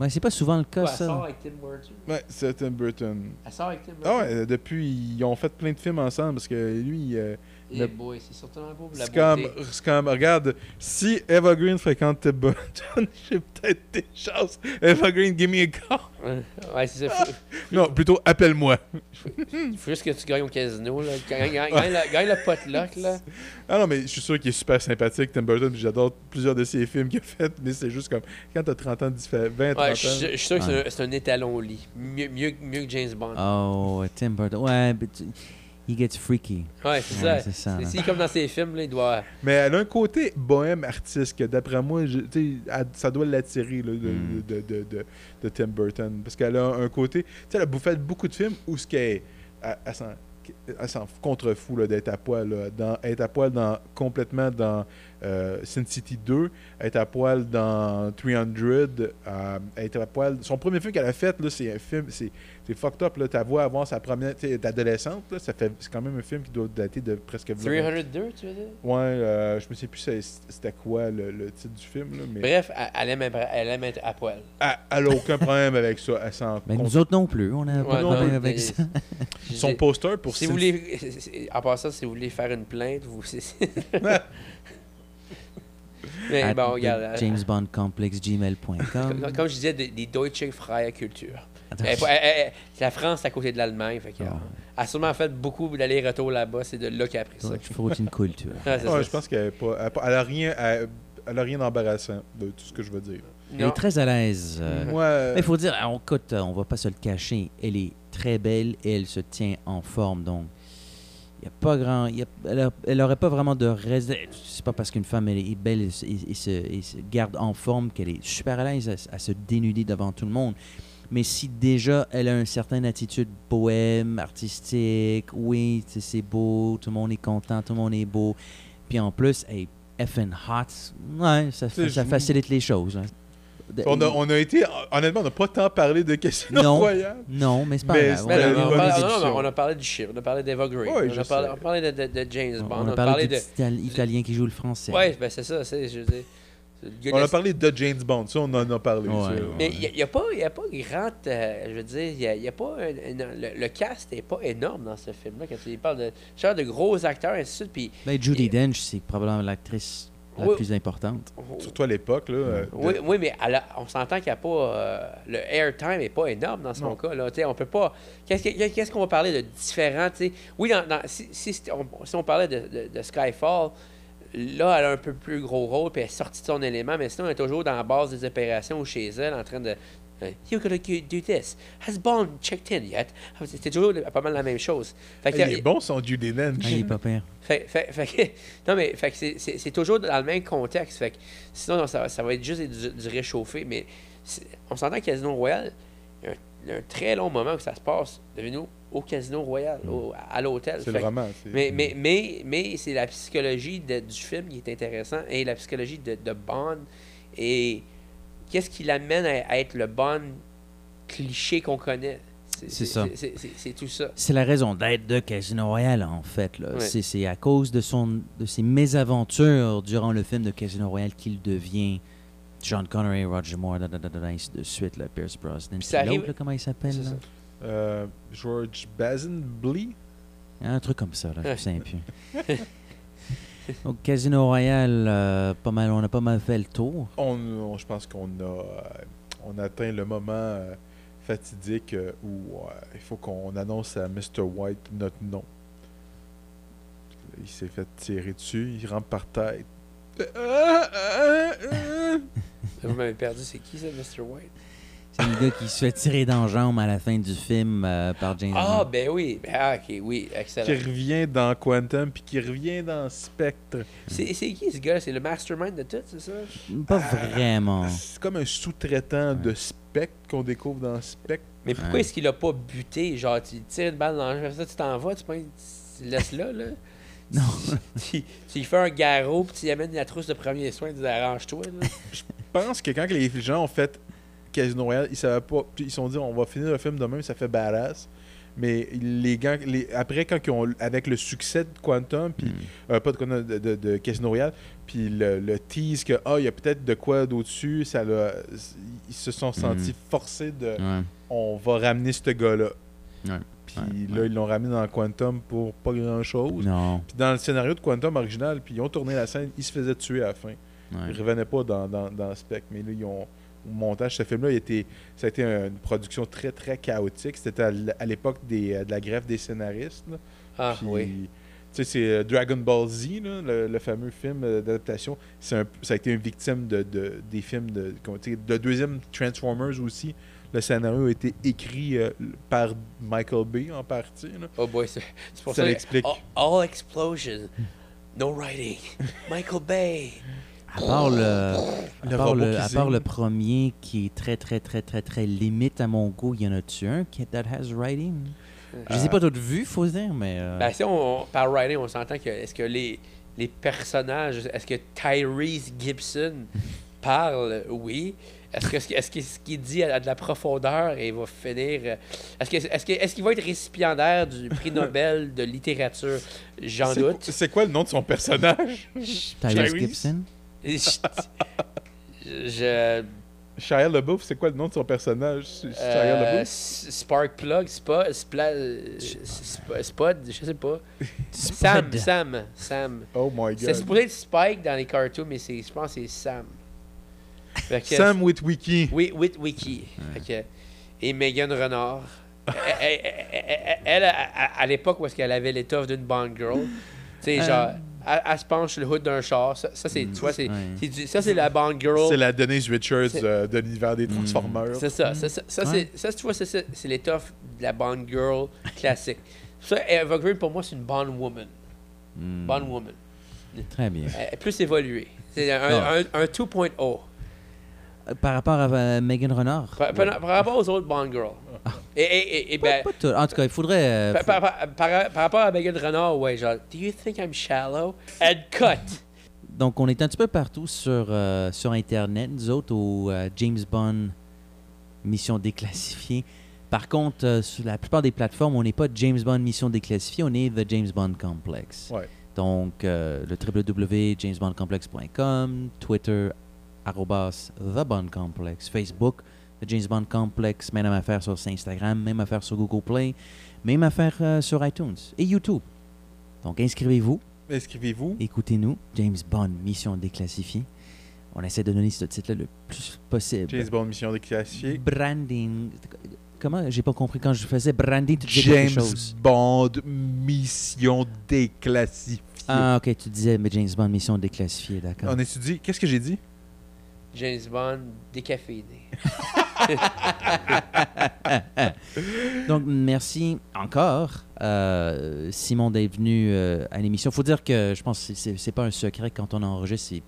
Ouais, c'est pas souvent le cas, Ouais, elle ça. sort avec Tim Burton. Ouais, c'est Tim Burton. Elle sort avec Tim Ah Burton. ouais, euh, depuis, ils ont fait plein de films ensemble parce que lui, euh, le- boy, c'est certainement pas pour la c'est comme, beauté. c'est comme, regarde, si Eva Green fréquente Tim Burton, j'ai peut-être des chances. Eva Green, give me a call. Ouais, c'est ça. Non, plutôt appelle-moi. faut juste que tu gagnes au casino. Là. Gagne, gagne- gagne le, gagne le potluck. Là. Ah non, mais je suis sûr qu'il est super sympathique, Tim Burton, j'adore plusieurs de ses films qu'il a fait, mais c'est juste comme, quand t'as 30 ans de diffé- 20, 30 Ouais, ans... je suis- je suis sûr que c'est Ouais. un- c'est un, étalon au lit. Mieux, mieux, mieux que James Bond. Oh, Tim Burton. Ouais, mais tu- he gets freaky. Ouais, c'est Ouais, ça. c'est C'est- comme dans ses films, là, il doit. Mais elle a un côté bohème artiste que, d'après moi, je- elle- ça doit l'attirer là, de, Mm. de, de, de, de Tim Burton. Parce qu'elle a un côté... Tu sais, elle a fait beaucoup de films où ce qu'elle elle, elle s'en elle s'en contrefout là, d'être à poil. Là, dans, être à poil dans, complètement dans euh, Sin City 2, être à poil dans 300, euh, être à poil... Son premier film qu'elle a fait, là, c'est un film... C'est fucked up, là. Ta voix avant sa première... tu sais, d'adolescente, là, ça fait... C'est quand même un film qui doit dater de presque... 302, tu veux dire? Ouais, euh, je me sais plus c'était quoi le, le titre du film, là, mais Bref, elle- aime, être- elle aime être à poil. elle, elle a aucun problème avec ça. Elle s'en Mais compte- nous autres non plus, on a pas Ouais, de non, problème avec ça. Son poster pour Si Sin- vous voulez, en passant, si vous voulez faire une plainte, vous. Mais bon, regarde. euh, James Bond Complex gmail.com. Comme, comme je disais, des, des Deutsche Freie Culture. Elle elle- elle- la France, c'est à côté de l'Allemagne. Fait que, Ah. Elle a sûrement fait beaucoup d'allers-retours là-bas. C'est de là qu'elle a pris ça. Ouais, c'est Ouais, ça. je pense qu'elle a pas, elle a, pas- elle a rien, elle, a rien d'embarrassant de tout ce que je veux dire. Elle est très à l'aise. euh, Ouais. Mais il faut dire, on, écoute, on va pas se le cacher, elle est très belle et elle se tient en forme. Donc, il y a pas grand. y a- elle, a- elle aurait pas vraiment de raison. C'est pas parce qu'une femme elle est belle et, se- et- et se, et se garde en forme qu'elle est super à l'aise à, à se dénuder devant tout le monde. Mais si déjà elle a une certaine attitude bohème, artistique, oui, c'est beau, tout le monde est content, tout le monde est beau. Puis en plus, elle est effing hot. Ouais, ça facilite les choses. hein. De- On a, on a été, honnêtement, on n'a pas tant parlé de Casino Non. Royale. Non, mais c'est pas Mais grave. On a parlé du chiffre, on a parlé d'Eva Green, Ouais, on, a parlé, sais. on a parlé de, de- de James Bond, On on, a parlé de. de Ital- Italien qui joue le français. Ouais, ben c'est ça, c'est, je veux dire. On a parlé de James Bond, ça, on en a parlé. Ouais, ouais. Mais il n'y a, pas- y a pas grand. euh, je veux dire, y a, y a pas. un- un- le, le cast n'est pas énorme dans ce film-là. Quand tu parles de. Genre de gros acteurs, et ainsi de suite. Puis. Ben, Judy Et- Dench, c'est probablement l'actrice la Oui. plus importante. Surtout à l'époque, là. euh, de- Oui, oui, mais on s'entend qu'il n'y a pas. euh, le airtime n'est pas énorme dans son Non. cas. Là. Tu sais, On peut pas. Qu'est-ce que- qu'est-ce qu'on va parler de différent tu sais? Oui, dans, dans- si, si, on, si on parlait de, de- de Skyfall, là, elle a un peu plus gros rôle, puis elle est sortie de son élément, mais sinon, elle est toujours dans la base des opérations ou chez elle, en train de. You're gonna do this. Has Bond checked in yet? C'était toujours pas mal la même chose. Fait que- Il est bon, son Judy Dench. Ah, il est pas pire. fait, fait, fait que, non, mais fait que c'est- c'est c'est toujours dans le même contexte. Fait que, sinon, non, ça, ça va être juste du, du réchauffé. Mais on s'entend que Casino Royal, il y a un, il y a un très long moment où ça se passe devant nous au Casino Royal, au- à l'hôtel. C'est Fait le que- roman. c'est- mais, mais, mais, mais c'est la psychologie de- du film qui est intéressant et la psychologie de, de Bond. Et qu'est-ce qui l'amène à, à être le Bond cliché qu'on connaît? C'est ça. c'est- C'est c'est tout ça. C'est la raison d'être de Casino Royale, en fait. Ouais. C'est- C'est à cause de, son, de ses mésaventures durant le film de Casino Royale qu'il devient John Connery, Roger Moore, da, da, da, da, da, ainsi de suite, là, Pierce Brosnan. Puis ça Puis l'autre, arrive- là, comment il s'appelle C'est. Euh, George Basenblee. Un truc comme ça, là, je plus. Donc, Casino Royale, euh, pas mal, on a pas mal fait le tour. On, on- je pense qu'on a, euh, on a atteint le moment euh, fatidique euh, où euh, il faut qu'on annonce à Mr. White notre nom. Il s'est fait tirer dessus, il rentre par tête. Vous m'avez perdu, c'est qui ça, Mr. White? C'est le gars qui se fait tirer dans la jambe à la fin du film euh, par James Ah, Bond. ben oui. Ben, ah, ok, oui, qui excellent. revient dans Quantum puis qui revient dans Spectre. C'est c'est qui ce gars? C'est le mastermind de tout, c'est ça? Pas vraiment. C'est comme un sous-traitant de Spectre qu'on découvre dans Spectre. Mais pourquoi Ouais. est-ce qu'il a pas buté? Genre, tu tires une balle dans le jeu, ça, tu t'en vas, tu, prends- tu laisses là, là. Non. tu, tu lui fais un garrot, puis tu y amènes la trousse de premiers soins, tu dis arrange-toi, là. Je pense que quand les gens ont fait Casino Royale, ils savaient pas. Ils se sont dit, on va finir le film demain, ça fait badass. Mais les gars, les, après, quand ils ont, avec le succès de Quantum, puis euh, pas de, de, de, de Casino Royale, puis le, le tease que, ah, il y a peut-être de quoi d'au-dessus, ça ils se sont sentis Mm. forcés de, Ouais. on va ramener ce gars-là. Ouais. Puis là, ils l'ont ramené dans Quantum pour pas grand-chose. Puis dans le scénario de Quantum original, puis ils ont tourné la scène, ils se faisaient tuer à la fin. Ils revenaient pas dans, dans, dans Spec, mais là, ils ont. Au montage, ce film-là, ça a été une production très, très chaotique. C'était à l'époque euh, de la grève des scénaristes. là. Ah, Puis, oui. Tu sais, c'est euh, Dragon Ball Z, là, le, le fameux film euh, d'adaptation. Ça a été une victime de, de- des films de. Le deuxième Transformers aussi. Le scénario a été écrit euh, par Michael Bay en partie. là. Oh boy, c'est c'est pour Ça ça, l'explique. All, all explosion, no writing. Michael Bay. À part le, à part le, à part le premier qui est très, très, très, très, très limite à mon goût, il y en a-tu un qui that has writing? Je les ai Euh, pas toutes vues, faut se dire, mais... euh, Ben, si on, on- par writing, on s'entend que est-ce que les, les personnages, est-ce que Tyrese Gibson parle? Oui. Est-ce que est-ce que ce qu'il dit a de la profondeur et va finir euh, Est-ce que est-ce que est-ce qu'il va être récipiendaire du prix Nobel de littérature? J'en C'est- doute. C'est quoi le nom de son personnage? Tyrese? Gibson? Je, je- Shia LaBeouf, c'est quoi le nom de son personnage Shia Euh, LaBeouf? S- Sparkplug, Spot, Spla, euh, Sp- Spot, je sais pas. Sam. Sam, Sam. Oh my C'est god. supposé être Spike dans les cartoons, mais c'est, je pense que c'est Sam. Que- Sam Witwicky. Oui, Witwicky. Fait que- Et Megan Renard. elle, elle- elle- elle, à, l'époque où est-ce qu'elle avait l'étoffe d'une Bond girl, tu sais, Euh. genre, elle, elle se penche sur le hood d'un char. Ça, ça, c'est, tu vois, c'est, Ouais. c'est du- ça, c'est la Bond girl. C'est la Denise Richards euh, de l'univers des Transformers. C'est ça. Ça, ça, ça, Ouais. c'est, ça, tu vois, c'est, c'est, c'est l'étoffe de la Bond girl classique. Ça, Eva Green, pour moi, c'est une Bond woman. Hmm, Bond woman. Très bien. Elle est plus évoluée. C'est un, Ah. un, un 2.0. Par rapport à euh, Megan Renard? Par, par- par rapport aux autres Bond girls. Et, et, et, et ben, Pas tout. En tout cas, il faudrait... euh, par, par- par- par- par rapport à Megan Renard, ouais, genre, Do you think I'm shallow? And cut. Donc, on est un petit peu partout sur, euh, sur Internet, nous autres, au euh, James Bond Mission déclassifiée. Par contre, euh, sur la plupart des plateformes, on n'est pas James Bond Mission déclassifiée, on est The James Bond Complex. Ouais. Donc, euh, le www.jamesbondcomplex.com, Twitter, arrobas The Bond Complex, Facebook, The James Bond Complex, même affaire sur Instagram, même affaire sur Google Play, même affaire euh, sur iTunes et YouTube. Donc, inscrivez-vous. Inscrivez-vous. Écoutez-nous, James Bond, mission déclassifiée. On essaie de donner ce titre-là le plus possible. James Bond Mission déclassifiée. Branding. Comment? J'ai pas compris. Quand je faisais branding, tu James chose. Bond Mission déclassifiée. Ah, ok, tu disais mais James Bond, mission déclassifiée, d'accord. On étudie. Qu'est-ce que j'ai dit? James Bond décaféiné. Donc, merci encore, euh, Simon, d'être venu euh, à l'émission. faut dire que je pense que c'est- c'est pas un secret quand on enregistre, c'est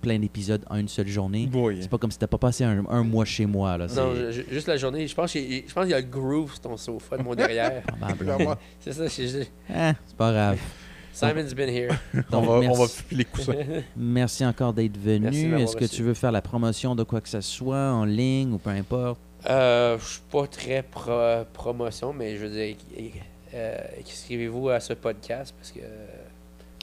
plein d'épisodes en une seule journée. Oui. C'est pas comme si t'as pas passé un, un mois chez moi. Là. Non, juste la journée. Je pense qu'il je pense qu'il y a le groove sur ton sofa de mon derrière. Probablement. c'est ça, c'est juste- Ah, c'est pas grave. Simon's been here. On va, on va les coussins. Merci encore d'être venu. Est-ce que reçu. tu veux faire la promotion de quoi que ce soit en ligne ou peu importe? Euh, je suis pas très pro- promotion, mais je veux dire, euh, inscrivez-vous à ce podcast parce que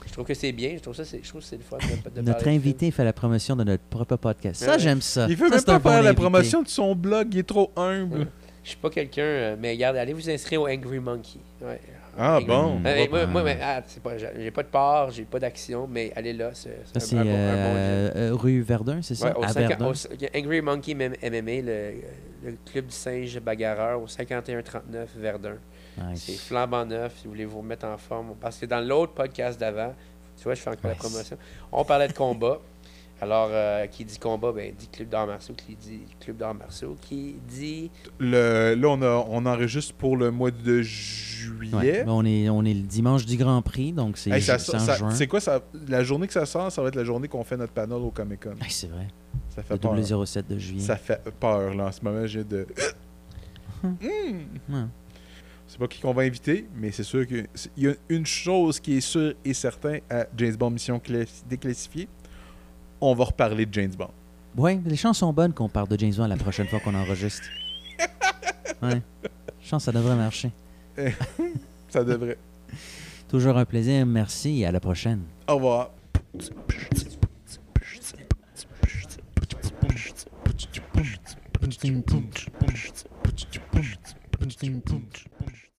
je trouve que c'est bien. Je trouve ça, je trouve que c'est le fun de, de Notre invité fait la promotion de notre propre podcast. Ça, Ouais. j'aime ça. Il veut Ça, même pas faire bon la promotion de son blog. Il est trop humble. Je suis pas quelqu'un, euh, mais regarde, allez vous inscrire au Angry Monkey. Ouais. Ah, bon. Euh, moi, moi, mais, ah, c'est pas, j'ai pas de part, j'ai pas d'action, mais allez là. C'est, c'est un, bon- un bon euh, euh, rue Verdun, c'est ça? Ouais, au à cinq- Verdun? au- Angry Monkey M- MMA, le, le club du singe bagarreur au 5139 Verdun. Nice. C'est flambant neuf si vous voulez vous remettre en forme. Parce que dans l'autre podcast d'avant, tu vois, je fais encore la Nice. promotion, on parlait de combat. Alors, euh, qui dit combat, ben, dit club d'arts martiaux, qui dit club d'arts martiaux, qui dit... Le, là, on, a, on enregistre pour le mois de Ouais, juillet. mais on, est, on est le dimanche du Grand Prix, donc c'est Hey, ça ça- juin. C'est quoi ça? La journée que ça sort, ça va être la journée qu'on fait notre panel au Comic Con. Hey, c'est vrai. Ça fait Le peur. 07 de juillet. Ça fait peur, là. En ce moment, j'ai de. Hmm. Ouais. C'est pas qui qu'on va inviter, mais c'est sûr qu'il y a une chose qui est sûre et certaine à James Bond Mission Classi- déclassifiée on va reparler de James Bond. Oui, les chances sont bonnes qu'on parle de James Bond la prochaine fois qu'on enregistre. Ouais. Je ça devrait marcher. ça devrait. Toujours un plaisir. Merci et à la prochaine. Au revoir.